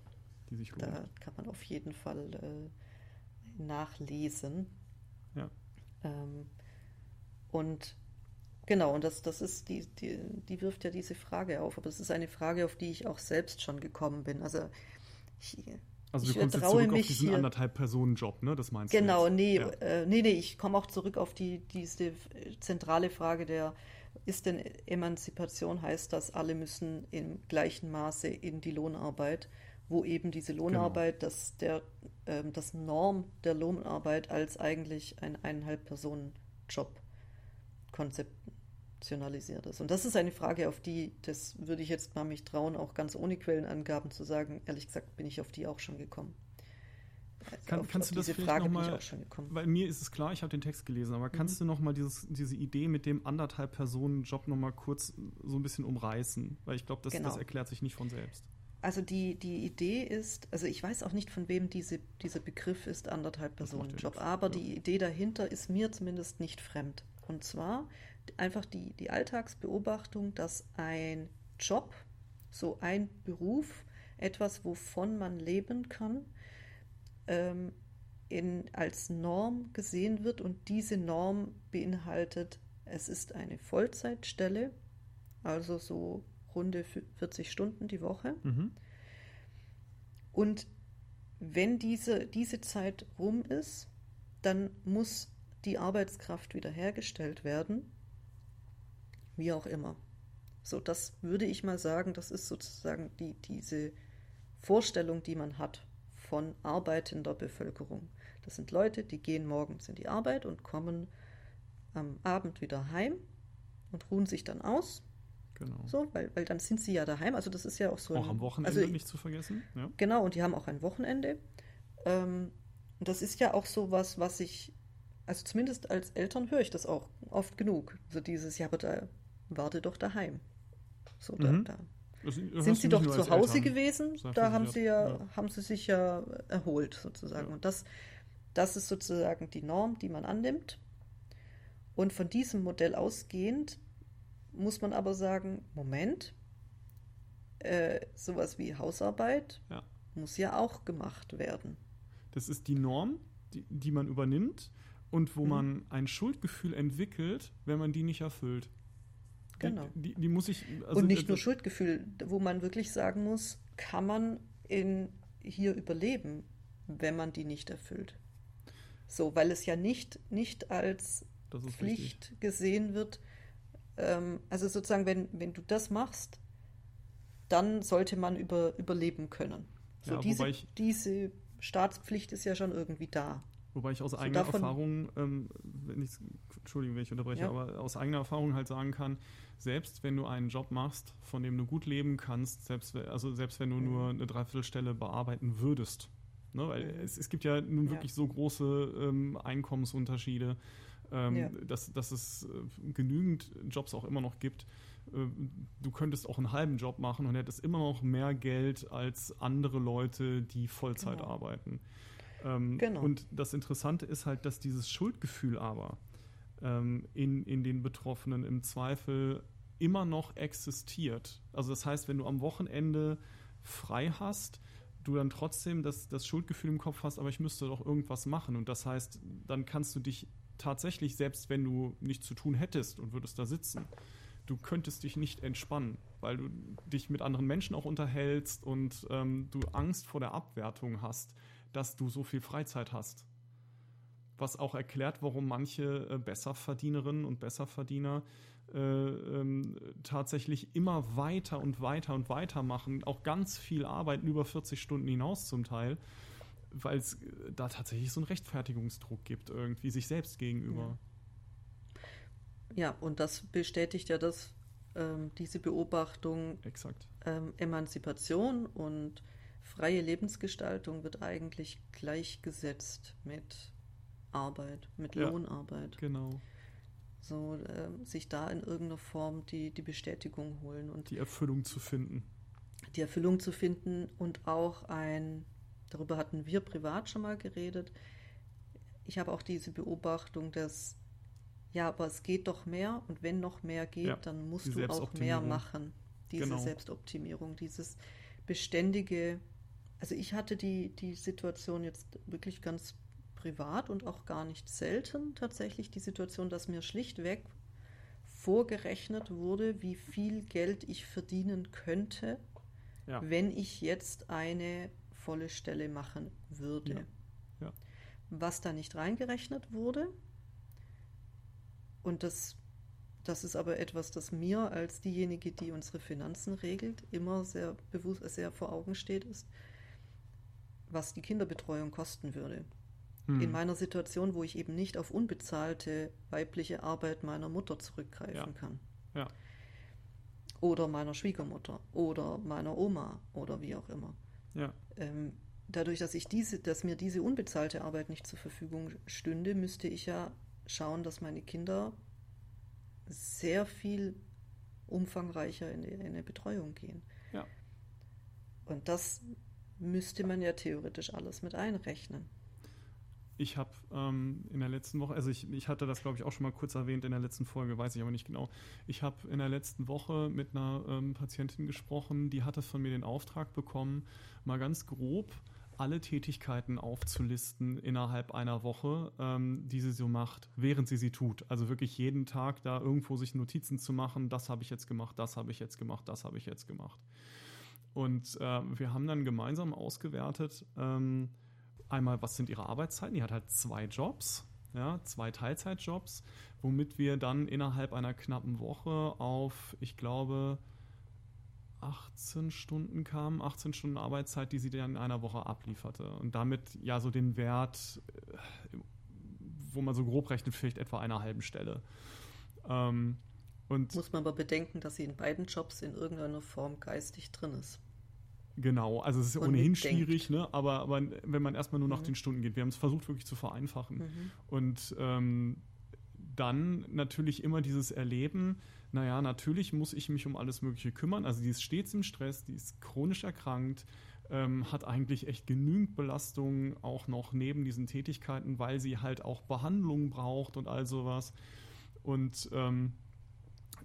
die sich lohnt. Da kann man auf jeden Fall äh, nachlesen. Ja. Ähm, und Genau, und das, das ist, die, die, die wirft ja diese Frage auf, aber es ist eine Frage, auf die ich auch selbst schon gekommen bin. Also ich, also du ich kommst jetzt zurück auf diesen hier, anderthalb Personen Job, ne? Das meinst genau, du? Genau, nee, ja. äh, nee, nee, ich komme auch zurück auf die diese zentrale Frage der ist denn Emanzipation heißt das, alle müssen im gleichen Maße in die Lohnarbeit, wo eben diese genau. Lohnarbeit, genau. das, der, äh, das Norm der Lohnarbeit als eigentlich ein eineinhalb Personen Job Konzept optionalisiert ist. Und das ist eine Frage, auf die, das würde ich jetzt mal mich trauen, auch ganz ohne Quellenangaben zu sagen. Ehrlich gesagt bin ich auf die auch schon gekommen. Kann, auf, kannst auf du das diese Frage noch mal, bin ich auch schon gekommen. Weil mir ist es klar, ich habe den Text gelesen, aber kannst mhm. du noch mal dieses, diese Idee mit dem anderthalb Personen Job noch mal kurz so ein bisschen umreißen? Weil ich glaube, das, genau. das erklärt sich nicht von selbst. Also die, die Idee ist, also ich weiß auch nicht, von wem diese, dieser Begriff ist, anderthalb Personen Job, aber ja. die Idee dahinter ist mir zumindest nicht fremd. Und zwar einfach die, die Alltagsbeobachtung, dass ein Job, so ein Beruf, etwas, wovon man leben kann, ähm, in, als Norm gesehen wird und diese Norm beinhaltet, es ist eine Vollzeitstelle, also so runde 40 Stunden die Woche. Mhm. Und wenn diese, diese Zeit rum ist, dann muss die Arbeitskraft wiederhergestellt werden wie auch immer. So, das würde ich mal sagen, das ist sozusagen die, diese Vorstellung, die man hat von arbeitender Bevölkerung. Das sind Leute, die gehen morgens in die Arbeit und kommen am Abend wieder heim und ruhen sich dann aus. Genau. So, weil, weil dann sind sie ja daheim. Also das ist ja auch so. Auch ein, am Wochenende also, nicht zu vergessen. Ja. Genau, und die haben auch ein Wochenende. Ähm, und das ist ja auch so was, was ich, also zumindest als Eltern höre ich das auch oft genug. So dieses, ja, aber da warte doch daheim. So, da, mhm. da. Das, das sind sie doch zu Hause Eltern. gewesen, da haben sie ja, ja, haben sie sich ja erholt sozusagen. Ja. Und das, das ist sozusagen die Norm, die man annimmt. Und von diesem Modell ausgehend muss man aber sagen, Moment, äh, sowas wie Hausarbeit ja. muss ja auch gemacht werden. Das ist die Norm, die, die man übernimmt und wo mhm. man ein Schuldgefühl entwickelt, wenn man die nicht erfüllt. Genau. Die, die, die muss ich. Also, und nicht nur Schuldgefühl, wo man wirklich sagen muss, kann man in, hier überleben, wenn man die nicht erfüllt. So, weil es ja nicht, nicht als Pflicht richtig. gesehen wird. Ähm, also sozusagen, wenn, wenn du das machst, dann sollte man über, überleben können. So, ja, diese, ich, diese Staatspflicht ist ja schon irgendwie da. Wobei ich aus so eigener Erfahrung, ähm, wenn ich, Entschuldigung, wenn ich unterbreche, ja. aber aus eigener Erfahrung halt sagen kann, selbst wenn du einen Job machst, von dem du gut leben kannst, selbst, also selbst wenn du mhm. nur eine Dreiviertelstelle bearbeiten würdest, ne, weil mhm. es, es gibt ja nun wirklich ja. so große ähm, Einkommensunterschiede, ähm, ja. dass, dass es äh, genügend Jobs auch immer noch gibt. Äh, du könntest auch einen halben Job machen und hättest immer noch mehr Geld als andere Leute, die Vollzeit genau. arbeiten. Ähm, genau. Und das Interessante ist halt, dass dieses Schuldgefühl aber ähm, in, in den Betroffenen im Zweifel immer noch existiert. Also das heißt, wenn du am Wochenende frei hast, du dann trotzdem das, das Schuldgefühl im Kopf hast, aber ich müsste doch irgendwas machen. Und das heißt, dann kannst du dich tatsächlich, selbst wenn du nichts zu tun hättest und würdest da sitzen, du könntest dich nicht entspannen, weil du dich mit anderen Menschen auch unterhältst und ähm, du Angst vor der Abwertung hast, dass du so viel Freizeit hast was auch erklärt, warum manche äh, Besserverdienerinnen und Besserverdiener äh, ähm, tatsächlich immer weiter und weiter und weiter machen, auch ganz viel arbeiten, über 40 Stunden hinaus zum Teil, weil es äh, da tatsächlich so einen Rechtfertigungsdruck gibt, irgendwie sich selbst gegenüber. Ja, ja und das bestätigt ja das, ähm, diese Beobachtung. Exakt. Ähm, Emanzipation und freie Lebensgestaltung wird eigentlich gleichgesetzt mit Arbeit, mit ja, Lohnarbeit. Genau. So, äh, sich da in irgendeiner Form die, die Bestätigung holen und die Erfüllung zu finden. Die Erfüllung zu finden und auch ein, darüber hatten wir privat schon mal geredet. Ich habe auch diese Beobachtung, dass ja, aber es geht doch mehr und wenn noch mehr geht, ja, dann musst du auch mehr machen. Diese genau. Selbstoptimierung, dieses beständige. Also ich hatte die, die Situation jetzt wirklich ganz privat und auch gar nicht selten tatsächlich die Situation, dass mir schlichtweg vorgerechnet wurde, wie viel Geld ich verdienen könnte, ja. wenn ich jetzt eine volle Stelle machen würde. Ja. Ja. Was da nicht reingerechnet wurde, und das, das ist aber etwas, das mir als diejenige, die unsere Finanzen regelt, immer sehr bewusst, sehr vor Augen steht, ist, was die Kinderbetreuung kosten würde hm. in meiner Situation, wo ich eben nicht auf unbezahlte weibliche Arbeit meiner Mutter zurückgreifen ja. kann. Ja. Oder meiner Schwiegermutter oder meiner Oma oder wie auch immer. Ja. Ähm, dadurch, dass ich diese, dass mir diese unbezahlte Arbeit nicht zur Verfügung stünde, müsste ich ja schauen, dass meine Kinder sehr viel umfangreicher in, in eine Betreuung gehen. Ja. Und das müsste man ja theoretisch alles mit einrechnen. Ich habe ähm, in der letzten Woche, also ich, ich hatte das glaube ich auch schon mal kurz erwähnt in der letzten Folge, weiß ich aber nicht genau. Ich habe in der letzten Woche mit einer ähm, Patientin gesprochen, die hatte von mir den Auftrag bekommen, mal ganz grob alle Tätigkeiten aufzulisten innerhalb einer Woche, ähm, die sie so macht, während sie sie tut. Also wirklich jeden Tag da irgendwo sich Notizen zu machen, das habe ich jetzt gemacht, das habe ich jetzt gemacht, das habe ich jetzt gemacht. Und äh, wir haben dann gemeinsam ausgewertet, ähm, einmal, was sind ihre Arbeitszeiten? Die hat halt zwei Jobs, ja, zwei Teilzeitjobs, womit wir dann innerhalb einer knappen Woche auf, ich glaube, 18 Stunden kamen, 18 Stunden Arbeitszeit, die sie dann in einer Woche ablieferte. Und damit ja so den Wert, äh, wo man so grob rechnet, vielleicht etwa einer halben Stelle. Ähm, und Muss man aber bedenken, dass sie in beiden Jobs in irgendeiner Form geistig drin ist. Genau, also es ist ja ohnehin schwierig, ne? aber, aber wenn man erstmal nur nach mhm. den Stunden geht, wir haben es versucht wirklich zu vereinfachen. Mhm. Und ähm, dann natürlich immer dieses Erleben, naja, natürlich muss ich mich um alles Mögliche kümmern. Also die ist stets im Stress, die ist chronisch erkrankt, ähm, hat eigentlich echt genügend Belastung auch noch neben diesen Tätigkeiten, weil sie halt auch Behandlung braucht und all sowas. Und ähm,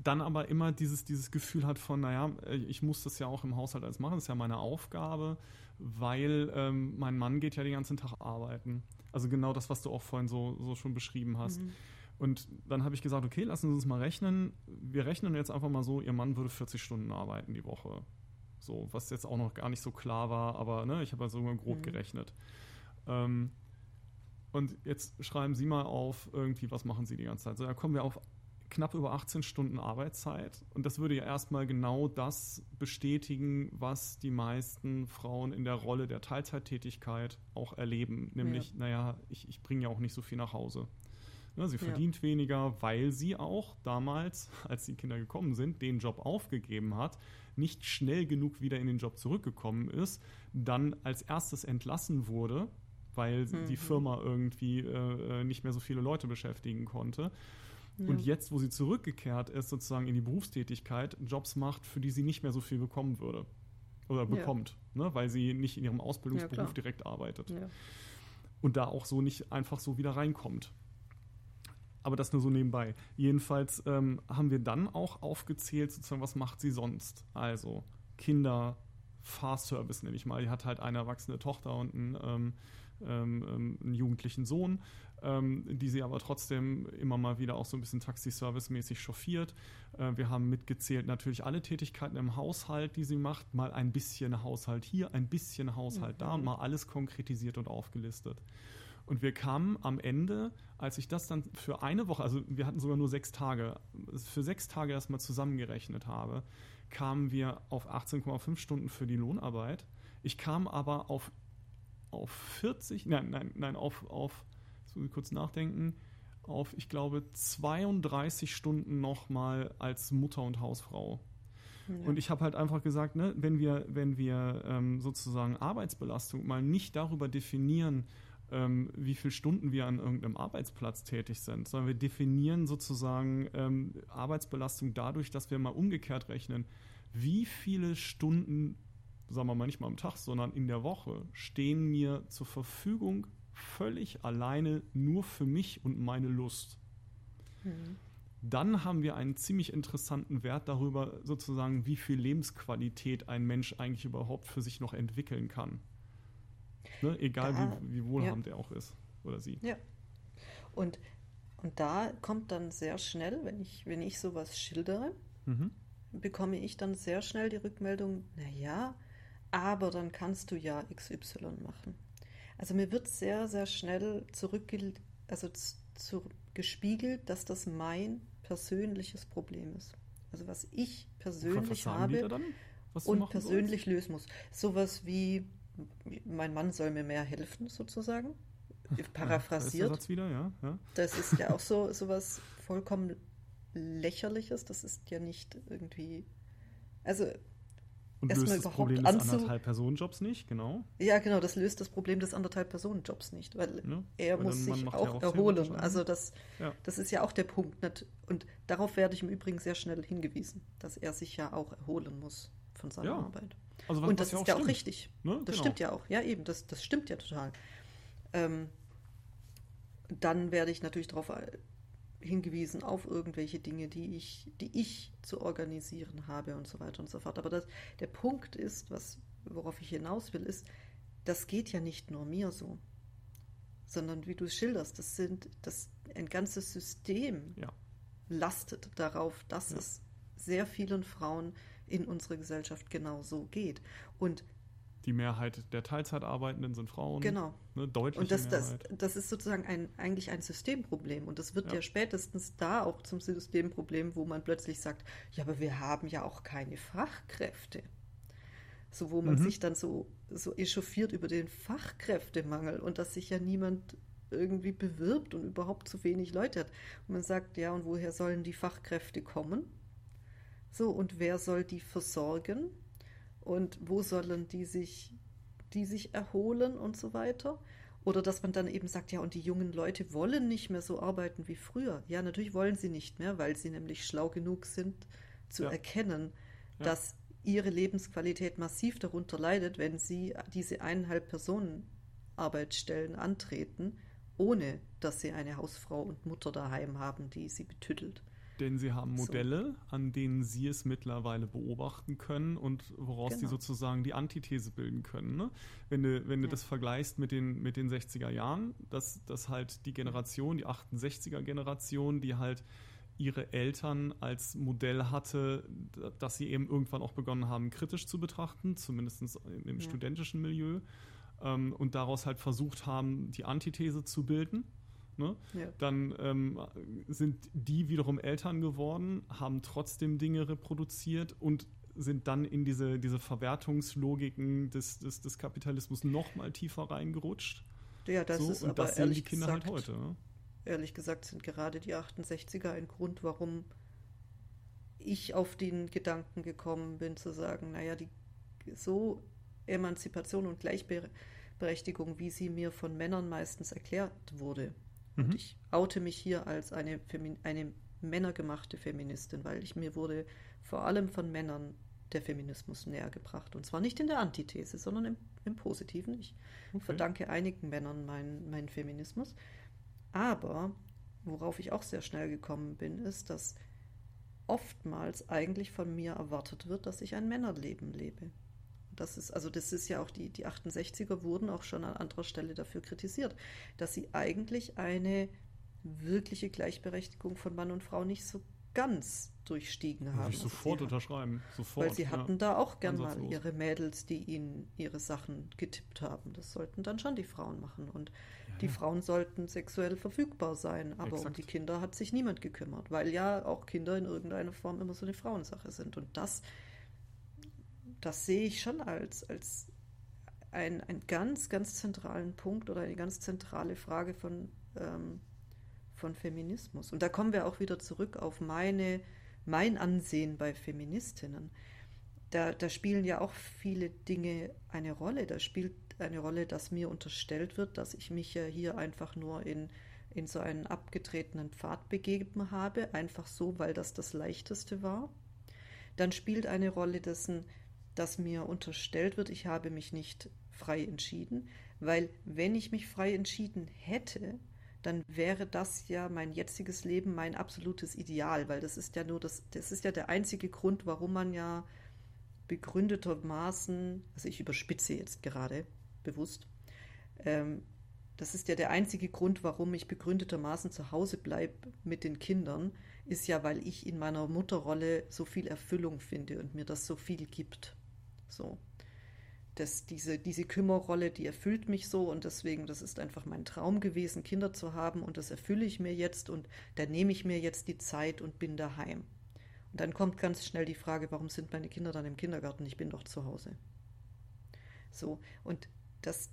dann aber immer dieses, dieses Gefühl hat von, naja, äh, ich muss das ja auch im Haushalt alles machen, das ist ja meine Aufgabe, weil ähm, mein Mann geht ja den ganzen Tag arbeiten. Also genau das, was du auch vorhin so, so schon beschrieben hast. Mhm. Und dann habe ich gesagt, okay, lassen Sie uns mal rechnen. Wir rechnen jetzt einfach mal so, Ihr Mann würde 40 Stunden arbeiten die Woche. So, was jetzt auch noch gar nicht so klar war, aber ne, ich habe also immer grob mhm. gerechnet. Ähm, und jetzt schreiben Sie mal auf, irgendwie, was machen Sie die ganze Zeit? So, da kommen wir auf knapp über 18 Stunden Arbeitszeit. Und das würde ja erstmal genau das bestätigen, was die meisten Frauen in der Rolle der Teilzeittätigkeit auch erleben. Nämlich, ja. naja, ich, ich bringe ja auch nicht so viel nach Hause. Ne, sie verdient ja. weniger, weil sie auch damals, (laughs) als die Kinder gekommen sind, den Job aufgegeben hat, nicht schnell genug wieder in den Job zurückgekommen ist, dann als erstes entlassen wurde, weil mhm. die Firma irgendwie äh, äh, nicht mehr so viele Leute beschäftigen konnte. Ja. Und jetzt, wo sie zurückgekehrt ist, sozusagen in die Berufstätigkeit, Jobs macht, für die sie nicht mehr so viel bekommen würde. Oder bekommt, ja. ne? weil sie nicht in ihrem Ausbildungsberuf ja, direkt arbeitet. Und da auch so nicht einfach so wieder reinkommt. Aber das nur so nebenbei. Jedenfalls ähm, haben wir dann auch aufgezählt, sozusagen, was macht sie sonst? Also Kinder, Fahrservice nenne ich mal. Die hat halt eine erwachsene Tochter und einen, ähm, ähm, ähm, einen jugendlichen Sohn, die sie aber trotzdem immer mal wieder auch so ein bisschen Taxiservice-mäßig chauffiert. Äh, wir haben mitgezählt natürlich alle Tätigkeiten im Haushalt, die sie macht. Mal ein bisschen Haushalt hier, ein bisschen Haushalt mhm. da, mal alles konkretisiert und aufgelistet. Und wir kamen am Ende, als ich das dann für eine Woche, also wir hatten sogar nur sechs Tage, für sechs Tage erstmal zusammengerechnet habe, kamen wir auf 18,5 Stunden für die Lohnarbeit. Ich kam aber auf, auf 40, nein, nein, nein, auf, auf, kurz nachdenken, auf, ich glaube, 32 Stunden nochmal als Mutter und Hausfrau. Ja. Und ich habe halt einfach gesagt, ne, wenn wir, wenn wir ähm, sozusagen Arbeitsbelastung mal nicht darüber definieren, ähm, wie viele Stunden wir an irgendeinem Arbeitsplatz tätig sind, sondern wir definieren sozusagen ähm, Arbeitsbelastung dadurch, dass wir mal umgekehrt rechnen, wie viele Stunden, sagen wir mal nicht mal am Tag, sondern in der Woche stehen mir zur Verfügung völlig alleine nur für mich und meine Lust. Mhm. Dann haben wir einen ziemlich interessanten Wert darüber, sozusagen, wie viel Lebensqualität ein Mensch eigentlich überhaupt für sich noch entwickeln kann. Ne? Egal da, wie, wie, wohlhabend ja. er auch ist oder sie. Ja. Und, und da kommt dann sehr schnell, wenn ich, wenn ich sowas schildere, mhm. bekomme ich dann sehr schnell die Rückmeldung, naja, aber dann kannst du ja XY machen. Also mir wird sehr, sehr schnell zurückge also zurückgespiegelt, dass das mein persönliches Problem ist. Also was ich persönlich habe und persönlich lösen muss. Sowas wie, mein Mann soll mir mehr helfen, sozusagen. Paraphrasiert. Ja, das, wieder, ja, ja. das ist ja auch so (laughs) sowas vollkommen lächerliches. Das ist ja nicht irgendwie. Also und löst das Problem des anzu anderthalb Personenjobs nicht, genau. Ja, genau, das löst das Problem des anderthalb Personenjobs nicht, weil ja, er weil muss sich auch, auch erholen. Also das, ja. das ist ja auch der Punkt. Nicht? Und darauf werde ich im Übrigen sehr schnell hingewiesen, dass er sich ja auch erholen muss von seiner ja. Arbeit. Also was, und das ist ja auch, stimmt. richtig. Ne? Das genau. stimmt ja auch. Ja, eben, das, das stimmt ja total. Ähm, dann werde ich natürlich darauf äh, hingewiesen, auf irgendwelche Dinge, die ich, die ich zu organisieren habe und so weiter und so fort. Aber das, der Punkt ist, was, worauf ich hinaus will, ist, das geht ja nicht nur mir so, sondern wie du es schilderst, das sind das ein ganzes System ja. lastet darauf, dass ja. es sehr vielen Frauen in unserer Gesellschaft genau so geht. Und die Mehrheit der Teilzeitarbeitenden sind Frauen. Genau. Ne, deutlich. Und das, das, das ist sozusagen ein, eigentlich ein Systemproblem. Und das wird ja. ja. spätestens da auch zum Systemproblem, wo man plötzlich sagt, ja, aber wir haben ja auch keine Fachkräfte. So, wo man mhm. sich dann so, so echauffiert über den Fachkräftemangel und dass sich ja niemand irgendwie bewirbt und überhaupt zu wenig Leute hat. Und man sagt, ja, und woher sollen die Fachkräfte kommen? So, und wer soll die versorgen? Und wo sollen die sich, die sich erholen und so weiter? oder dass man dann eben sagt, ja, und die jungen Leute wollen nicht mehr so arbeiten wie früher. Ja, natürlich wollen sie nicht mehr, weil sie nämlich schlau genug sind zu ja. erkennen, ja. dass ihre Lebensqualität massiv darunter leidet, wenn sie diese eineinhalb Personen Arbeitsstellen antreten, ohne dass sie eine Hausfrau und Mutter daheim haben, die sie betüttelt. Denn sie haben Modelle, so. an denen sie es mittlerweile beobachten können und woraus genau. sie sozusagen die Antithese bilden können. Ne? Wenn du, wenn du ja. das vergleichst mit den, mit den 60er Jahren, dass, dass halt die Generation, die 68er Generation, die halt ihre Eltern als Modell hatte, dass sie eben irgendwann auch begonnen haben, kritisch zu betrachten, zumindest im ja. studentischen Milieu, ähm, und daraus halt versucht haben, die Antithese zu bilden Ne? Ja. Dann ähm, sind die wiederum Eltern geworden, haben trotzdem Dinge reproduziert und sind dann in diese, diese Verwertungslogiken des, des, des Kapitalismus noch mal tiefer reingerutscht. Ja, das so, ist und aber das sehen die Kinder halt gesagt, halt heute. Ne? Ehrlich gesagt sind gerade die 68er ein Grund, warum ich auf den Gedanken gekommen bin, zu sagen, naja, die so Emanzipation und Gleichberechtigung, wie sie mir von Männern meistens erklärt wurde, Mhm. Und ich oute mich hier als eine, Femin eine männergemachte Feministin, weil ich mir wurde vor allem von Männern der Feminismus näher gebracht. Und zwar nicht in der Antithese, sondern im, im Positiven. Ich okay. verdanke einigen Männern meinen mein Feminismus. Aber worauf ich auch sehr schnell gekommen bin, ist, dass oftmals eigentlich von mir erwartet wird, dass ich ein Männerleben lebe. Das ist, also das ist ja auch die, die 68er wurden auch schon an anderer Stelle dafür kritisiert, dass sie eigentlich eine wirkliche Gleichberechtigung von Mann und Frau nicht so ganz durchstiegen haben. Also sofort also unterschreiben. Sofort, weil sie hatten ja. da auch gern mal ihre Mädels, die ihnen ihre Sachen getippt haben. Das sollten dann schon die Frauen machen. Und ja, die ja. Frauen sollten sexuell verfügbar sein. Aber Exakt. um die Kinder hat sich niemand gekümmert, weil ja auch Kinder in irgendeiner Form immer so eine Frauensache sind. Und das das sehe ich schon als, als einen, ganz, ganz zentralen Punkt oder eine ganz zentrale Frage von, ähm, von Feminismus. Und da kommen wir auch wieder zurück auf meine, mein Ansehen bei Feministinnen. Da, da spielen ja auch viele Dinge eine Rolle. Da spielt eine Rolle, dass mir unterstellt wird, dass ich mich ja hier einfach nur in, in so einen abgetretenen Pfad begeben habe, einfach so, weil das das Leichteste war. Dann spielt eine Rolle dessen, dass mir unterstellt wird, ich habe mich nicht frei entschieden, weil wenn ich mich frei entschieden hätte, dann wäre das ja mein jetziges Leben mein absolutes Ideal, weil das ist ja nur das, das ist ja der einzige Grund, warum man ja begründetermaßen, also ich überspitze jetzt gerade bewusst, ähm, das ist ja der einzige Grund, warum ich begründetermaßen zu Hause bleibe mit den Kindern, ist ja, weil ich in meiner Mutterrolle so viel Erfüllung finde und mir das so viel gibt. So. Das, diese, diese Kümmerrolle, die erfüllt mich so und deswegen, das ist einfach mein Traum gewesen, Kinder zu haben und das erfülle ich mir jetzt und da nehme ich mir jetzt die Zeit und bin daheim. Und dann kommt ganz schnell die Frage, warum sind meine Kinder dann im Kindergarten? Ich bin doch zu Hause. So, und das,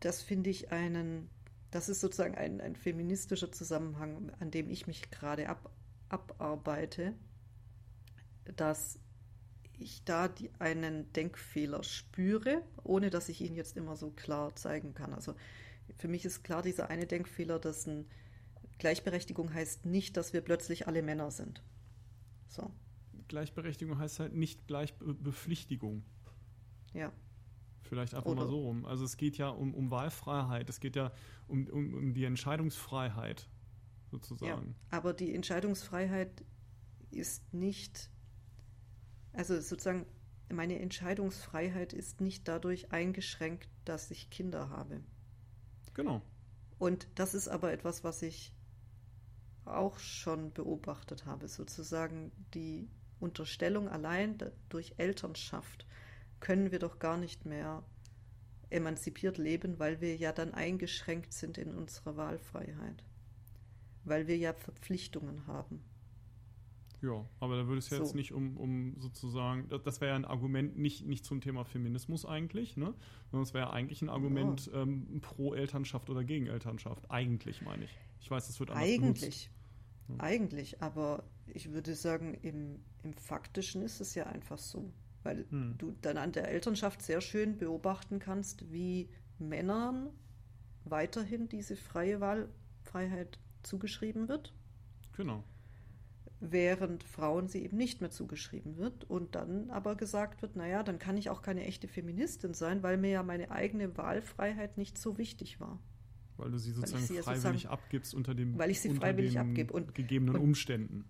das finde ich einen, das ist sozusagen ein, ein feministischer Zusammenhang, an dem ich mich gerade ab, abarbeite, dass ich da die, einen Denkfehler spüre, ohne dass ich ihn jetzt immer so klar zeigen kann. Also für mich ist klar dieser eine Denkfehler, dass ein Gleichberechtigung heißt nicht, dass wir plötzlich alle Männer sind. So. Gleichberechtigung heißt halt nicht Gleichbepflichtigung. Ja. Vielleicht einfach Oder mal so rum. Also es geht ja um, um Wahlfreiheit, es geht ja um, um, um die Entscheidungsfreiheit sozusagen. Ja, aber die Entscheidungsfreiheit ist nicht also sozusagen, meine Entscheidungsfreiheit ist nicht dadurch eingeschränkt, dass ich Kinder habe. Genau. Und das ist aber etwas, was ich auch schon beobachtet habe, sozusagen die Unterstellung allein durch Elternschaft können wir doch gar nicht mehr emanzipiert leben, weil wir ja dann eingeschränkt sind in unserer Wahlfreiheit, weil wir ja Verpflichtungen haben. Ja, aber da würde es ja so. jetzt nicht um, um sozusagen, das, das wäre ja ein Argument nicht, nicht zum Thema Feminismus eigentlich, ne? Sondern es wäre ja eigentlich ein Argument ja. ähm, pro Elternschaft oder gegen Elternschaft. Eigentlich meine ich. Ich weiß, es wird anders Eigentlich. Ja. Eigentlich, aber ich würde sagen, im, im Faktischen ist es ja einfach so. Weil hm. du dann an der Elternschaft sehr schön beobachten kannst, wie Männern weiterhin diese freie Wahlfreiheit zugeschrieben wird. Genau. Während Frauen sie eben nicht mehr zugeschrieben wird und dann aber gesagt wird, naja, dann kann ich auch keine echte Feministin sein, weil mir ja meine eigene Wahlfreiheit nicht so wichtig war. Weil du sie sozusagen sie freiwillig sozusagen, abgibst unter dem weil ich sie freiwillig abgebe und gegebenen und, Umständen.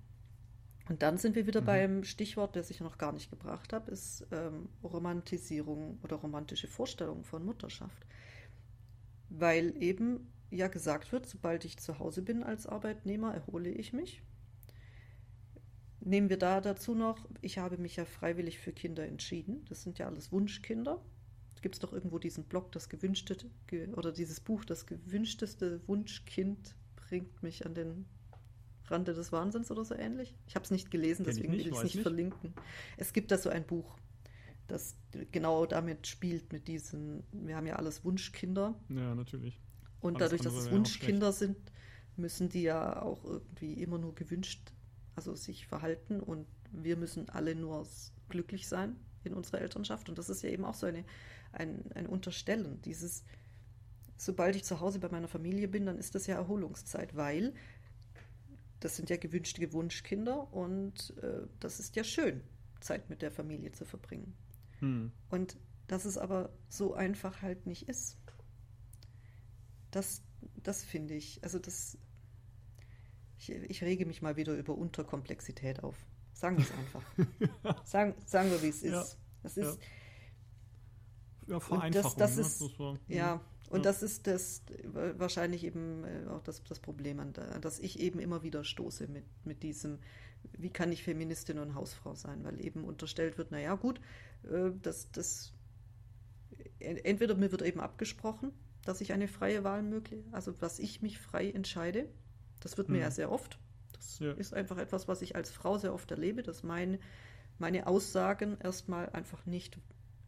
Und dann sind wir wieder mhm. beim Stichwort, das ich noch gar nicht gebracht habe, ist ähm, Romantisierung oder romantische Vorstellung von Mutterschaft. Weil eben ja gesagt wird, sobald ich zu Hause bin als Arbeitnehmer, erhole ich mich. Nehmen wir da dazu noch, ich habe mich ja freiwillig für Kinder entschieden. Das sind ja alles Wunschkinder. Gibt es doch irgendwo diesen Blog, das gewünschte, oder dieses Buch, das gewünschteste Wunschkind bringt mich an den Rande des Wahnsinns oder so ähnlich. Ich habe es nicht gelesen, deswegen will ich es nicht, nicht verlinken. Es gibt da so ein Buch, das genau damit spielt, mit diesen, wir haben ja alles Wunschkinder. Ja, natürlich. Und alles dadurch, dass es Wunschkinder sind, müssen die ja auch irgendwie immer nur gewünscht, also sich verhalten und wir müssen alle nur glücklich sein in unserer Elternschaft. Und das ist ja eben auch so eine, ein, ein Unterstellen. Dieses, sobald ich zu Hause bei meiner Familie bin, dann ist das ja Erholungszeit, weil das sind ja gewünschte Wunschkinder und äh, das ist ja schön, Zeit mit der Familie zu verbringen. Hm. Und dass es aber so einfach halt nicht ist. Das, das finde ich, also das, ich, ich, rege mich mal wieder über Unterkomplexität auf. Sagen wir es einfach. (laughs) sagen, sagen wir, wie es ist. Ja. Das ist. Ja, ja Vereinfachung. Das, das ne? ist, ne? ja, und ja. das ist das wahrscheinlich eben äh, auch das, das Problem, an, das ich eben immer wieder stoße mit, mit diesem, wie kann ich Feministin und Hausfrau sein, weil eben unterstellt wird, naja gut, äh, das, das entweder mir wird eben abgesprochen, dass ich eine freie Wahl möglich, also dass ich mich frei entscheide. Das wird mir ja mhm. sehr oft. Das ja. ist einfach etwas, was ich als Frau sehr oft erlebe, dass mein, meine Aussagen erstmal einfach nicht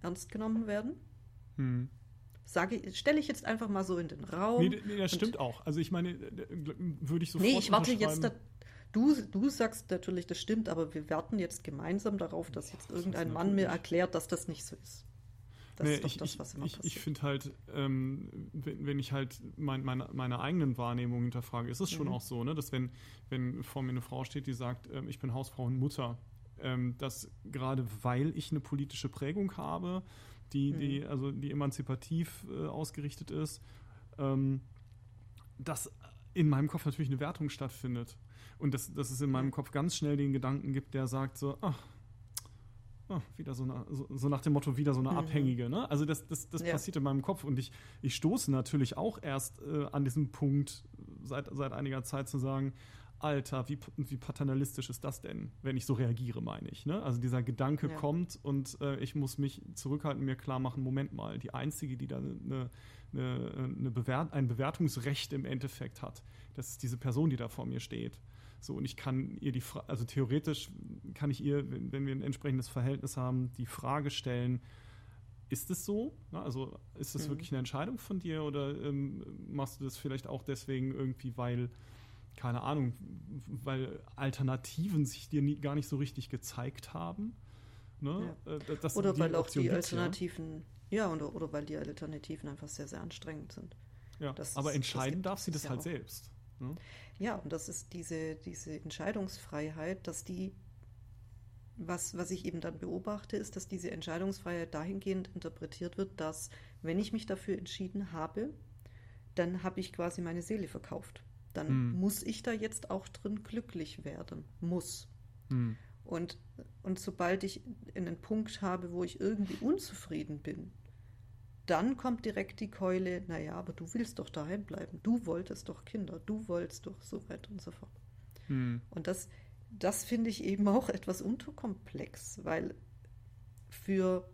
ernst genommen werden. Hm sage stelle ich jetzt einfach mal so in den Raum. Nee, nee das stimmt auch. Also ich meine, würde ich sofort Nee, ich warte jetzt, da, du, du sagst natürlich, das stimmt, aber wir warten jetzt gemeinsam darauf, dass jetzt irgendein Mann mir erklärt, dass das nicht so ist. Das nee, ist doch ich, das, was immer ich, passiert. Ich finde halt, ähm, wenn, wenn, ich halt mein, meine, meine eigenen Wahrnehmungen hinterfrage, ist es schon mhm. auch so, ne, dass wenn, wenn vor mir eine Frau steht, die sagt, ähm, ich bin Hausfrau und Mutter, ähm, dass gerade weil ich eine politische Prägung habe, die, mhm. die, also die emanzipativ äh, ausgerichtet ist, ähm, dass in meinem Kopf natürlich eine Wertung stattfindet. Und dass, dass es in meinem Kopf ganz schnell den Gedanken gibt, der sagt so, ach, oh, wieder so, eine, so, so, nach dem Motto, wieder so eine mhm. Abhängige. Ne? Also das, das, das ja. passiert in meinem Kopf und ich, ich stoße natürlich auch erst äh, an diesem Punkt seit, seit einiger Zeit zu sagen, Alter, wie, wie paternalistisch ist das denn, wenn ich so reagiere, meine ich. Ne? Also dieser Gedanke ja. kommt und äh, ich muss mich zurückhalten, mir klar machen, Moment mal, die Einzige, die da eine, eine, eine Bewert ein Bewertungsrecht im Endeffekt hat, das ist diese Person, die da vor mir steht. So, und ich kann ihr die Frage, also theoretisch kann ich ihr, wenn, wenn wir ein entsprechendes Verhältnis haben, die Frage stellen, ist es so? Also ist das mhm. wirklich eine Entscheidung von dir oder ähm, machst du das vielleicht auch deswegen irgendwie, weil keine Ahnung, weil Alternativen sich dir nie, gar nicht so richtig gezeigt haben. Ne? Ja. Äh, oder weil auch die Alternativen, ja, ja oder, oder weil die Alternativen einfach sehr, sehr anstrengend sind. Ja, das aber ist, entscheiden darf sie das ja halt auch. selbst. Ne? Ja, und das ist diese, diese Entscheidungsfreiheit, dass die, was, was ich eben dann beobachte, ist, dass diese Entscheidungsfreiheit dahingehend interpretiert wird, dass, wenn ich mich dafür entschieden habe, dann habe ich quasi meine Seele verkauft dann hm. muss ich da jetzt auch drin glücklich werden. Muss. Hm. Und, und sobald ich einen Punkt habe, wo ich irgendwie unzufrieden bin, dann kommt direkt die Keule, naja, aber du willst doch daheim bleiben. Du wolltest doch Kinder, du wolltest doch so weiter und so fort. Hm. Und das, das finde ich eben auch etwas unterkomplex, weil für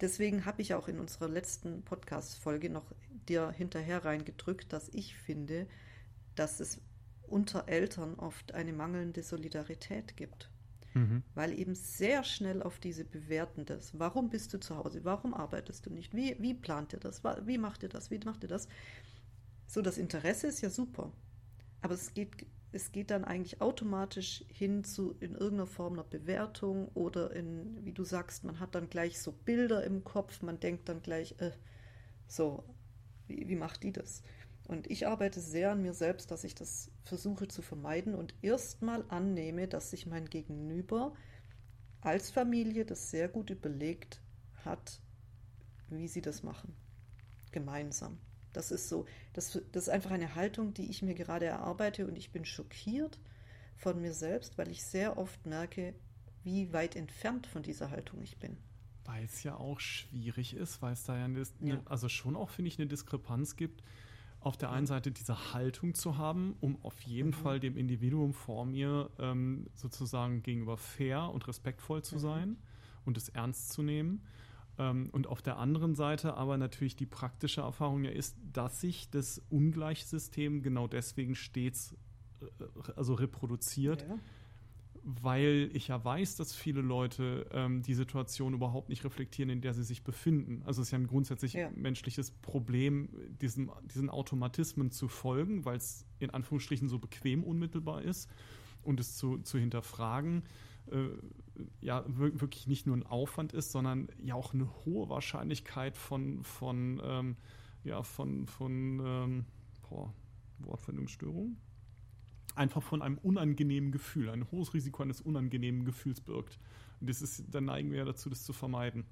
deswegen habe ich auch in unserer letzten Podcast-Folge noch dir hinterher reingedrückt, dass ich finde, dass es unter Eltern oft eine mangelnde Solidarität gibt. Mhm. Weil eben sehr schnell auf diese bewertendes, warum bist du zu Hause, warum arbeitest du nicht, wie, wie plant ihr das, wie macht ihr das, wie macht ihr das? So, das Interesse ist ja super, aber es geht, es geht dann eigentlich automatisch hin zu in irgendeiner Form einer Bewertung oder in, wie du sagst, man hat dann gleich so Bilder im Kopf, man denkt dann gleich, äh, so, Wie, wie macht die das? Und ich arbeite sehr an mir selbst, dass ich das versuche zu vermeiden und erstmal annehme, dass sich mein Gegenüber als Familie das sehr gut überlegt hat, wie sie das machen. Gemeinsam. Das ist so, das, das ist einfach eine Haltung, die ich mir gerade erarbeite und ich bin schockiert von mir selbst, weil ich sehr oft merke, wie weit entfernt von dieser Haltung ich bin. Weil es ja auch schwierig ist, weil es da ja, eine, ja. also schon auch, finde ich, eine Diskrepanz gibt auf der einen Seite diese Haltung zu haben, um auf jeden mhm. Fall dem Individuum vor mir ähm, sozusagen gegenüber fair und respektvoll zu mhm. sein und es ernst zu nehmen. Ähm, und auf der anderen Seite aber natürlich die praktische Erfahrung ja ist, dass sich das Ungleichsystem genau deswegen stets äh, also reproduziert, ja weil ich ja weiß, dass viele Leute ähm, die Situation überhaupt nicht reflektieren, in der sie sich befinden. Also es ist ja ein grundsätzlich ja. menschliches Problem, diesen, diesen Automatismen zu folgen, weil es in Anführungsstrichen so bequem unmittelbar ist und es zu, zu hinterfragen äh, ja wirklich nicht nur ein Aufwand ist, sondern ja auch eine hohe Wahrscheinlichkeit von, von ähm, ja, von, von ähm, boah, Wortfindungsstörung einfach von einem unangenehmen Gefühl, ein hohes Risiko eines unangenehmen Gefühls birgt. Und das ist, dann neigen wir ja dazu, das zu vermeiden.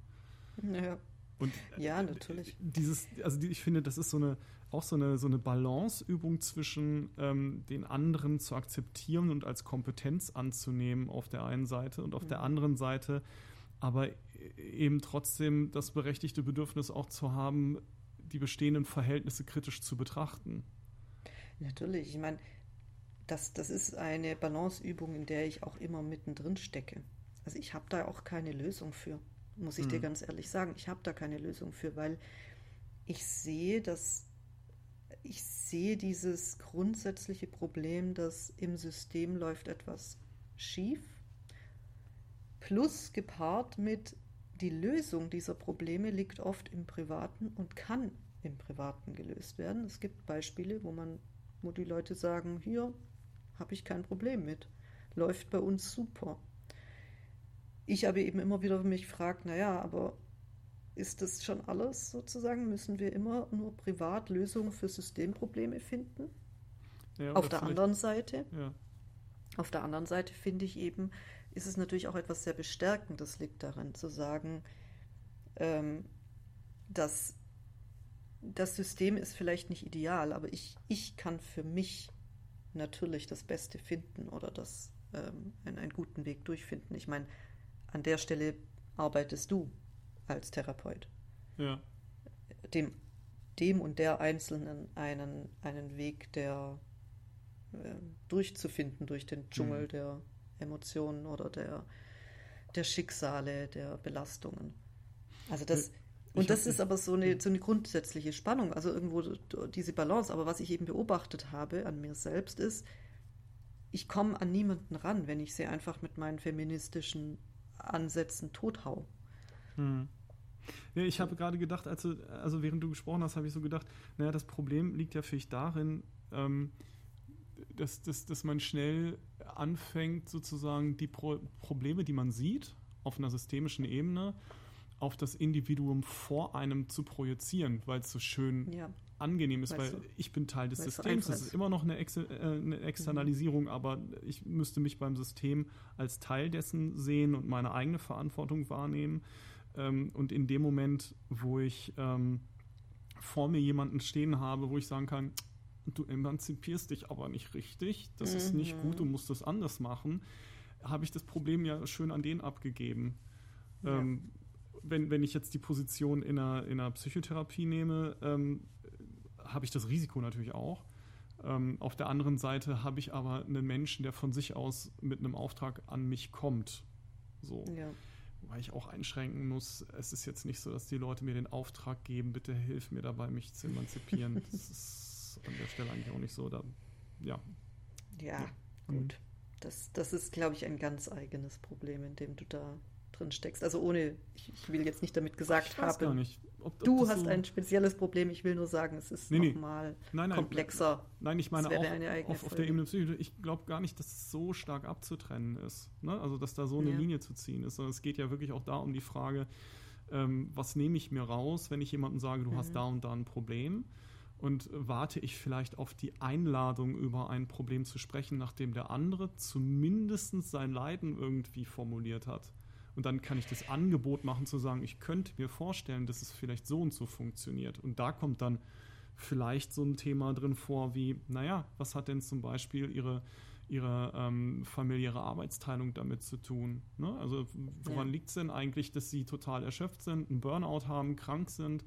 Ja. Und ja, natürlich. Dieses, also ich finde, das ist so eine, auch so eine, so eine Balanceübung zwischen ähm, den anderen zu akzeptieren und als Kompetenz anzunehmen auf der einen Seite und auf mhm. der anderen Seite aber eben trotzdem das berechtigte Bedürfnis auch zu haben, die bestehenden Verhältnisse kritisch zu betrachten. Natürlich, ich meine, das, das ist eine Balanceübung, in der ich auch immer mittendrin stecke. Also ich habe da auch keine Lösung für, muss ich hm. dir ganz ehrlich sagen. Ich habe da keine Lösung für, weil ich sehe, dass ich sehe dieses grundsätzliche Problem, dass im System läuft etwas schief, plus gepaart mit die Lösung dieser Probleme liegt oft im Privaten und kann im Privaten gelöst werden. Es gibt Beispiele, wo man, wo die Leute sagen, hier, habe ich kein Problem mit. Läuft bei uns super. Ich habe eben immer wieder mich gefragt, naja, aber ist das schon alles sozusagen? Müssen wir immer nur privat Lösungen für Systemprobleme finden? Ja, auf der anderen Seite, ja. auf der anderen Seite finde ich eben, ist es natürlich auch etwas sehr Bestärkendes liegt darin, zu sagen, ähm, dass das System ist vielleicht nicht ideal, aber ich, ich kann für mich natürlich das Beste finden oder das ähm, einen, einen guten Weg durchfinden. Ich meine, an der Stelle arbeitest du als Therapeut. Ja. Dem, dem und der Einzelnen einen, einen Weg der äh, durchzufinden durch den Dschungel mhm. der Emotionen oder der, der Schicksale, der Belastungen. Also das, und das ist aber so eine, so eine grundsätzliche Spannung, also irgendwo diese Balance. Aber was ich eben beobachtet habe an mir selbst ist, ich komme an niemanden ran, wenn ich sie einfach mit meinen feministischen Ansätzen tothau. Hm. Ja, ich habe gerade gedacht, also, also während du gesprochen hast, habe ich so gedacht, naja, das Problem liegt ja vielleicht darin, ähm, dass, dass, dass man schnell anfängt, sozusagen die Pro Probleme, die man sieht, auf einer systemischen Ebene, auf das Individuum vor einem zu projizieren, weil es so schön ja. angenehm ist, weil, weil ich bin Teil des Systems. Das ist immer noch eine, Ex äh, eine Externalisierung, mhm. aber ich müsste mich beim System als Teil dessen sehen und meine eigene Verantwortung wahrnehmen. Ähm, und in dem Moment, wo ich ähm, vor mir jemanden stehen habe, wo ich sagen kann, du emanzipierst dich aber nicht richtig, das mhm. ist nicht gut, du mhm. musst das anders machen, habe ich das Problem ja schön an den abgegeben. Ja. Ähm, wenn, wenn ich jetzt die Position in einer, in einer Psychotherapie nehme, ähm, habe ich das Risiko natürlich auch. Ähm, auf der anderen Seite habe ich aber einen Menschen, der von sich aus mit einem Auftrag an mich kommt. So. Ja. Weil ich auch einschränken muss, es ist jetzt nicht so, dass die Leute mir den Auftrag geben, bitte hilf mir dabei, mich zu emanzipieren. (laughs) das ist an der Stelle eigentlich auch nicht so. Da, ja. Ja, ja. gut. Mhm. Das, das ist, glaube ich, ein ganz eigenes Problem, in dem du da drin steckst. Also ohne, ich, will jetzt nicht damit gesagt ich haben, nicht, ob, ob du hast so ein spezielles Problem. Ich will nur sagen, es ist nee, nochmal nein, nein, komplexer. Nein, ich meine auch auf, auf, der Ebene Psyche. Ich glaube gar nicht, dass es so stark abzutrennen ist. Ne? Also dass da so eine ja. Linie zu ziehen ist. Sondern es geht ja wirklich auch da um die Frage, ähm, was nehme ich mir raus, wenn ich jemandem sage, du mhm. hast da und da ein Problem. Und warte ich vielleicht auf die Einladung, über ein Problem zu sprechen, nachdem der andere zumindest sein Leiden irgendwie formuliert hat. Und dann kann ich das Angebot machen zu sagen, ich könnte mir vorstellen, dass es vielleicht so und so funktioniert. Und da kommt dann vielleicht so ein Thema drin vor wie, naja, was hat denn zum Beispiel Ihre, ihre ähm, familiäre Arbeitsteilung damit zu tun? Ne? Also woran ja. liegt es denn eigentlich, dass Sie total erschöpft sind, einen Burnout haben, krank sind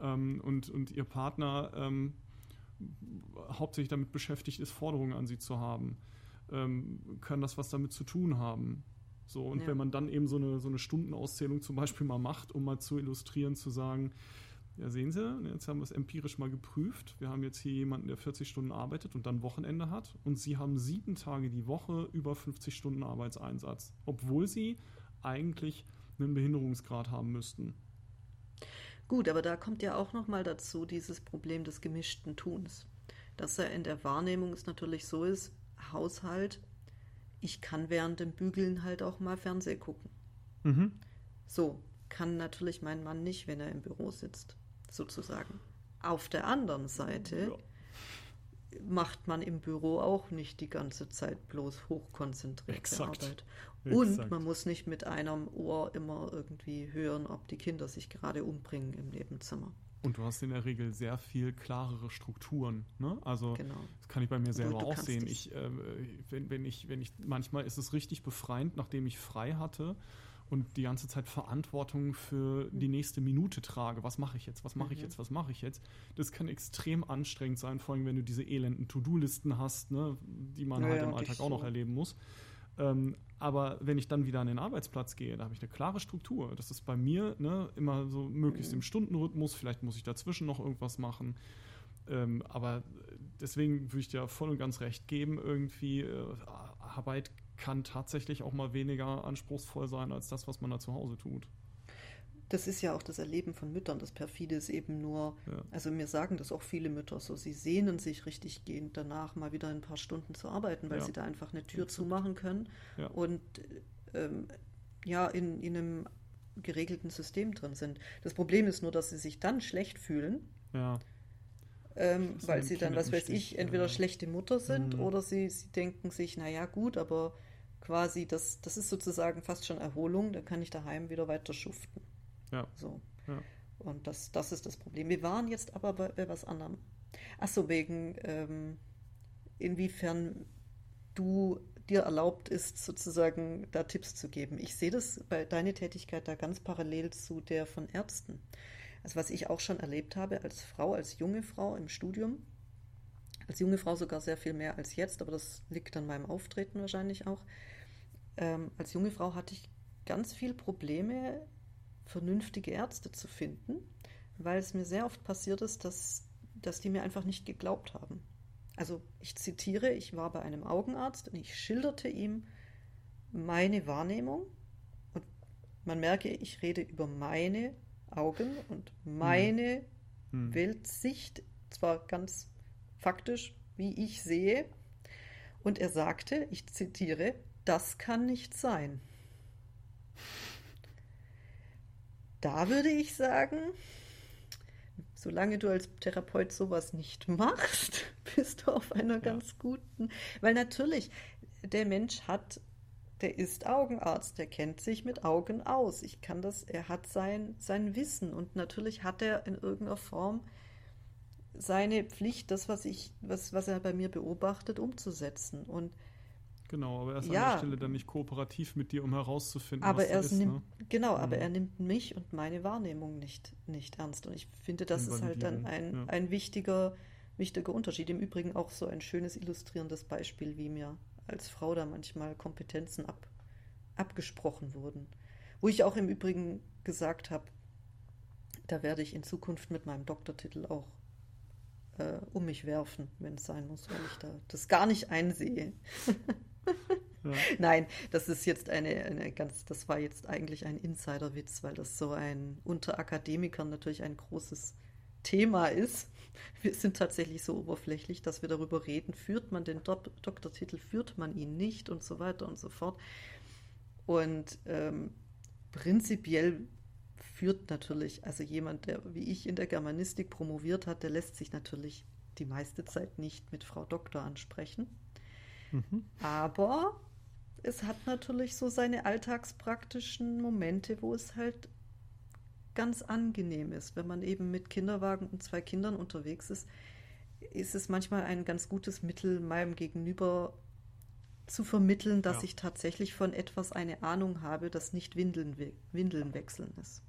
ähm, und, und Ihr Partner ähm, hauptsächlich damit beschäftigt ist, Forderungen an Sie zu haben? Ähm, können das was damit zu tun haben? So, und ja. wenn man dann eben so eine, so eine Stundenauszählung zum Beispiel mal macht, um mal zu illustrieren, zu sagen, ja, sehen Sie, jetzt haben wir es empirisch mal geprüft. Wir haben jetzt hier jemanden, der 40 Stunden arbeitet und dann Wochenende hat. Und Sie haben sieben Tage die Woche über 50 Stunden Arbeitseinsatz, obwohl Sie eigentlich einen Behinderungsgrad haben müssten. Gut, aber da kommt ja auch nochmal dazu dieses Problem des gemischten Tuns. Dass er in der Wahrnehmung es natürlich so ist, Haushalt, ich kann während dem Bügeln halt auch mal Fernseh gucken. Mhm. So, kann natürlich mein Mann nicht, wenn er im Büro sitzt sozusagen. Auf der anderen Seite ja. macht man im Büro auch nicht die ganze Zeit bloß hochkonzentrierte Exakt. Arbeit. Und man muss nicht mit einem Ohr immer irgendwie hören, ob die Kinder sich gerade umbringen im Nebenzimmer. Und du hast in der Regel sehr viel klarere Strukturen. Ne? Also genau. das kann ich bei mir selber auch sehen. Ich, äh, wenn, wenn, ich, wenn ich, manchmal ist es richtig befreiend, nachdem ich frei hatte und die ganze Zeit Verantwortung für die nächste Minute trage. Was mache ich jetzt? Was mache ich mhm. jetzt? Was mache ich jetzt? Das kann extrem anstrengend sein, vor allem wenn du diese elenden To-Do-Listen hast, ne, die man ja, halt im Alltag auch noch erleben muss. Ähm, aber wenn ich dann wieder an den Arbeitsplatz gehe, da habe ich eine klare Struktur. Das ist bei mir ne, immer so möglichst im Stundenrhythmus. Vielleicht muss ich dazwischen noch irgendwas machen. Ähm, aber deswegen würde ich dir voll und ganz recht geben, irgendwie äh, Arbeit kann tatsächlich auch mal weniger anspruchsvoll sein als das, was man da zu Hause tut. Das ist ja auch das Erleben von Müttern. Das perfide ist eben nur, ja. also mir sagen das auch viele Mütter so, sie sehnen sich richtig gehend danach, mal wieder ein paar Stunden zu arbeiten, weil ja. sie da einfach eine Tür Exakt. zumachen können ja. und ähm, ja, in, in einem geregelten System drin sind. Das Problem ist nur, dass sie sich dann schlecht fühlen. Ja. Ähm, weil sie dann, was weiß ich, entweder ja. schlechte Mutter sind mhm. oder sie, sie denken sich, naja gut, aber quasi, das, das ist sozusagen fast schon Erholung, da kann ich daheim wieder weiter schuften. Ja. So. Ja. Und das, das ist das Problem. Wir waren jetzt aber bei, bei was anderem. Achso, wegen ähm, inwiefern du dir erlaubt ist, sozusagen da Tipps zu geben. Ich sehe das bei deiner Tätigkeit da ganz parallel zu der von Ärzten. Also was ich auch schon erlebt habe als Frau, als junge Frau im Studium, als junge Frau sogar sehr viel mehr als jetzt, aber das liegt an meinem Auftreten wahrscheinlich auch. Ähm, als junge Frau hatte ich ganz viel Probleme, vernünftige Ärzte zu finden, weil es mir sehr oft passiert ist, dass, dass die mir einfach nicht geglaubt haben. Also ich zitiere, ich war bei einem Augenarzt und ich schilderte ihm meine Wahrnehmung und man merke, ich rede über meine Augen und meine hm. Weltsicht, zwar ganz faktisch, wie ich sehe. Und er sagte, ich zitiere, das kann nicht sein. Da würde ich sagen, solange du als Therapeut sowas nicht machst, (laughs) bist du auf einer ja. ganz guten, weil natürlich der Mensch hat, der ist Augenarzt, der kennt sich mit Augen aus. Ich kann das, er hat sein, sein Wissen und natürlich hat er in irgendeiner Form seine Pflicht, das, was ich, was, was er bei mir beobachtet, umzusetzen. Und Genau, aber er ist ja, an der Stelle dann nicht kooperativ mit dir, um herauszufinden, aber was er ist. Nimmt, ne? Genau, mhm. aber er nimmt mich und meine Wahrnehmung nicht, nicht ernst. Und ich finde, das ist halt dann ein, ja. ein wichtiger, wichtiger Unterschied. Im Übrigen auch so ein schönes illustrierendes Beispiel, wie mir als Frau da manchmal Kompetenzen ab, abgesprochen wurden. Wo ich auch im Übrigen gesagt habe, da werde ich in Zukunft mit meinem Doktortitel auch äh, um mich werfen, wenn es sein muss, weil ich da das gar nicht einsehe. (laughs) ja. (laughs) Nein, das ist jetzt eine, eine ganz, das war jetzt eigentlich ein Insiderwitz, weil das so ein unter Akademikern natürlich ein großes Thema ist. Wir sind tatsächlich so oberflächlich, dass wir darüber reden, führt man den Dok Doktortitel, führt man ihn nicht und so weiter und so fort. Und ähm, prinzipiell führt natürlich, also jemand, der wie ich in der Germanistik promoviert hat, der lässt sich natürlich die meiste Zeit nicht mit Frau Doktor ansprechen. Mhm. Aber es hat natürlich so seine alltagspraktischen Momente, wo es halt ganz angenehm ist, wenn man eben mit Kinderwagen und zwei Kindern unterwegs ist, ist es manchmal ein ganz gutes Mittel, meinem Gegenüber zu vermitteln, dass ja. ich tatsächlich von etwas eine Ahnung habe, das nicht Windeln, Windeln wechseln ist.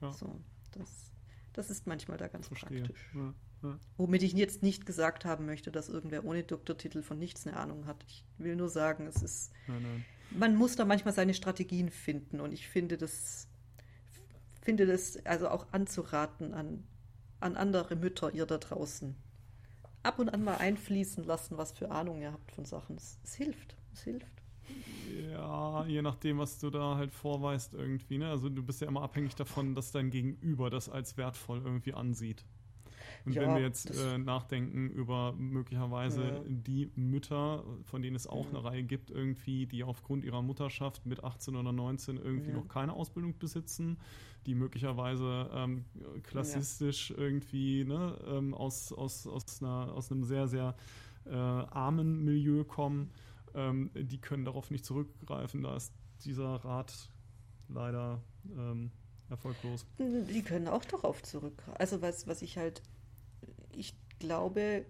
Ja. So, das, das ist manchmal da ganz Verstehe. praktisch. Ja. Ja. Womit ich jetzt nicht gesagt haben möchte, dass irgendwer ohne Doktortitel von nichts eine Ahnung hat. Ich will nur sagen, es ist. Nein, nein. Man muss da manchmal seine Strategien finden und ich finde das, finde das also auch anzuraten an, an andere Mütter, ihr da draußen. Ab und an mal einfließen lassen, was für Ahnung ihr habt von Sachen. Es, es hilft. Es hilft. Ja, je nachdem, was du da halt vorweist irgendwie. Ne? Also du bist ja immer abhängig davon, dass dein Gegenüber das als wertvoll irgendwie ansieht. Und ja, wenn wir jetzt äh, nachdenken über möglicherweise ja. die Mütter, von denen es auch ja. eine Reihe gibt, irgendwie, die aufgrund ihrer Mutterschaft mit 18 oder 19 irgendwie noch keine Ausbildung besitzen, die möglicherweise ähm, klassistisch irgendwie ne, ähm, aus, aus, aus, einer, aus einem sehr, sehr äh, armen Milieu kommen, ähm, die können darauf nicht zurückgreifen. Da ist dieser Rat leider ähm, erfolglos. Die können auch darauf zurückgreifen. Also was, was ich halt ich glaube,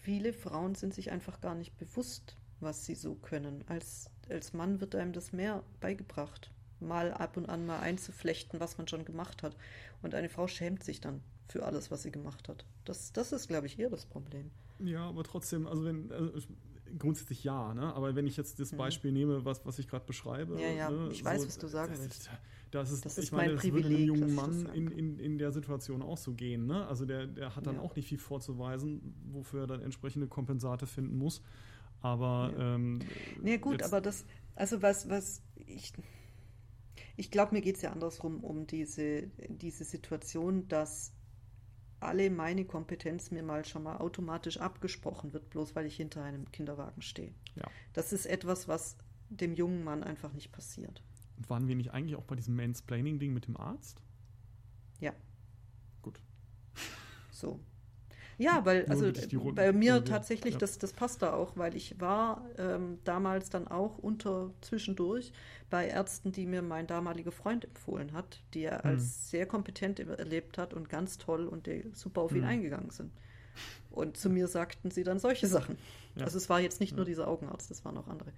viele Frauen sind sich einfach gar nicht bewusst, was sie so können. Als, als Mann wird einem das mehr beigebracht, mal ab und an mal einzuflechten, was man schon gemacht hat. Und eine Frau schämt sich dann für alles, was sie gemacht hat. Das, das ist, glaube ich, eher das Problem. Ja, aber trotzdem, also wenn, also grundsätzlich ja, ne? aber wenn ich jetzt das mhm. Beispiel mhm. nehme, was, was ich gerade beschreibe. Ja, ja, ne? ich weiß, so, was du willst. Das ist, das ist ich meine, das Privileg, würde einem jungen Mann in, in, in der Situation auch so gehen. Ne? Also der, der hat dann ja. auch nicht viel vorzuweisen, wofür er dann entsprechende Kompensate finden muss. Aber ja, ähm, ja gut, aber das, also was, was ich, ich glaube, mir geht es ja andersrum um diese, diese Situation, dass alle meine Kompetenz mir mal schon mal automatisch abgesprochen wird, bloß weil ich hinter einem Kinderwagen stehe. Ja. Das ist etwas, was dem jungen Mann einfach nicht passiert. Und waren wir nicht eigentlich auch bei diesem Mansplaining-Ding mit dem Arzt? Ja. Gut. So. Ja, weil, also bei mir tatsächlich, ja. das, das passt da auch, weil ich war ähm, damals dann auch unter zwischendurch bei Ärzten, die mir mein damaliger Freund empfohlen hat, die er als mhm. sehr kompetent erlebt hat und ganz toll und die super auf ihn mhm. eingegangen sind. Und zu mir sagten sie dann solche Sachen. Ja. Also es war jetzt nicht ja. nur dieser Augenarzt, das waren auch andere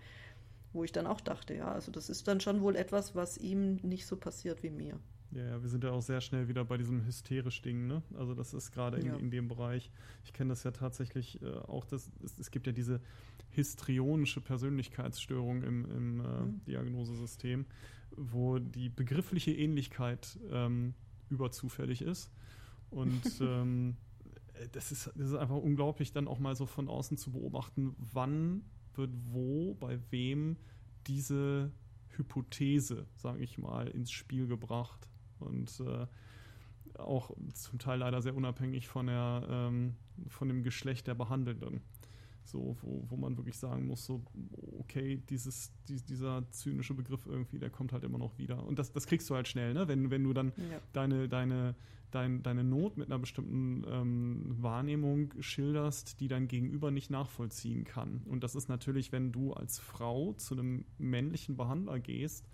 wo ich dann auch dachte, ja, also das ist dann schon wohl etwas, was ihm nicht so passiert wie mir. Ja, ja, wir sind ja auch sehr schnell wieder bei diesem hysterisch Ding, ne? Also das ist gerade in, ja. in, dem Bereich. Ich kenne das ja tatsächlich äh, auch, das, es, es, gibt ja diese histrionische Persönlichkeitsstörung im, im äh, mhm. Diagnosesystem, wo die begriffliche Ähnlichkeit ähm, überzufällig ist. Und (laughs) ähm, das, ist, das ist einfach unglaublich, dann auch mal so von außen zu beobachten, wann wird wo, bei wem diese Hypothese, sage ich mal, ins Spiel gebracht. Und äh, auch zum Teil leider sehr unabhängig von, der, ähm, von dem Geschlecht der Behandelnden. So, wo, wo man wirklich sagen muss, so, okay, dieses, die, dieser zynische Begriff irgendwie, der kommt halt immer noch wieder. Und das, das kriegst du halt schnell, ne? Wenn, wenn du dann ja. deine, deine dein, deine Not mit einer bestimmten ähm, Wahrnehmung schilderst, die dein Gegenüber nicht nachvollziehen kann. Und das ist natürlich, wenn du als Frau zu einem männlichen Behandler gehst,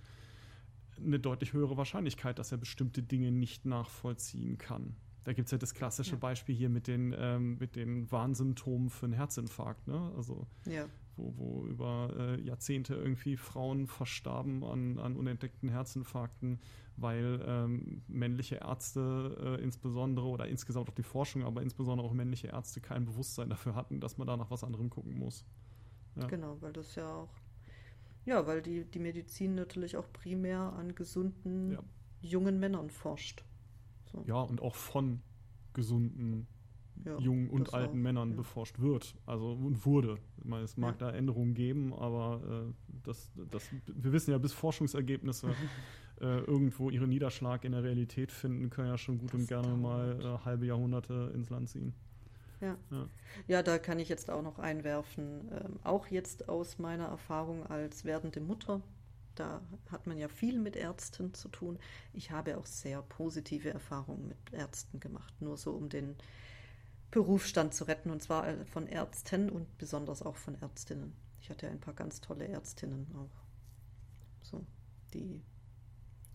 eine deutlich höhere Wahrscheinlichkeit, dass er bestimmte Dinge nicht nachvollziehen kann. Da gibt es ja das klassische ja. Beispiel hier mit den, ähm, mit den Warnsymptomen für einen Herzinfarkt. Ne? Also ja wo, wo über äh, Jahrzehnte irgendwie Frauen verstarben an, an unentdeckten Herzinfarkten, weil ähm, männliche Ärzte äh, insbesondere oder insgesamt auch die Forschung, aber insbesondere auch männliche Ärzte kein Bewusstsein dafür hatten, dass man da nach was anderem gucken muss. Ja. Genau, weil das ja auch, ja, weil die, die Medizin natürlich auch primär an gesunden ja. jungen Männern forscht. So. Ja, und auch von gesunden ja, jungen und alten auch, Männern ja. beforscht wird. Also und wurde. Ich meine, es mag ja. da Änderungen geben, aber äh, das, das, wir wissen ja, bis Forschungsergebnisse (laughs) äh, irgendwo ihren Niederschlag in der Realität finden, können ja schon gut das und gerne mal äh, halbe Jahrhunderte ins Land ziehen. Ja. ja. da kann ich jetzt auch noch einwerfen, ähm, auch jetzt aus meiner Erfahrung als werdende Mutter, Da hat man ja viel mit Ärzten zu tun. Ich habe auch sehr positive Erfahrungen mit Ärzten gemacht, nur so um den Berufsstand zu retten, und zwar äh, von Ärzten und besonders auch von Ärztinnen. Ich hatte ein paar ganz tolle Ärztinnen auch. So, die.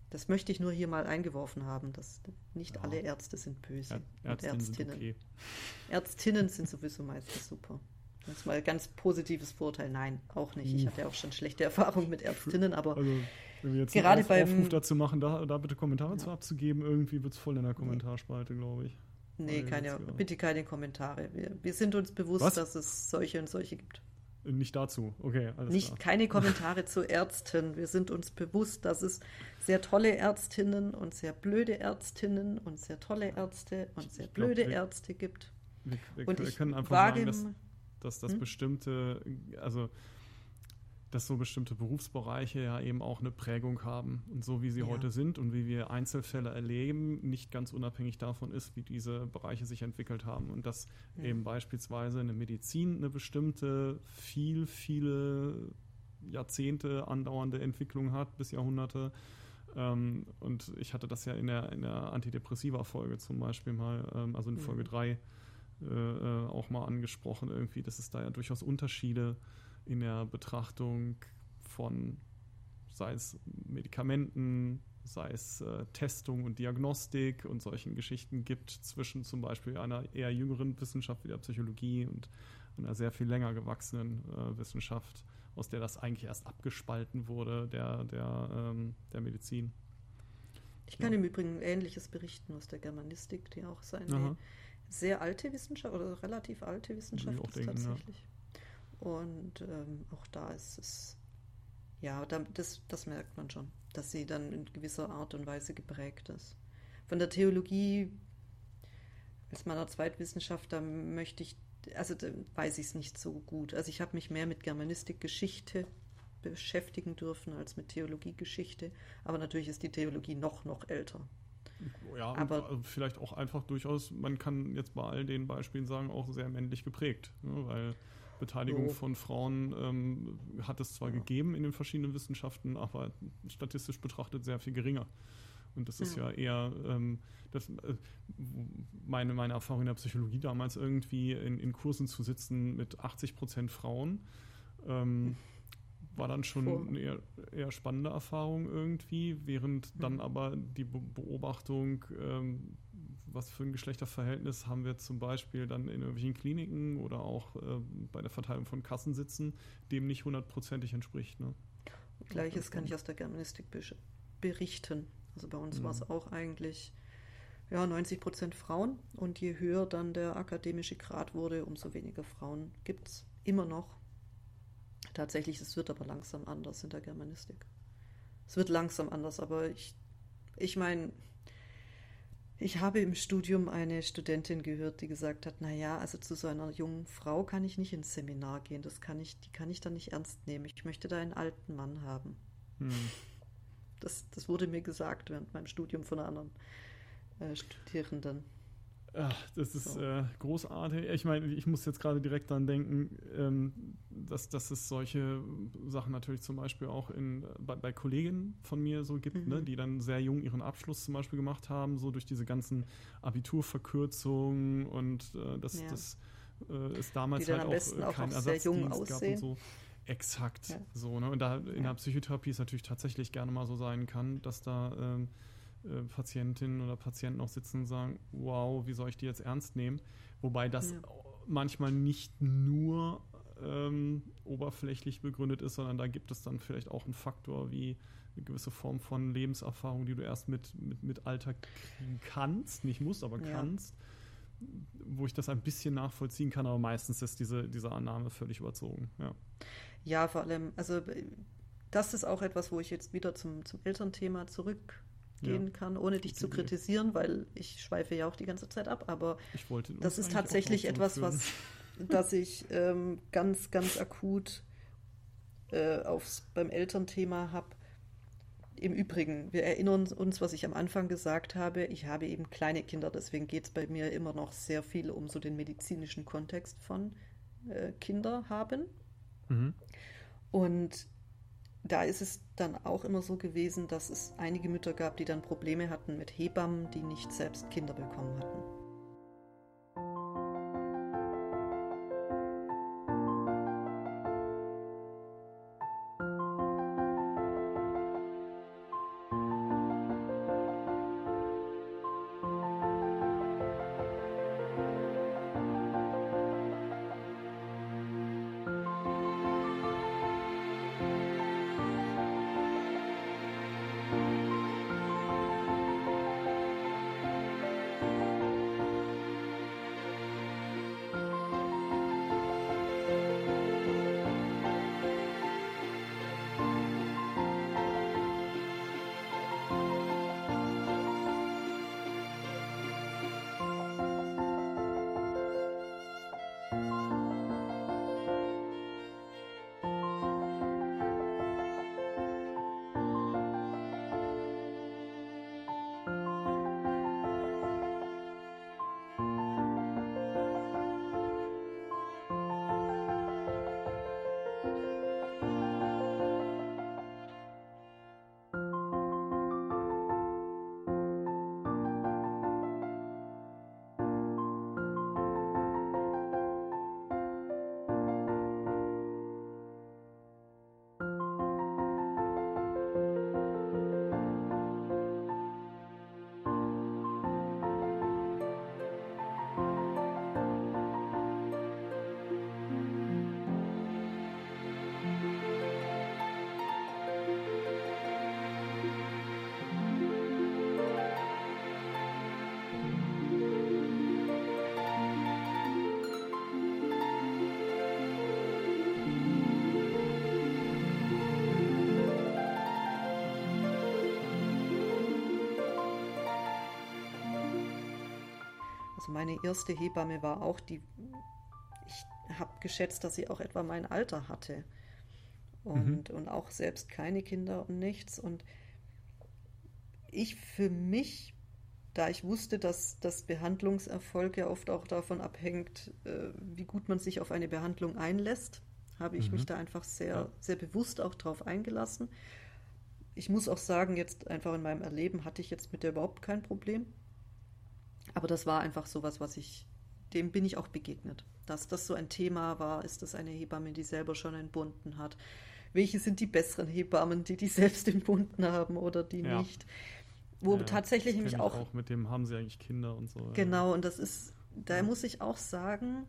Das möchte ich nur hier mal eingeworfen haben, dass nicht ja. alle Ärzte sind böse. Ja, Ärztinnen Ärztinnen. Sind okay. Ärztinnen sind sowieso meistens super. Das ist mal ein ganz positives Vorteil. Nein, auch nicht. Ich hatte auch schon schlechte Erfahrungen mit Ärztinnen, aber also, wenn wir jetzt gerade einen Auf beim Aufruf dazu machen, da, da bitte Kommentare ja. zu abzugeben, irgendwie wird es voll in der Kommentarspalte, glaube ich. Nee, keine, bitte keine Kommentare. Wir, wir sind uns bewusst, Was? dass es solche und solche gibt. Nicht dazu, okay. Alles Nicht klar. keine Kommentare zu Ärzten. Wir sind uns bewusst, dass es sehr tolle Ärztinnen und sehr blöde Ärztinnen und sehr tolle Ärzte und sehr glaub, blöde wir, Ärzte gibt. Wir, wir, und wir können einfach sagen, dass, dass das hm? bestimmte, also dass so bestimmte Berufsbereiche ja eben auch eine Prägung haben und so wie sie ja. heute sind und wie wir Einzelfälle erleben, nicht ganz unabhängig davon ist, wie diese Bereiche sich entwickelt haben und dass ja. eben beispielsweise eine Medizin eine bestimmte viel, viele Jahrzehnte andauernde Entwicklung hat, bis Jahrhunderte. Ähm, und ich hatte das ja in der, in der Antidepressiva-Folge zum Beispiel mal, ähm, also in Folge 3 äh, äh, auch mal angesprochen, irgendwie, dass es da ja durchaus Unterschiede gibt in der Betrachtung von, sei es Medikamenten, sei es äh, Testung und Diagnostik und solchen Geschichten gibt zwischen zum Beispiel einer eher jüngeren Wissenschaft wie der Psychologie und einer sehr viel länger gewachsenen äh, Wissenschaft, aus der das eigentlich erst abgespalten wurde, der, der, ähm, der Medizin. Ich kann ja. im Übrigen Ähnliches berichten aus der Germanistik, die auch so eine Aha. sehr alte Wissenschaft oder relativ alte Wissenschaft ist denken, tatsächlich. Ja. Und ähm, auch da ist es, ja, das, das merkt man schon, dass sie dann in gewisser Art und Weise geprägt ist. Von der Theologie, als meiner Zweitwissenschaft, da möchte ich, also da weiß ich es nicht so gut. Also ich habe mich mehr mit Germanistik, Geschichte beschäftigen dürfen als mit Theologie, Geschichte. Aber natürlich ist die Theologie noch, noch älter. Ja, aber also vielleicht auch einfach durchaus, man kann jetzt bei all den Beispielen sagen, auch sehr männlich geprägt. Ne? Weil Beteiligung von Frauen ähm, hat es zwar ja. gegeben in den verschiedenen Wissenschaften, aber statistisch betrachtet sehr viel geringer. Und das ist ja, ja eher ähm, das, äh, meine, meine Erfahrung in der Psychologie damals irgendwie in, in Kursen zu sitzen mit 80 Prozent Frauen. Ähm, war dann schon Vor. eine eher, eher, spannende Erfahrung irgendwie, während dann mhm. aber die Beobachtung, ähm, was für ein Geschlechterverhältnis haben wir zum Beispiel dann in irgendwelchen Kliniken oder auch äh, bei der Verteilung von Kassensitzen, dem nicht hundertprozentig entspricht. Ne? Gleiches kann ich aus der Germanistik berichten. Also bei uns mhm. war es auch eigentlich ja, 90 Prozent Frauen und je höher dann der akademische Grad wurde, umso weniger Frauen gibt es immer noch. Tatsächlich, es wird aber langsam anders in der Germanistik. Es wird langsam anders, aber ich, ich meine, ich habe im Studium eine Studentin gehört, die gesagt hat, naja, also zu so einer jungen Frau kann ich nicht ins Seminar gehen, das kann ich, die kann ich dann nicht ernst nehmen. Ich möchte da einen alten Mann haben. Hm. Das, das wurde mir gesagt während meinem Studium von einer anderen äh, Studierenden. Ach, das ist so. äh, großartig. Ich meine, ich muss jetzt gerade direkt daran denken, ähm, dass, dass es solche Sachen natürlich zum Beispiel auch in, bei, bei Kolleginnen von mir so gibt, ne, mhm. ne, die dann sehr jung ihren Abschluss zum Beispiel gemacht haben, so durch diese ganzen Abiturverkürzungen und äh, das, ja. das äh, ist damals halt auch, äh, auch kein Ersatzdienst gab und so. Exakt. Ja. So, ne? Und da in ja. der Psychotherapie es natürlich tatsächlich gerne mal so sein kann, dass da ähm, äh, Patientinnen oder Patienten auch sitzen und sagen, wow, wie soll ich die jetzt ernst nehmen? Wobei das ja. manchmal nicht nur ähm, oberflächlich begründet ist, sondern da gibt es dann vielleicht auch einen Faktor wie eine gewisse Form von Lebenserfahrung, die du erst mit, mit, mit Alter kriegen kannst, nicht musst, aber ja. kannst, wo ich das ein bisschen nachvollziehen kann, aber meistens ist diese, diese Annahme völlig überzogen. Ja. ja, vor allem, also das ist auch etwas, wo ich jetzt wieder zum, zum Elternthema zurück gehen ja. kann, ohne dich zu kritisieren, weil ich schweife ja auch die ganze Zeit ab. Aber das ist tatsächlich etwas, was das ich ähm, ganz, ganz akut äh, aufs, beim Elternthema habe. Im Übrigen, wir erinnern uns, was ich am Anfang gesagt habe. Ich habe eben kleine Kinder, deswegen geht es bei mir immer noch sehr viel um so den medizinischen Kontext von äh, Kinder haben. Mhm. Und da ist es dann auch immer so gewesen, dass es einige Mütter gab, die dann Probleme hatten mit Hebammen, die nicht selbst Kinder bekommen hatten. Meine erste Hebamme war auch die, ich habe geschätzt, dass sie auch etwa mein Alter hatte. Und, mhm. und auch selbst keine Kinder und nichts. Und ich für mich, da ich wusste, dass das Behandlungserfolg ja oft auch davon abhängt, äh, wie gut man sich auf eine Behandlung einlässt, habe ich mhm. mich da einfach sehr, sehr bewusst auch drauf eingelassen. Ich muss auch sagen, jetzt einfach in meinem Erleben hatte ich jetzt mit der überhaupt kein Problem. Aber das war einfach sowas, was ich, dem bin ich auch begegnet. Dass das so ein Thema war, ist das eine Hebamme, die selber schon entbunden hat? Welche sind die besseren Hebammen, die die (laughs) selbst entbunden haben oder die ja. nicht? Wo ja, tatsächlich nämlich auch, auch. Mit dem haben sie eigentlich Kinder und so. Genau, und das ist, da muss ich auch sagen,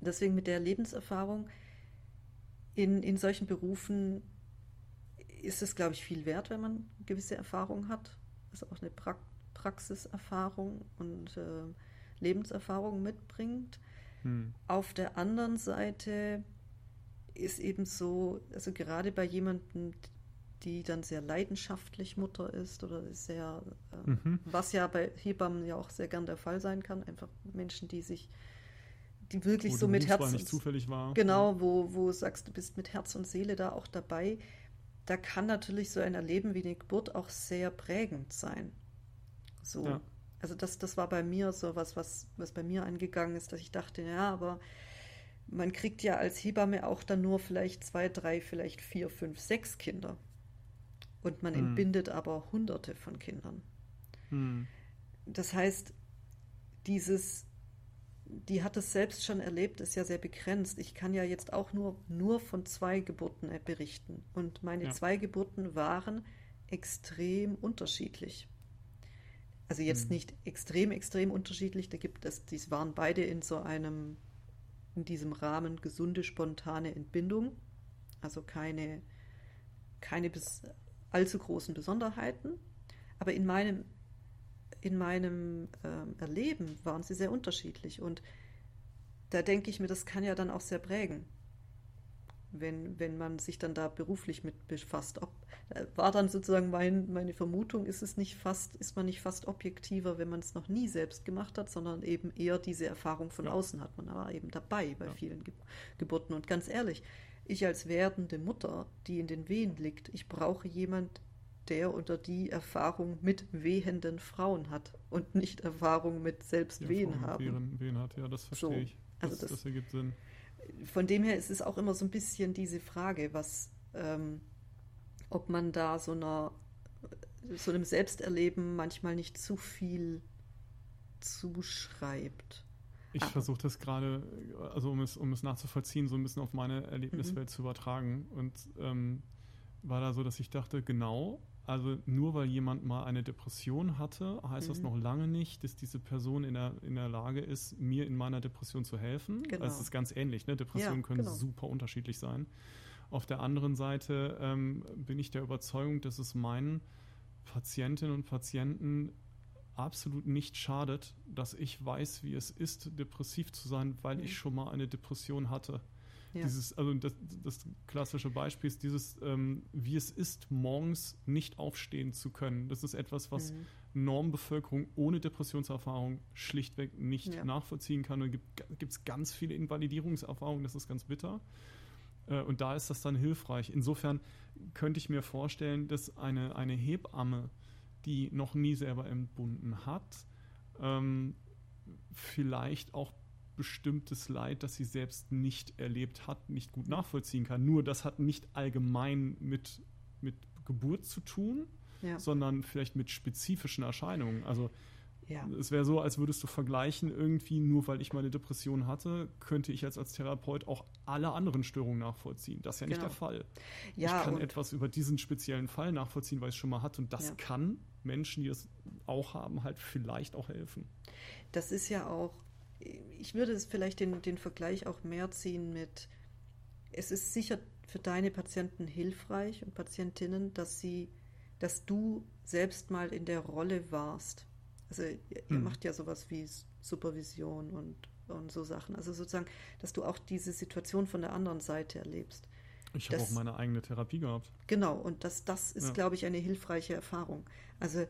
deswegen mit der Lebenserfahrung, in, in solchen Berufen ist es, glaube ich, viel wert, wenn man gewisse Erfahrung hat. Das ist auch eine Praktik Praxiserfahrung und äh, Lebenserfahrung mitbringt. Hm. Auf der anderen Seite ist eben so, also gerade bei jemandem, die dann sehr leidenschaftlich Mutter ist oder sehr, äh, mhm. was ja bei Hebammen ja auch sehr gern der Fall sein kann, einfach Menschen, die sich, die wirklich wo so mit Herz nicht zufällig war. Genau, wo, wo du sagst, du bist mit Herz und Seele da auch dabei. Da kann natürlich so ein Erleben wie eine Geburt auch sehr prägend sein. So. Ja. Also das, das war bei mir so was, was, was bei mir angegangen ist, dass ich dachte, ja, aber man kriegt ja als Hebamme auch dann nur vielleicht zwei, drei, vielleicht vier, fünf, sechs Kinder. Und man hm. entbindet aber hunderte von Kindern. Hm. Das heißt, dieses, die hat es selbst schon erlebt, ist ja sehr begrenzt. Ich kann ja jetzt auch nur, nur von zwei Geburten berichten. Und meine ja. zwei Geburten waren extrem unterschiedlich. Also jetzt mhm. nicht extrem, extrem unterschiedlich. Da gibt es, die waren beide in so einem, in diesem Rahmen gesunde, spontane Entbindung. Also keine, keine bis allzu großen Besonderheiten. Aber in meinem, in meinem ähm, Erleben waren sie sehr unterschiedlich. Und da denke ich mir, das kann ja dann auch sehr prägen wenn, wenn man sich dann da beruflich mit befasst. Ob, äh, war dann sozusagen mein, meine Vermutung, ist es nicht fast, ist man nicht fast objektiver, wenn man es noch nie selbst gemacht hat, sondern eben eher diese Erfahrung von ja. außen hat. Man war eben dabei bei ja. vielen Ge Geburten. Und ganz ehrlich, ich als werdende Mutter, die in den Wehen liegt, ich brauche jemand, der unter die Erfahrung mit wehenden Frauen hat und nicht Erfahrung mit selbst ja, Wehen haben. Wehen hat, ja, das verstehe so. ich. Das, also das, das ergibt Sinn von dem her ist es auch immer so ein bisschen diese Frage, was, ähm, ob man da so einer so einem Selbsterleben manchmal nicht zu viel zuschreibt. Ich ah. versuche das gerade, also um es, um es nachzuvollziehen, so ein bisschen auf meine Erlebniswelt mhm. zu übertragen. Und ähm, war da so, dass ich dachte, genau, also nur weil jemand mal eine Depression hatte, heißt mhm. das noch lange nicht, dass diese Person in der, in der Lage ist, mir in meiner Depression zu helfen. Genau. Also es ist ganz ähnlich, ne? Depressionen ja, können genau. super unterschiedlich sein. Auf der anderen Seite ähm, bin ich der Überzeugung, dass es meinen Patientinnen und Patienten absolut nicht schadet, dass ich weiß, wie es ist, depressiv zu sein, weil mhm. ich schon mal eine Depression hatte. Ja. Dieses, also das, das, klassische Beispiel ist dieses, ähm, wie es ist, morgens nicht aufstehen zu können. Das ist etwas, was mhm. Normbevölkerung ohne Depressionserfahrung schlichtweg nicht ja. nachvollziehen kann. Und gibt es ganz viele Invalidierungserfahrungen, das ist ganz bitter. Äh, und da ist das dann hilfreich. Insofern könnte ich mir vorstellen, dass eine, eine Hebamme, die noch nie selber entbunden hat, ähm, vielleicht auch bestimmtes Leid, das sie selbst nicht erlebt hat, nicht gut nachvollziehen kann. Nur das hat nicht allgemein mit, mit Geburt zu tun, ja. sondern vielleicht mit spezifischen Erscheinungen. Also ja. Es wäre so, als würdest du vergleichen, irgendwie nur weil ich meine Depression hatte, könnte ich jetzt als Therapeut auch alle anderen Störungen nachvollziehen. Das ist ja nicht genau. der Fall. Ja, ich kann etwas über diesen speziellen Fall nachvollziehen, weil ich es schon mal hatte. Und das kann Menschen, die es auch haben, halt vielleicht auch helfen. Das ist ja auch, ich würde es vielleicht den, den Vergleich auch mehr ziehen mit, es ist sicher für deine Patienten hilfreich und Patientinnen, dass sie, dass du selbst mal in der Rolle warst also ihr, ihr hm. macht ja sowas wie Supervision und, und so Sachen. Also sozusagen, dass du auch diese Situation von der anderen Seite erlebst. Ich habe auch meine eigene Therapie gehabt. Genau, und das, das ist, ja. glaube ich, eine hilfreiche Erfahrung. Also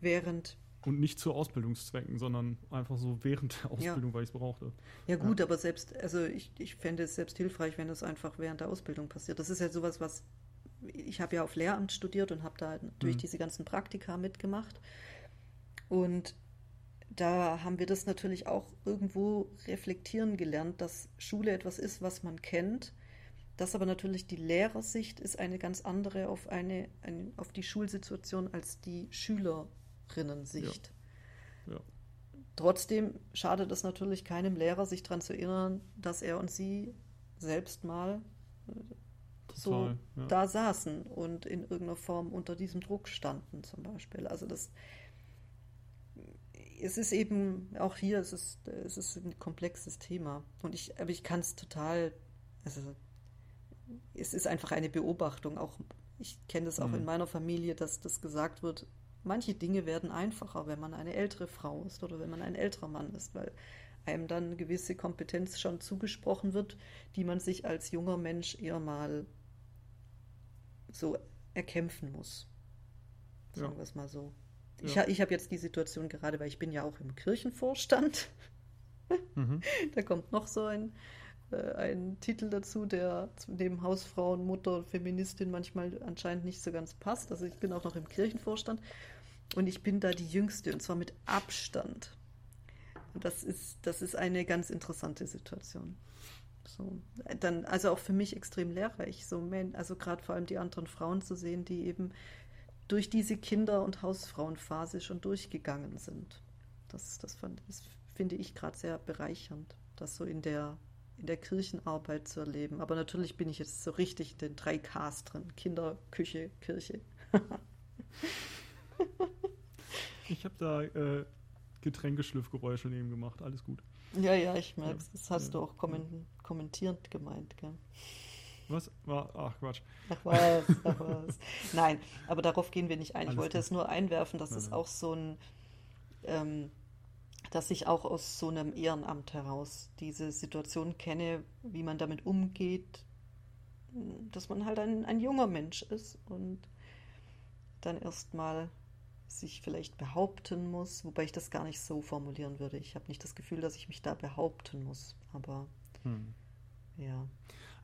während. Und nicht zu Ausbildungszwecken, sondern einfach so während der Ausbildung, ja. weil ich es brauchte. Ja, gut, ja. aber selbst, also ich, ich fände es selbst hilfreich, wenn es einfach während der Ausbildung passiert. Das ist ja sowas, was. Ich habe ja auf Lehramt studiert und habe da natürlich mhm. diese ganzen Praktika mitgemacht. Und da haben wir das natürlich auch irgendwo reflektieren gelernt, dass Schule etwas ist, was man kennt. Das aber natürlich die Lehrersicht ist eine ganz andere auf, eine, eine auf die Schulsituation als die Schülerinnensicht. Ja. Ja. Trotzdem schadet es natürlich keinem Lehrer, sich daran zu erinnern, dass er und sie selbst mal äh, so ja. da saßen und in irgendeiner Form unter diesem Druck standen, zum Beispiel. Also das es ist eben auch hier, es ist, es ist ein komplexes Thema. Und ich, aber ich kann es total, also es ist einfach eine Beobachtung. Auch ich kenne das auch mhm. in meiner Familie, dass das gesagt wird, manche Dinge werden einfacher, wenn man eine ältere Frau ist oder wenn man ein älterer Mann ist, weil einem dann gewisse Kompetenz schon zugesprochen wird, die man sich als junger Mensch eher mal so erkämpfen muss. Sagen ja. wir es mal so. Ich, ja. ich habe jetzt die Situation gerade, weil ich bin ja auch im Kirchenvorstand. Mhm. (laughs) da kommt noch so ein, äh, ein Titel dazu, der neben Hausfrauen, Mutter, Feministin manchmal anscheinend nicht so ganz passt. Also ich bin auch noch im Kirchenvorstand und ich bin da die Jüngste und zwar mit Abstand. Und das ist, das ist eine ganz interessante Situation. So, dann, also auch für mich extrem lehrreich, so, also gerade vor allem die anderen Frauen zu sehen, die eben durch diese Kinder- und Hausfrauenphase schon durchgegangen sind. Das, das, fand, das finde ich gerade sehr bereichernd, das so in der, in der Kirchenarbeit zu erleben. Aber natürlich bin ich jetzt so richtig in den drei Ks drin. Kinder, Küche, Kirche. (laughs) ich habe da äh, Getränkeschlüffgeräusche neben gemacht. Alles gut. Ja, ja, ich merke es. Das hast ja, du auch kommentierend gemeint, gell? Was? Ach Quatsch. Ach was, ach was. (laughs) Nein, aber darauf gehen wir nicht ein. Alles ich wollte gut. es nur einwerfen, dass es auch so ein, ähm, dass ich auch aus so einem Ehrenamt heraus diese Situation kenne, wie man damit umgeht, dass man halt ein, ein junger Mensch ist und dann erstmal sich vielleicht behaupten muss, wobei ich das gar nicht so formulieren würde. Ich habe nicht das Gefühl, dass ich mich da behaupten muss, aber hm. ja.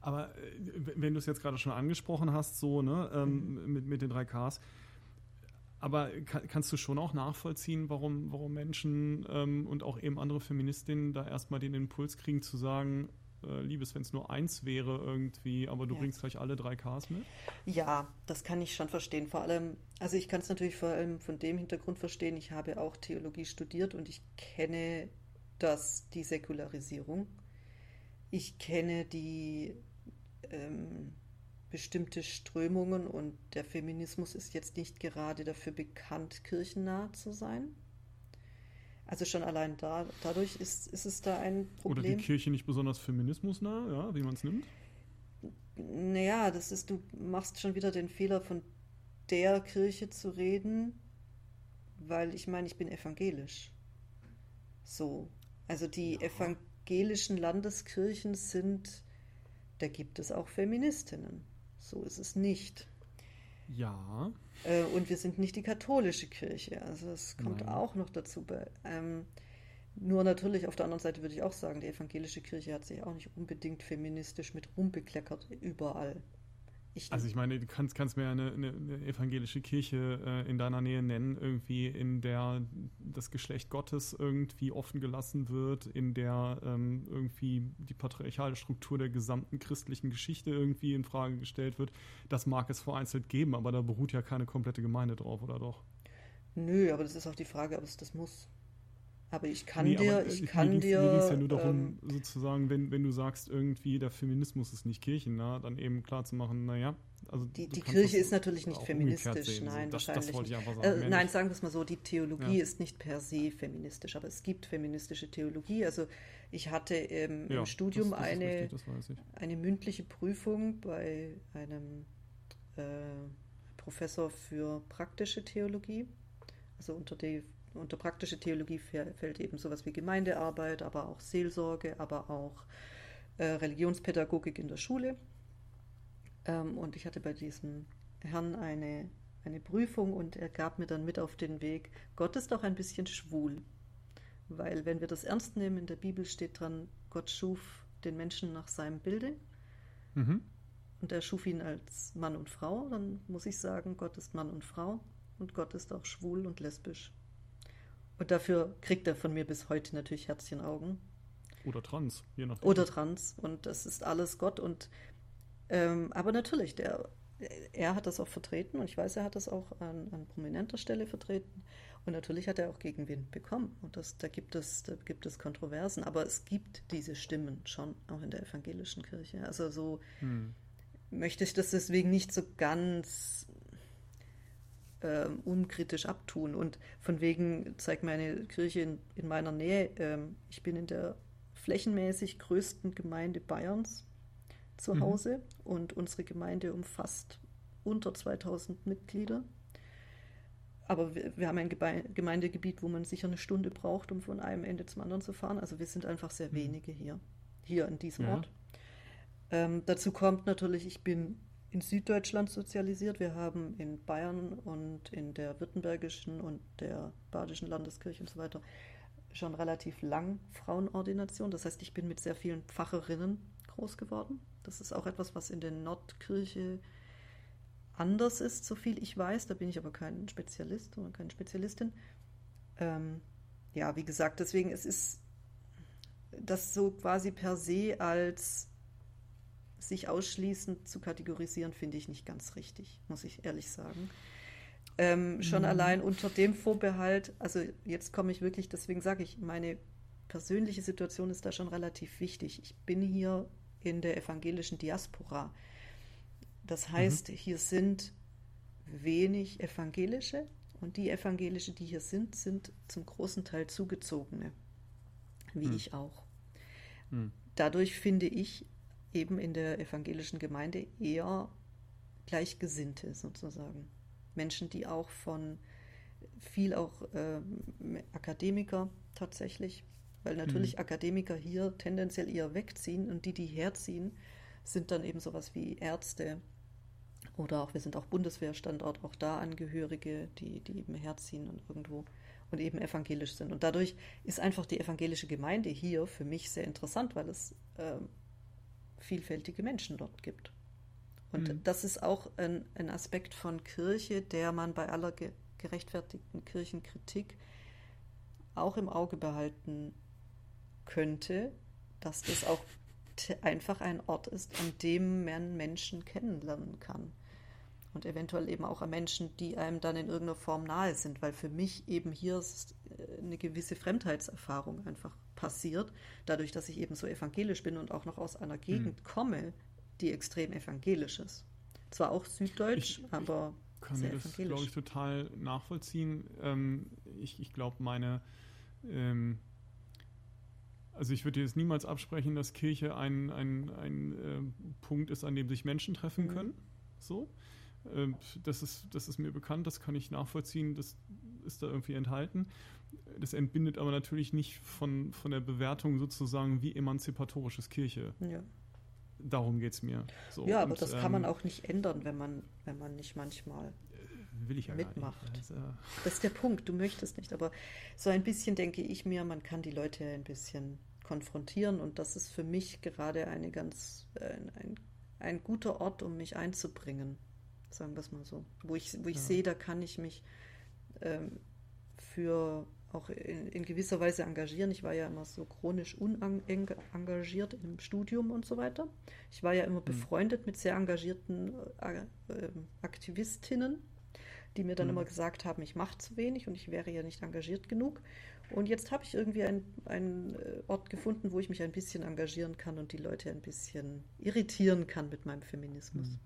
Aber äh, wenn du es jetzt gerade schon angesprochen hast, so, ne, ähm, mhm. mit, mit den drei Ks, aber kann, kannst du schon auch nachvollziehen, warum, warum Menschen ähm, und auch eben andere Feministinnen da erstmal den Impuls kriegen zu sagen, äh, lieb es, wenn es nur eins wäre irgendwie, aber du ja. bringst gleich alle drei Ks mit? Ja, das kann ich schon verstehen. Vor allem, also ich kann es natürlich vor allem von dem Hintergrund verstehen, ich habe auch Theologie studiert und ich kenne das, die Säkularisierung. Ich kenne die ähm, bestimmte Strömungen und der Feminismus ist jetzt nicht gerade dafür bekannt, kirchennah zu sein. Also schon allein da, dadurch ist, ist es da ein Problem. Oder die Kirche nicht besonders feminismusnah, ja, wie man es nimmt? Naja, das ist, du machst schon wieder den Fehler, von der Kirche zu reden, weil ich meine, ich bin evangelisch. So. Also die ja. evangelischen Landeskirchen sind, da gibt es auch Feministinnen. So ist es nicht. Ja. Äh, und wir sind nicht die katholische Kirche. Also es kommt Nein. auch noch dazu. Ähm, nur natürlich auf der anderen Seite würde ich auch sagen, die evangelische Kirche hat sich auch nicht unbedingt feministisch mit rumbekleckert überall. Ich also ich meine, du kannst, kannst mir eine, eine, eine evangelische Kirche äh, in deiner Nähe nennen, irgendwie in der das Geschlecht Gottes irgendwie offen gelassen wird, in der ähm, irgendwie die patriarchale Struktur der gesamten christlichen Geschichte irgendwie in Frage gestellt wird. Das mag es vereinzelt geben, aber da beruht ja keine komplette Gemeinde drauf, oder doch? Nö, aber das ist auch die Frage, ob es das muss. Aber ich kann nee, dir, ich, ich (laughs) kann mir dir. Mir es ja nur darum, ähm, sozusagen, wenn, wenn du sagst, irgendwie der Feminismus ist nicht kirchennah, dann eben klar zu machen, naja, also. Die, die Kirche ist natürlich nicht feministisch, nein, das, wahrscheinlich. Das wollte ich einfach sagen. Äh, nein, sagen wir es mal so, die Theologie ja. ist nicht per se feministisch, aber es gibt feministische Theologie. Also ich hatte ähm, ja, im Studium das, das eine, richtig, eine mündliche Prüfung bei einem äh, Professor für praktische Theologie, also unter die unter praktische Theologie fällt eben sowas wie Gemeindearbeit, aber auch Seelsorge, aber auch äh, Religionspädagogik in der Schule. Ähm, und ich hatte bei diesem Herrn eine, eine Prüfung und er gab mir dann mit auf den Weg, Gott ist auch ein bisschen schwul. Weil wenn wir das ernst nehmen, in der Bibel steht dran, Gott schuf den Menschen nach seinem Bilde. Mhm. Und er schuf ihn als Mann und Frau, dann muss ich sagen, Gott ist Mann und Frau und Gott ist auch schwul und lesbisch. Und dafür kriegt er von mir bis heute natürlich Herzchenaugen. Oder trans, je nachdem. Oder trans. Und das ist alles Gott. Und ähm, aber natürlich, der, er hat das auch vertreten und ich weiß, er hat das auch an, an prominenter Stelle vertreten. Und natürlich hat er auch Gegenwind bekommen. Und das, da, gibt es, da gibt es Kontroversen. Aber es gibt diese Stimmen schon, auch in der evangelischen Kirche. Also so hm. möchte ich das deswegen nicht so ganz äh, unkritisch abtun. Und von wegen zeigt meine Kirche in, in meiner Nähe, äh, ich bin in der flächenmäßig größten Gemeinde Bayerns zu mhm. Hause und unsere Gemeinde umfasst unter 2000 Mitglieder. Aber wir, wir haben ein Gebe Gemeindegebiet, wo man sicher eine Stunde braucht, um von einem Ende zum anderen zu fahren. Also wir sind einfach sehr mhm. wenige hier, hier in diesem ja. Ort. Ähm, dazu kommt natürlich, ich bin in Süddeutschland sozialisiert. Wir haben in Bayern und in der württembergischen und der badischen Landeskirche und so weiter schon relativ lang Frauenordination. Das heißt, ich bin mit sehr vielen Pfarrerinnen groß geworden. Das ist auch etwas, was in der Nordkirche anders ist, so viel ich weiß. Da bin ich aber kein Spezialist oder keine Spezialistin. Ähm, ja, wie gesagt, deswegen es ist das so quasi per se als sich ausschließend zu kategorisieren, finde ich nicht ganz richtig, muss ich ehrlich sagen. Ähm, schon mhm. allein unter dem Vorbehalt, also jetzt komme ich wirklich, deswegen sage ich, meine persönliche Situation ist da schon relativ wichtig. Ich bin hier in der evangelischen Diaspora. Das heißt, mhm. hier sind wenig Evangelische und die Evangelische, die hier sind, sind zum großen Teil Zugezogene, wie mhm. ich auch. Mhm. Dadurch finde ich, eben in der evangelischen Gemeinde eher Gleichgesinnte sozusagen. Menschen, die auch von viel auch äh, Akademiker tatsächlich, weil natürlich mhm. Akademiker hier tendenziell eher wegziehen und die, die herziehen, sind dann eben sowas wie Ärzte oder auch, wir sind auch Bundeswehrstandort, auch da Angehörige, die, die eben herziehen und irgendwo und eben evangelisch sind. Und dadurch ist einfach die evangelische Gemeinde hier für mich sehr interessant, weil es äh, vielfältige Menschen dort gibt. Und mhm. das ist auch ein, ein, Aspekt von Kirche, der man bei aller ge gerechtfertigten Kirchenkritik auch im Auge behalten könnte, dass das auch einfach ein Ort ist, an dem man Menschen kennenlernen kann. Und eventuell eben auch an Menschen, die einem dann in irgendeiner Form nahe sind, weil für mich eben hier äh, eine gewisse Fremdheitserfahrung einfach passiert, dadurch, dass ich eben so evangelisch bin und auch noch aus einer Gegend hm. komme, die extrem evangelisch ist. Zwar auch süddeutsch, ich, aber ich kann sehr das, glaube ich, total nachvollziehen. Ähm, ich ich glaube, meine ähm, also ich würde jetzt niemals absprechen, dass Kirche ein, ein, ein äh, Punkt ist, an dem sich Menschen treffen mhm. können. So. Äh, das, ist, das ist mir bekannt, das kann ich nachvollziehen, das ist da irgendwie enthalten. Das entbindet aber natürlich nicht von, von der Bewertung sozusagen, wie emanzipatorisch ist Kirche. Ja. Darum geht es mir. So, ja, aber und, das kann man ähm, auch nicht ändern, wenn man, wenn man nicht manchmal will ich ja mitmacht. Das, äh das, ist der Punkt, du möchtest nicht, aber so ein bisschen denke ich mir, man kann die Leute ein bisschen konfrontieren und das ist für mich gerade eine ganz, äh, ein, ein guter Ort, um mich einzubringen, sagen wir es mal so. Wo ich, wo ich ja. sehe, da kann ich mich ähm, für auch in, in, gewisser Weise engagieren. Ich war ja immer so chronisch unengagiert im Studium und so weiter. Ich war ja immer hm. befreundet mit sehr engagierten äh, äh, Aktivistinnen die mir dann mhm. immer gesagt haben, ich mache zu wenig und ich wäre ja nicht engagiert genug. Und jetzt habe ich irgendwie einen äh, Ort gefunden, wo ich mich ein bisschen engagieren kann und die Leute ein bisschen irritieren kann mit meinem Feminismus. Mhm.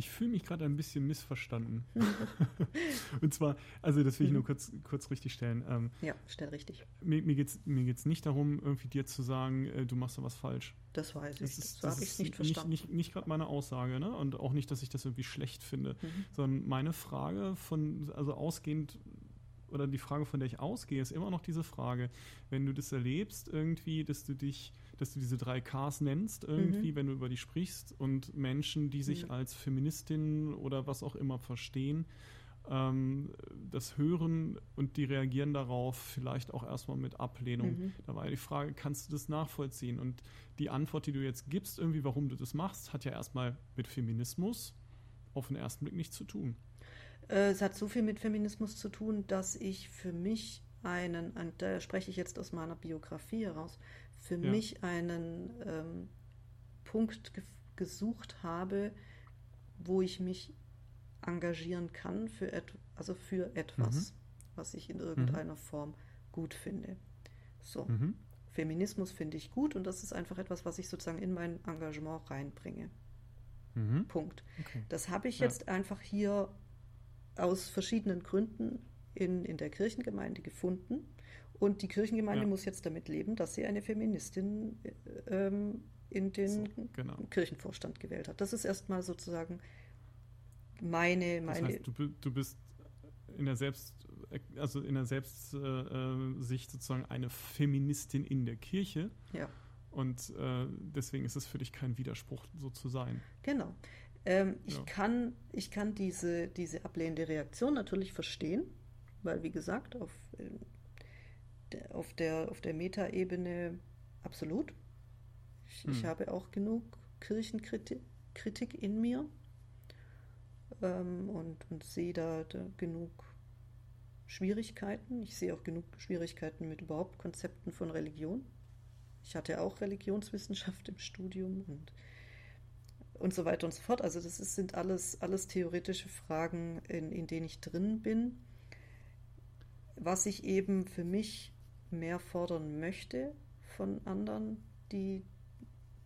Ich fühle mich gerade ein bisschen missverstanden. (laughs) und zwar, also das will ich nur mhm. kurz, kurz richtig stellen. Ähm, ja, stell richtig. Mir, mir geht es mir geht's nicht darum, irgendwie dir zu sagen, äh, du machst da was falsch. Das weiß ich. Das, ist, das, habe ich nicht verstanden. Nicht, nicht, nicht gerade meine Aussage, ne? Und auch nicht, dass ich das irgendwie schlecht finde, mhm. sondern meine Frage von, also ausgehend oder die Frage, von der ich ausgehe, ist immer noch diese Frage, wenn du das erlebst, irgendwie, dass du dich, dass du diese drei Ks nennst, irgendwie, mhm. wenn du über die sprichst und Menschen, die sich mhm. als Feministin oder was auch immer verstehen, ähm, das hören und die reagieren darauf vielleicht auch erstmal mit Ablehnung. Mhm. Da war ja die Frage, kannst du das nachvollziehen? Und die Antwort, die du jetzt gibst, irgendwie, warum du das machst, hat ja erstmal mit Feminismus auf den ersten Blick nichts zu tun. Äh, es hat so viel mit Feminismus zu tun, dass ich für mich einen, und da spreche ich jetzt aus meiner Biografie heraus, für ja. mich einen ähm, Punkt ge gesucht habe, wo ich mich engagieren kann für, also für etwas, mhm. was ich in irgendeiner mhm. Form gut finde. So. Mhm. Feminismus finde ich gut und das ist einfach etwas, was ich sozusagen in mein Engagement reinbringe. Mhm. Punkt. Okay. Das habe ich ja. jetzt einfach hier aus verschiedenen Gründen in, in der Kirchengemeinde gefunden. Und die Kirchengemeinde ja. muss jetzt damit leben, dass sie eine Feministin äh, ähm, in den so, genau. Kirchenvorstand gewählt hat. Das ist erstmal sozusagen meine, meine. Das heißt, du, du bist in der Selbst, also in der Selbstsicht äh, sozusagen eine Feministin in der Kirche. Ja. Und äh, deswegen ist es für dich kein Widerspruch, so zu sein. Genau. Ähm, ich, ja. kann, ich kann diese, diese ablehnende Reaktion natürlich verstehen, weil, wie gesagt, auf, äh, auf der, auf der Metaebene absolut. Ich, hm. ich, habe auch genug Kirchenkritik Kritik in mir ähm, und, und sehe da, da genug Schwierigkeiten. Ich sehe auch genug Schwierigkeiten mit überhaupt Konzepten von Religion. Ich hatte auch Religionswissenschaft im Studium und, und so weiter und so fort. Also das ist, sind alles, alles theoretische Fragen, in, in denen ich drin bin. Was ich eben für mich mehr fordern möchte von anderen, die,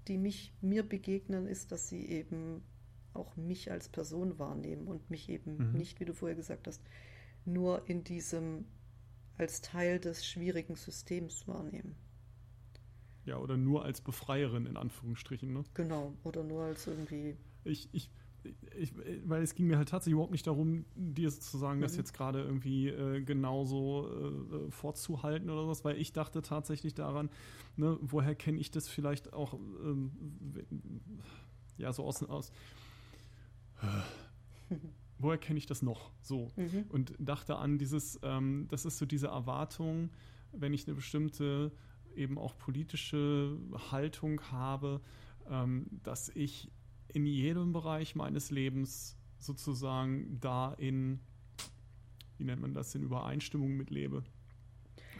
die mich mir begegnen, ist, dass sie eben auch mich als Person wahrnehmen und mich eben mhm. nicht, wie du vorher gesagt hast, nur in diesem als Teil des schwierigen Systems wahrnehmen. Ja, oder nur als Befreierin in Anführungsstrichen, ne? Genau, oder nur als irgendwie. Ich, ich, ich, weil es ging mir halt tatsächlich überhaupt nicht darum, dir sozusagen mhm. das jetzt gerade irgendwie äh, genauso äh, vorzuhalten oder was, weil ich dachte tatsächlich daran, ne, woher kenne ich das vielleicht auch, ähm, ja, so aus, aus (laughs) woher kenne ich das noch? So. Mhm. Und dachte an dieses, ähm, das ist so diese Erwartung, wenn ich eine bestimmte eben auch politische Haltung habe, ähm, dass ich in jedem Bereich meines Lebens sozusagen da in, wie nennt man das, in Übereinstimmung mitlebe.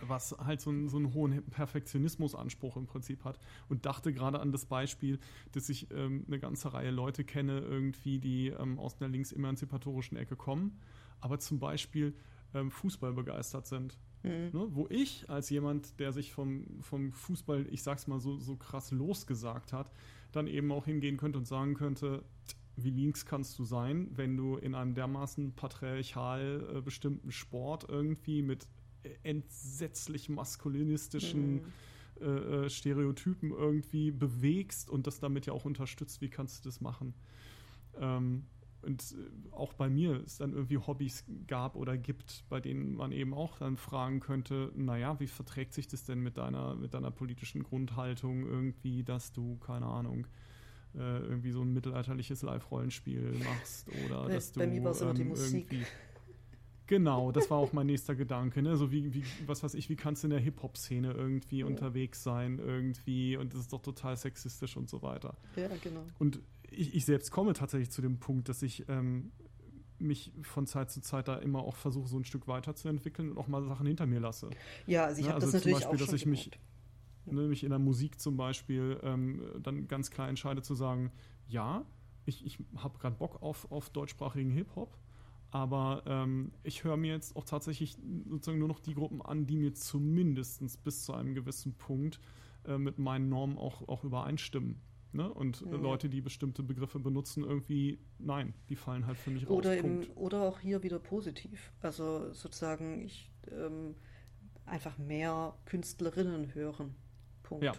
was halt so, ein, so einen hohen Perfektionismusanspruch im Prinzip hat. Und dachte gerade an das Beispiel, dass ich ähm, eine ganze Reihe Leute kenne, irgendwie, die ähm, aus einer linksemanzipatorischen Ecke kommen, aber zum Beispiel ähm, Fußball begeistert sind. Mhm. Ne? Wo ich als jemand, der sich vom, vom Fußball, ich sag's mal so, so krass losgesagt hat, dann eben auch hingehen könnte und sagen könnte, wie links kannst du sein, wenn du in einem dermaßen patriarchal äh, bestimmten Sport irgendwie mit entsetzlich maskulinistischen mhm. äh, äh Stereotypen irgendwie bewegst und das damit ja auch unterstützt, wie kannst du das machen? Ähm, und äh, auch bei mir es dann irgendwie Hobbys gab oder gibt, bei denen man eben auch dann fragen könnte, naja, wie verträgt sich das denn mit deiner, mit deiner politischen Grundhaltung irgendwie, dass du, keine Ahnung, äh, irgendwie so ein mittelalterliches Live-Rollenspiel machst oder bei, dass du bei mir war ähm, die Musik. irgendwie Genau, das war auch mein nächster Gedanke. Ne? So wie, wie, was weiß ich, wie kannst du in der Hip-Hop-Szene irgendwie ja. unterwegs sein, irgendwie, und das ist doch total sexistisch und so weiter. Ja, genau. Und ich, ich selbst komme tatsächlich zu dem Punkt, dass ich ähm, mich von Zeit zu Zeit da immer auch versuche, so ein Stück weiterzuentwickeln und auch mal Sachen hinter mir lasse. Ja, also ich ne? habe also das natürlich Beispiel, auch dass ich mich, ne, mich in der Musik zum Beispiel ähm, dann ganz klar entscheide zu sagen, ja, ich, ich habe gerade Bock auf, auf deutschsprachigen Hip-Hop, aber ähm, ich höre mir jetzt auch tatsächlich sozusagen nur noch die Gruppen an, die mir zumindest bis zu einem gewissen Punkt äh, mit meinen Normen auch, auch übereinstimmen. Ne? Und mhm. Leute, die bestimmte Begriffe benutzen, irgendwie, nein, die fallen halt für mich raus. Oder, im, oder auch hier wieder positiv. Also sozusagen, ich ähm, einfach mehr Künstlerinnen hören. Punkt. Ja,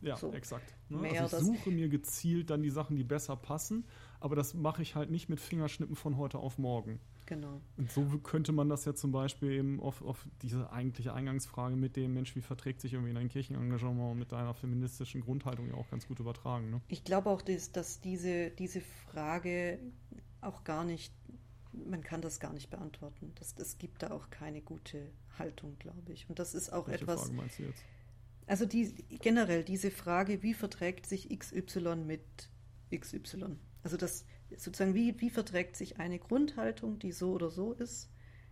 ja so. exakt. Ne? also ich suche mir gezielt dann die Sachen, die besser passen, aber das mache ich halt nicht mit Fingerschnippen von heute auf morgen. Genau. Und so könnte man das ja zum Beispiel eben auf, auf diese eigentliche Eingangsfrage mit dem Mensch, wie verträgt sich irgendwie ein Kirchenengagement mit deiner feministischen Grundhaltung ja auch ganz gut übertragen. Ne? Ich glaube auch, dass, dass diese, diese Frage auch gar nicht, man kann das gar nicht beantworten. Es gibt da auch keine gute Haltung, glaube ich. Und das ist auch Welche etwas. Frage meinst du jetzt? Also die, generell diese Frage, wie verträgt sich XY mit XY? Also das sozusagen, wie, wie verträgt sich eine Grundhaltung, die so oder so ist,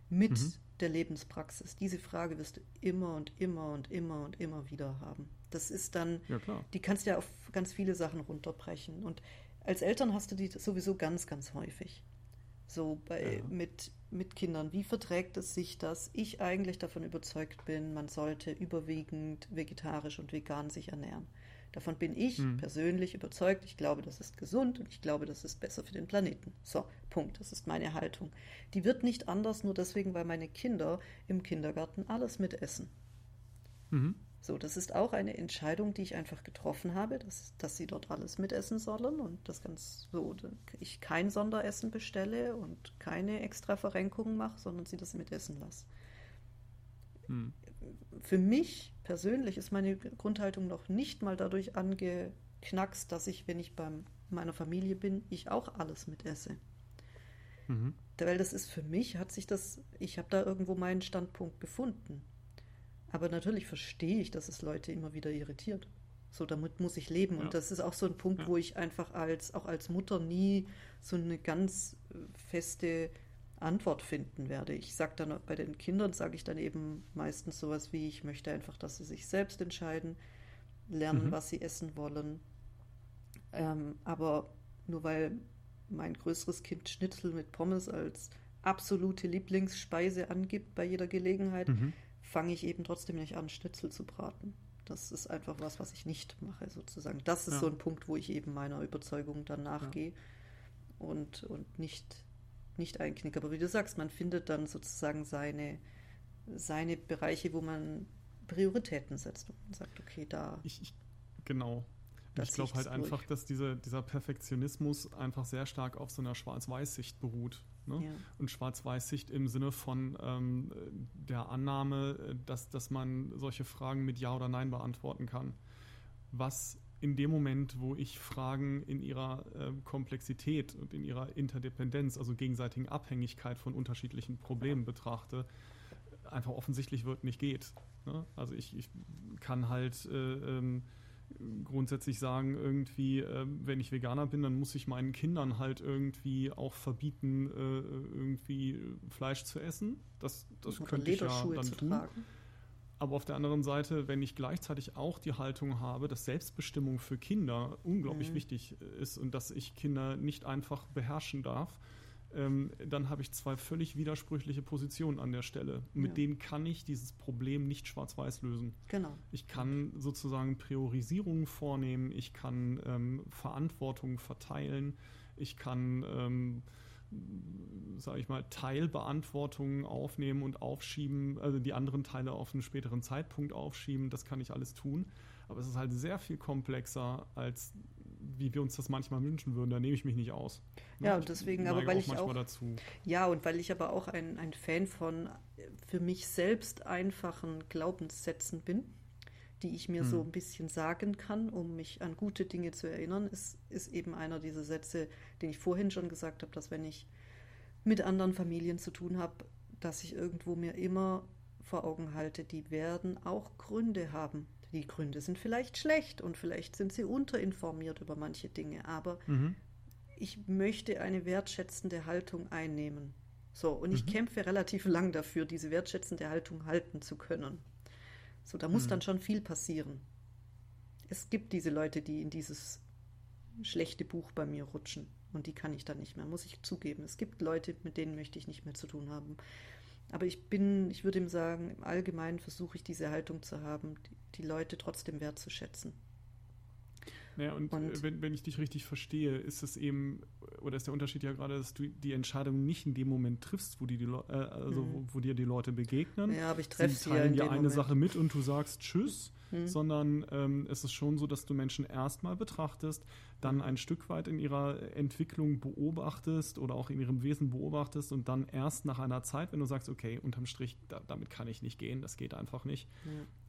mit mhm. der Lebenspraxis? Diese Frage wirst du immer und immer und immer und immer wieder haben. Das ist dann, ja, die kannst du ja auf ganz viele Sachen runterbrechen. Und als Eltern hast du die sowieso ganz, ganz häufig. So bei, ja. mit, mit Kindern. Wie verträgt es sich, dass ich eigentlich davon überzeugt bin, man sollte überwiegend vegetarisch und vegan sich ernähren? Davon bin ich hm. persönlich überzeugt. Ich glaube, das ist gesund und ich glaube, das ist besser für den Planeten. So, Punkt. Das ist meine Haltung. Die wird nicht anders, nur deswegen, weil meine Kinder im Kindergarten alles mitessen. Mhm. So, das ist auch eine Entscheidung, die ich einfach getroffen habe, dass, dass sie dort alles mitessen sollen und das ganz so, ich kein Sonderessen bestelle und keine extra Verrenkungen mache, sondern sie das mitessen lasse. Hm für mich persönlich ist meine Grundhaltung noch nicht mal dadurch angeknackst, dass ich, wenn ich bei meiner Familie bin, ich auch alles mitesse. Mhm. Weil das ist für mich, hat sich das, ich habe da irgendwo meinen Standpunkt gefunden. Aber natürlich verstehe ich, dass es Leute immer wieder irritiert. So, damit muss ich leben. Ja. Und das ist auch so ein Punkt, ja. wo ich einfach als, auch als Mutter nie so eine ganz feste Antwort finden werde. Ich sage dann bei den Kindern, sage ich dann eben meistens sowas wie, ich möchte einfach, dass sie sich selbst entscheiden, lernen, mhm. was sie essen wollen. Ähm, aber nur weil mein größeres Kind Schnitzel mit Pommes als absolute Lieblingsspeise angibt bei jeder Gelegenheit, mhm. fange ich eben trotzdem nicht an, Schnitzel zu braten. Das ist einfach was, was ich nicht mache, sozusagen. Das ist ja. so ein Punkt, wo ich eben meiner Überzeugung dann nachgehe ja. und, und nicht nicht einknicken. Aber wie du sagst, man findet dann sozusagen seine, seine Bereiche, wo man Prioritäten setzt und sagt, okay, da. Ich, ich, genau. Ich glaube halt einfach, dass diese, dieser Perfektionismus einfach sehr stark auf so einer Schwarz-Weiß-Sicht beruht. Ne? Ja. Und Schwarz-Weiß-Sicht im Sinne von ähm, der Annahme, dass, dass man solche Fragen mit Ja oder Nein beantworten kann. Was in dem Moment, wo ich Fragen in ihrer äh, Komplexität und in ihrer Interdependenz, also gegenseitigen Abhängigkeit von unterschiedlichen Problemen betrachte, einfach offensichtlich wird, nicht geht. Ne? Also ich, ich, kann halt äh, ähm, grundsätzlich sagen, irgendwie, äh, wenn ich Veganer bin, dann muss ich meinen Kindern halt irgendwie auch verbieten, äh, irgendwie Fleisch zu essen. Das, das könnte ich ja dann tun. Tragen. Aber auf der anderen Seite, wenn ich gleichzeitig auch die Haltung habe, dass Selbstbestimmung für Kinder unglaublich mhm. wichtig ist und dass ich Kinder nicht einfach beherrschen darf, ähm, dann habe ich zwei völlig widersprüchliche Positionen an der Stelle. Mit ja. denen kann ich dieses Problem nicht schwarz-weiß lösen. Genau. Ich kann sozusagen Priorisierungen vornehmen, ich kann ähm, Verantwortung verteilen, ich kann, ähm, sage ich mal, Teilbeantwortungen aufnehmen und aufschieben, also die anderen Teile auf einen späteren Zeitpunkt aufschieben. Das kann ich alles tun. Aber es ist halt sehr viel komplexer als wie wir uns das manchmal wünschen würden, da nehme ich mich nicht aus. Ja, und deswegen, aber weil auch ich auch, dazu. ja, und weil ich aber auch ein, ein Fan von für mich selbst einfachen Glaubenssätzen bin, die ich mir hm. so ein bisschen sagen kann, um mich an gute Dinge zu erinnern, ist, ist eben einer dieser Sätze, den ich vorhin schon gesagt habe, dass wenn ich mit anderen Familien zu tun habe, dass ich irgendwo mir immer vor Augen halte, die werden auch Gründe haben, die Gründe sind vielleicht schlecht und vielleicht sind sie unterinformiert über manche Dinge, aber mhm. ich möchte eine wertschätzende Haltung einnehmen. So, und ich mhm. kämpfe relativ lang dafür, diese wertschätzende Haltung halten zu können. So, da muss mhm. dann schon viel passieren. Es gibt diese Leute, die in dieses schlechte Buch bei mir rutschen. Und die kann ich dann nicht mehr, muss ich zugeben. Es gibt Leute, mit denen möchte ich nicht mehr zu tun haben. Aber ich bin, ich würde ihm sagen, im Allgemeinen versuche ich diese Haltung zu haben, die, die Leute trotzdem wertzuschätzen. Naja, und, und äh, wenn, wenn ich dich richtig verstehe, ist es eben, oder ist der Unterschied ja gerade, dass du die Entscheidung nicht in dem Moment triffst, wo, die, die äh, also mhm. wo, wo, dir die Leute begegnen. Ja, aber ich treffe sie teilen ja dir eine Moment. Sache mit und du sagst Tschüss, mhm. sondern ähm, es ist schon so, dass du Menschen erstmal betrachtest, dann ein Stück weit in ihrer Entwicklung beobachtest oder auch in ihrem Wesen beobachtest und dann erst nach einer Zeit, wenn du sagst, okay, unterm Strich, da, damit kann ich nicht gehen, das geht einfach nicht,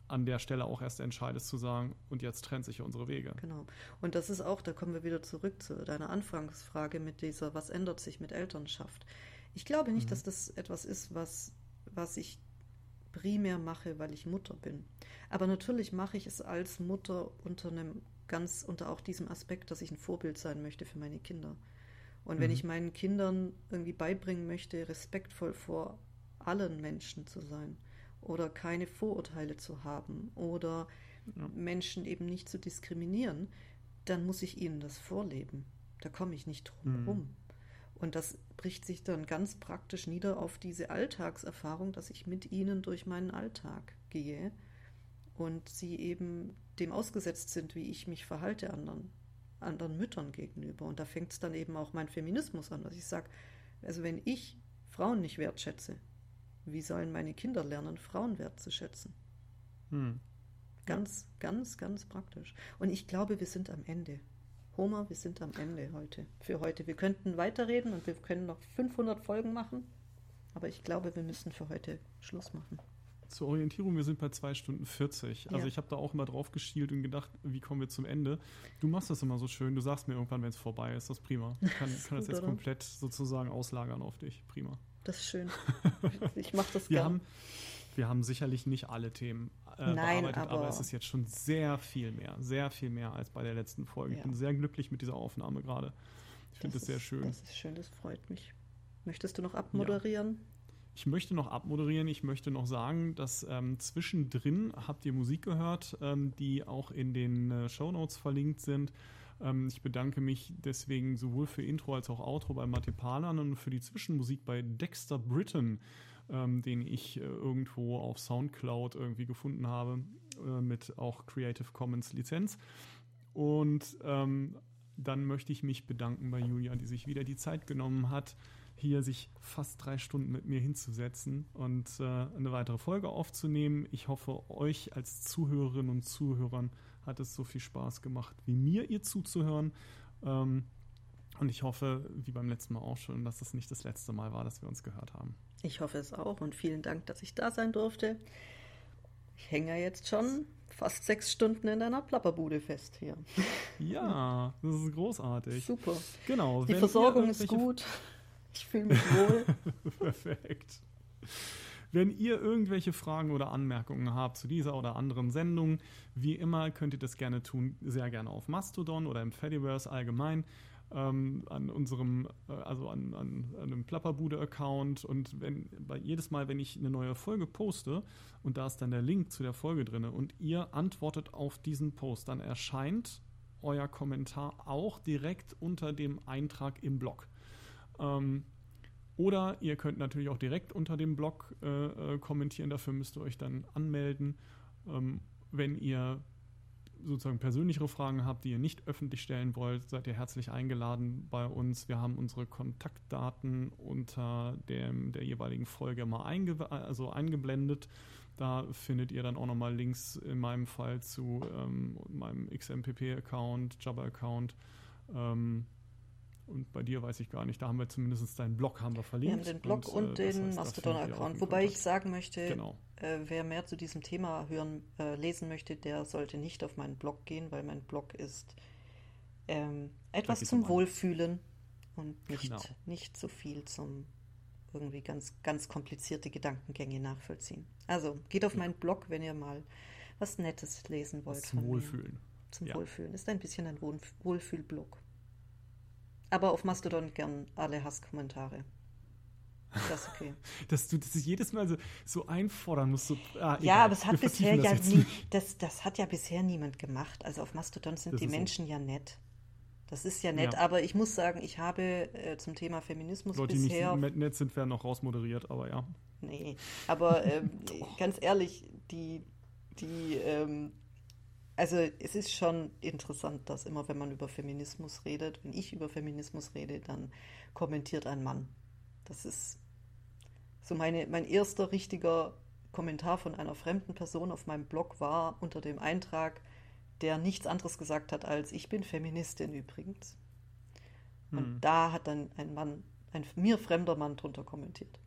an der Stelle auch erst entscheidest zu sagen, und jetzt trennt sich unsere Wege. Genau. Und das ist auch, da kommen wir wieder zurück zu deiner Anfangsfrage mit dieser, was ändert sich mit Elternschaft? Ich glaube nicht, mhm. dass das etwas ist, was, was ich primär mache, weil ich Mutter bin. Aber natürlich mache ich es als Mutter unter einem ganz, unter auch diesem Aspekt, dass ich ein Vorbild sein möchte für meine Kinder. Und wenn mhm. ich meinen Kindern irgendwie beibringen möchte, respektvoll vor allen Menschen zu sein, oder keine Vorurteile zu haben oder ja. Menschen eben nicht zu diskriminieren, dann muss ich ihnen das vorleben. Da komme ich nicht drum mhm. herum. Und das bricht sich dann ganz praktisch nieder auf diese Alltagserfahrung, dass ich mit ihnen durch meinen Alltag gehe und sie eben dem ausgesetzt sind, wie ich mich verhalte anderen, anderen Müttern gegenüber. Und da fängt es dann eben auch mein Feminismus an, dass ich sage, also wenn ich Frauen nicht wertschätze, wie sollen meine Kinder lernen, Frauenwert zu schätzen? Hm. Ganz, ganz, ganz praktisch. Und ich glaube, wir sind am Ende. Homer, wir sind am Ende heute, für heute. Wir könnten weiterreden und wir können noch 500 Folgen machen, aber ich glaube, wir müssen für heute Schluss machen. Zur Orientierung, wir sind bei 2 Stunden 40. Also ja. ich habe da auch immer drauf geschielt und gedacht, wie kommen wir zum Ende? Du machst das immer so schön, du sagst mir irgendwann, wenn es vorbei ist, das ist prima. Ich kann, (laughs) kann das jetzt komplett sozusagen auslagern auf dich. Prima. Das ist schön. (laughs) Ich mache das wir Haben, wir haben sicherlich nicht alle Themen äh, Nein, bearbeitet, aber, aber, es ist jetzt schon sehr viel mehr, sehr viel mehr als bei der letzten Folge. Ja. Ich bin sehr glücklich mit dieser Aufnahme gerade. Ich finde es sehr schön. Das ist schön, das freut mich. Möchtest du noch abmoderieren? Ja. Ich möchte noch abmoderieren. Ich möchte noch sagen, dass ähm, zwischendrin habt ihr Musik gehört, ähm, die auch in den äh, Show Notes verlinkt sind. Ähm, ich bedanke mich deswegen sowohl für Intro als auch Outro bei Mate Palan und für die Zwischenmusik bei Dexter Britton, ähm, den ich äh, irgendwo auf Soundcloud irgendwie gefunden habe, äh, mit auch Creative Commons Lizenz. Und ähm, dann möchte ich mich bedanken bei Julia, die sich wieder die Zeit genommen hat, hier sich fast drei Stunden mit mir hinzusetzen und äh, eine weitere Folge aufzunehmen. Ich hoffe, euch als Zuhörerinnen und Zuhörern hat es so viel Spaß gemacht, wie mir ihr zuzuhören. Ähm, und ich hoffe, wie beim letzten Mal auch schon, dass das nicht das letzte Mal war, dass wir uns gehört haben. Ich hoffe es auch und vielen Dank, dass ich da sein durfte. Ich hänge ja jetzt schon fast sechs Stunden in deiner Plapperbude fest hier. (laughs) Ja, das ist großartig. Super. Genau. Die Versorgung ist gut. Ich fühle mich wohl. (laughs) Perfekt. Wenn ihr irgendwelche Fragen oder Anmerkungen habt zu dieser oder anderen Sendung, wie immer könnt ihr das gerne tun, sehr gerne auf Mastodon oder im Fediverse allgemein. ähm, an unserem, äh, also an, an, an einem Plapperbude-Account. Und wenn bei jedes Mal, wenn ich eine neue Folge poste und da ist dann der Link zu der Folge drin und ihr antwortet auf diesen Post, dann erscheint euer Kommentar auch direkt unter dem Eintrag im Blog. Ähm, oder ihr könnt natürlich auch direkt unter dem Blog äh, äh, kommentieren. Dafür müsst ihr euch dann anmelden. Ähm, wenn ihr sozusagen persönlichere Fragen habt, die ihr nicht öffentlich stellen wollt, seid ihr herzlich eingeladen bei uns. Wir haben unsere Kontaktdaten unter dem, der jeweiligen Folge mal einge also eingeblendet. Da findet ihr dann auch nochmal Links in meinem Fall zu ähm, meinem XMPP-Account, Jabba-Account. Ähm, und bei dir weiß ich gar nicht, da haben wir zumindest deinen Blog haben wir verlinkt. Wir haben den Blog und, und äh, den Mastodon-Account. Wobei ich sagen möchte, genau. äh, wer mehr zu diesem Thema hören, äh, lesen möchte, der sollte nicht auf meinen Blog gehen, weil mein Blog ist ähm, etwas zum um Wohlfühlen und nicht, genau. nicht so viel zum irgendwie ganz, ganz komplizierte Gedankengänge nachvollziehen. Also geht auf ja. meinen Blog, wenn ihr mal was Nettes lesen wollt. Was zum Wohlfühlen. Zum ja. Wohlfühlen. Ist ein bisschen ein Wohlfühlblog. Aber auf Mastodon gern alle Hasskommentare. Das ist okay. (laughs) Dass du das jedes Mal so, so einfordern musst. So, ah, ja, aber es hat bisher ja nie, das, das hat ja bisher niemand gemacht. Also auf Mastodon sind das die Menschen so. ja nett. Das ist ja nett, ja. aber ich muss sagen, ich habe äh, zum Thema Feminismus Leute, bisher. die nicht nett sind, werden noch rausmoderiert, aber ja. Nee, aber ähm, (laughs) ganz ehrlich, die, die ähm, also es ist schon interessant, dass immer, wenn man über Feminismus redet, wenn ich über Feminismus rede, dann kommentiert ein Mann. Das ist so meine, mein erster richtiger Kommentar von einer fremden Person auf meinem Blog war unter dem Eintrag, der nichts anderes gesagt hat als ich bin Feministin übrigens. Und hm. da hat dann ein Mann, ein mir fremder Mann drunter kommentiert.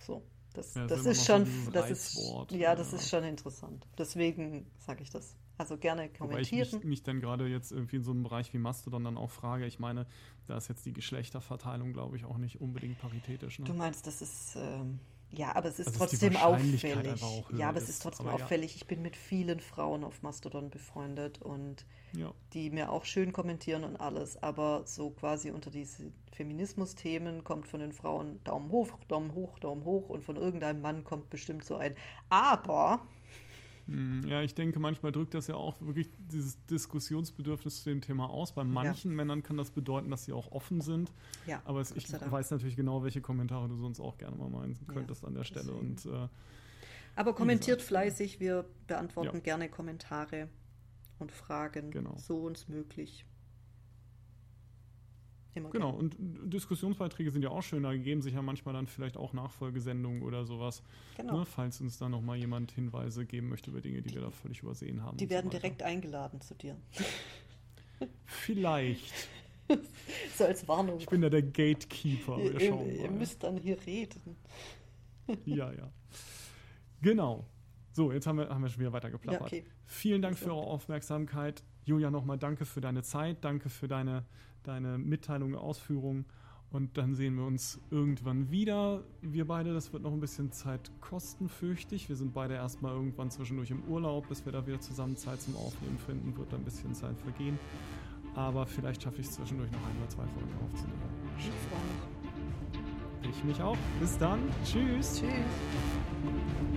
So, das, ja, das, das ist schon, das ist, ja, das ja. ist schon interessant. Deswegen sage ich das. Also gerne kommentieren. Wobei ich mich, mich dann gerade jetzt irgendwie in so einem Bereich wie Mastodon dann auch frage, ich meine, da ist jetzt die Geschlechterverteilung, glaube ich, auch nicht unbedingt paritätisch. Ne? Du meinst, das ist, ähm, ja, aber es ist also trotzdem auffällig. Ja, aber es ist trotzdem auffällig. Ja. Ich bin mit vielen Frauen auf Mastodon befreundet und ja. die mir auch schön kommentieren und alles, aber so quasi unter diese Feminismus-Themen kommt von den Frauen Daumen hoch, Daumen hoch, Daumen hoch und von irgendeinem Mann kommt bestimmt so ein Aber ja, ich denke, manchmal drückt das ja auch wirklich dieses Diskussionsbedürfnis zu dem Thema aus. Bei manchen ja. Männern kann das bedeuten, dass sie auch offen sind. Ja, Aber es, ich weiß natürlich genau, welche Kommentare du sonst auch gerne mal meinen könntest ja, an der Stelle. Und, äh, Aber kommentiert gesagt, fleißig, wir beantworten gerne Kommentare und Fragen, genau. so uns möglich. Immer genau, und Diskussionsbeiträge sind ja auch schön, da geben sich ja manchmal dann vielleicht auch Nachfolgesendungen oder sowas, genau. ne, falls uns da nochmal jemand Hinweise geben möchte über Dinge, die, die wir da völlig übersehen haben. Die werden so direkt eingeladen zu dir. Vielleicht. (laughs) so als Warnung. Ich bin ja der Gatekeeper. Ihr, ihr, ihr müsst dann hier reden. (laughs) ja, ja. Genau. So, jetzt haben wir, haben wir schon wieder weiter geplappert. Ja, okay. Vielen Dank für eure Aufmerksamkeit. Julia, nochmal danke für deine Zeit, danke für deine deine Mitteilung, Ausführung. Und dann sehen wir uns irgendwann wieder. Wir beide, das wird noch ein bisschen Zeit kosten, fürchte ich. Wir sind beide erstmal irgendwann zwischendurch im Urlaub, bis wir da wieder zusammen Zeit zum Aufnehmen finden, wird da ein bisschen Zeit vergehen. Aber vielleicht schaffe ich es zwischendurch noch ein oder zwei Folgen aufzunehmen. Ich freue mich. Ich mich auch. Bis dann. Tschüss. Tschüss.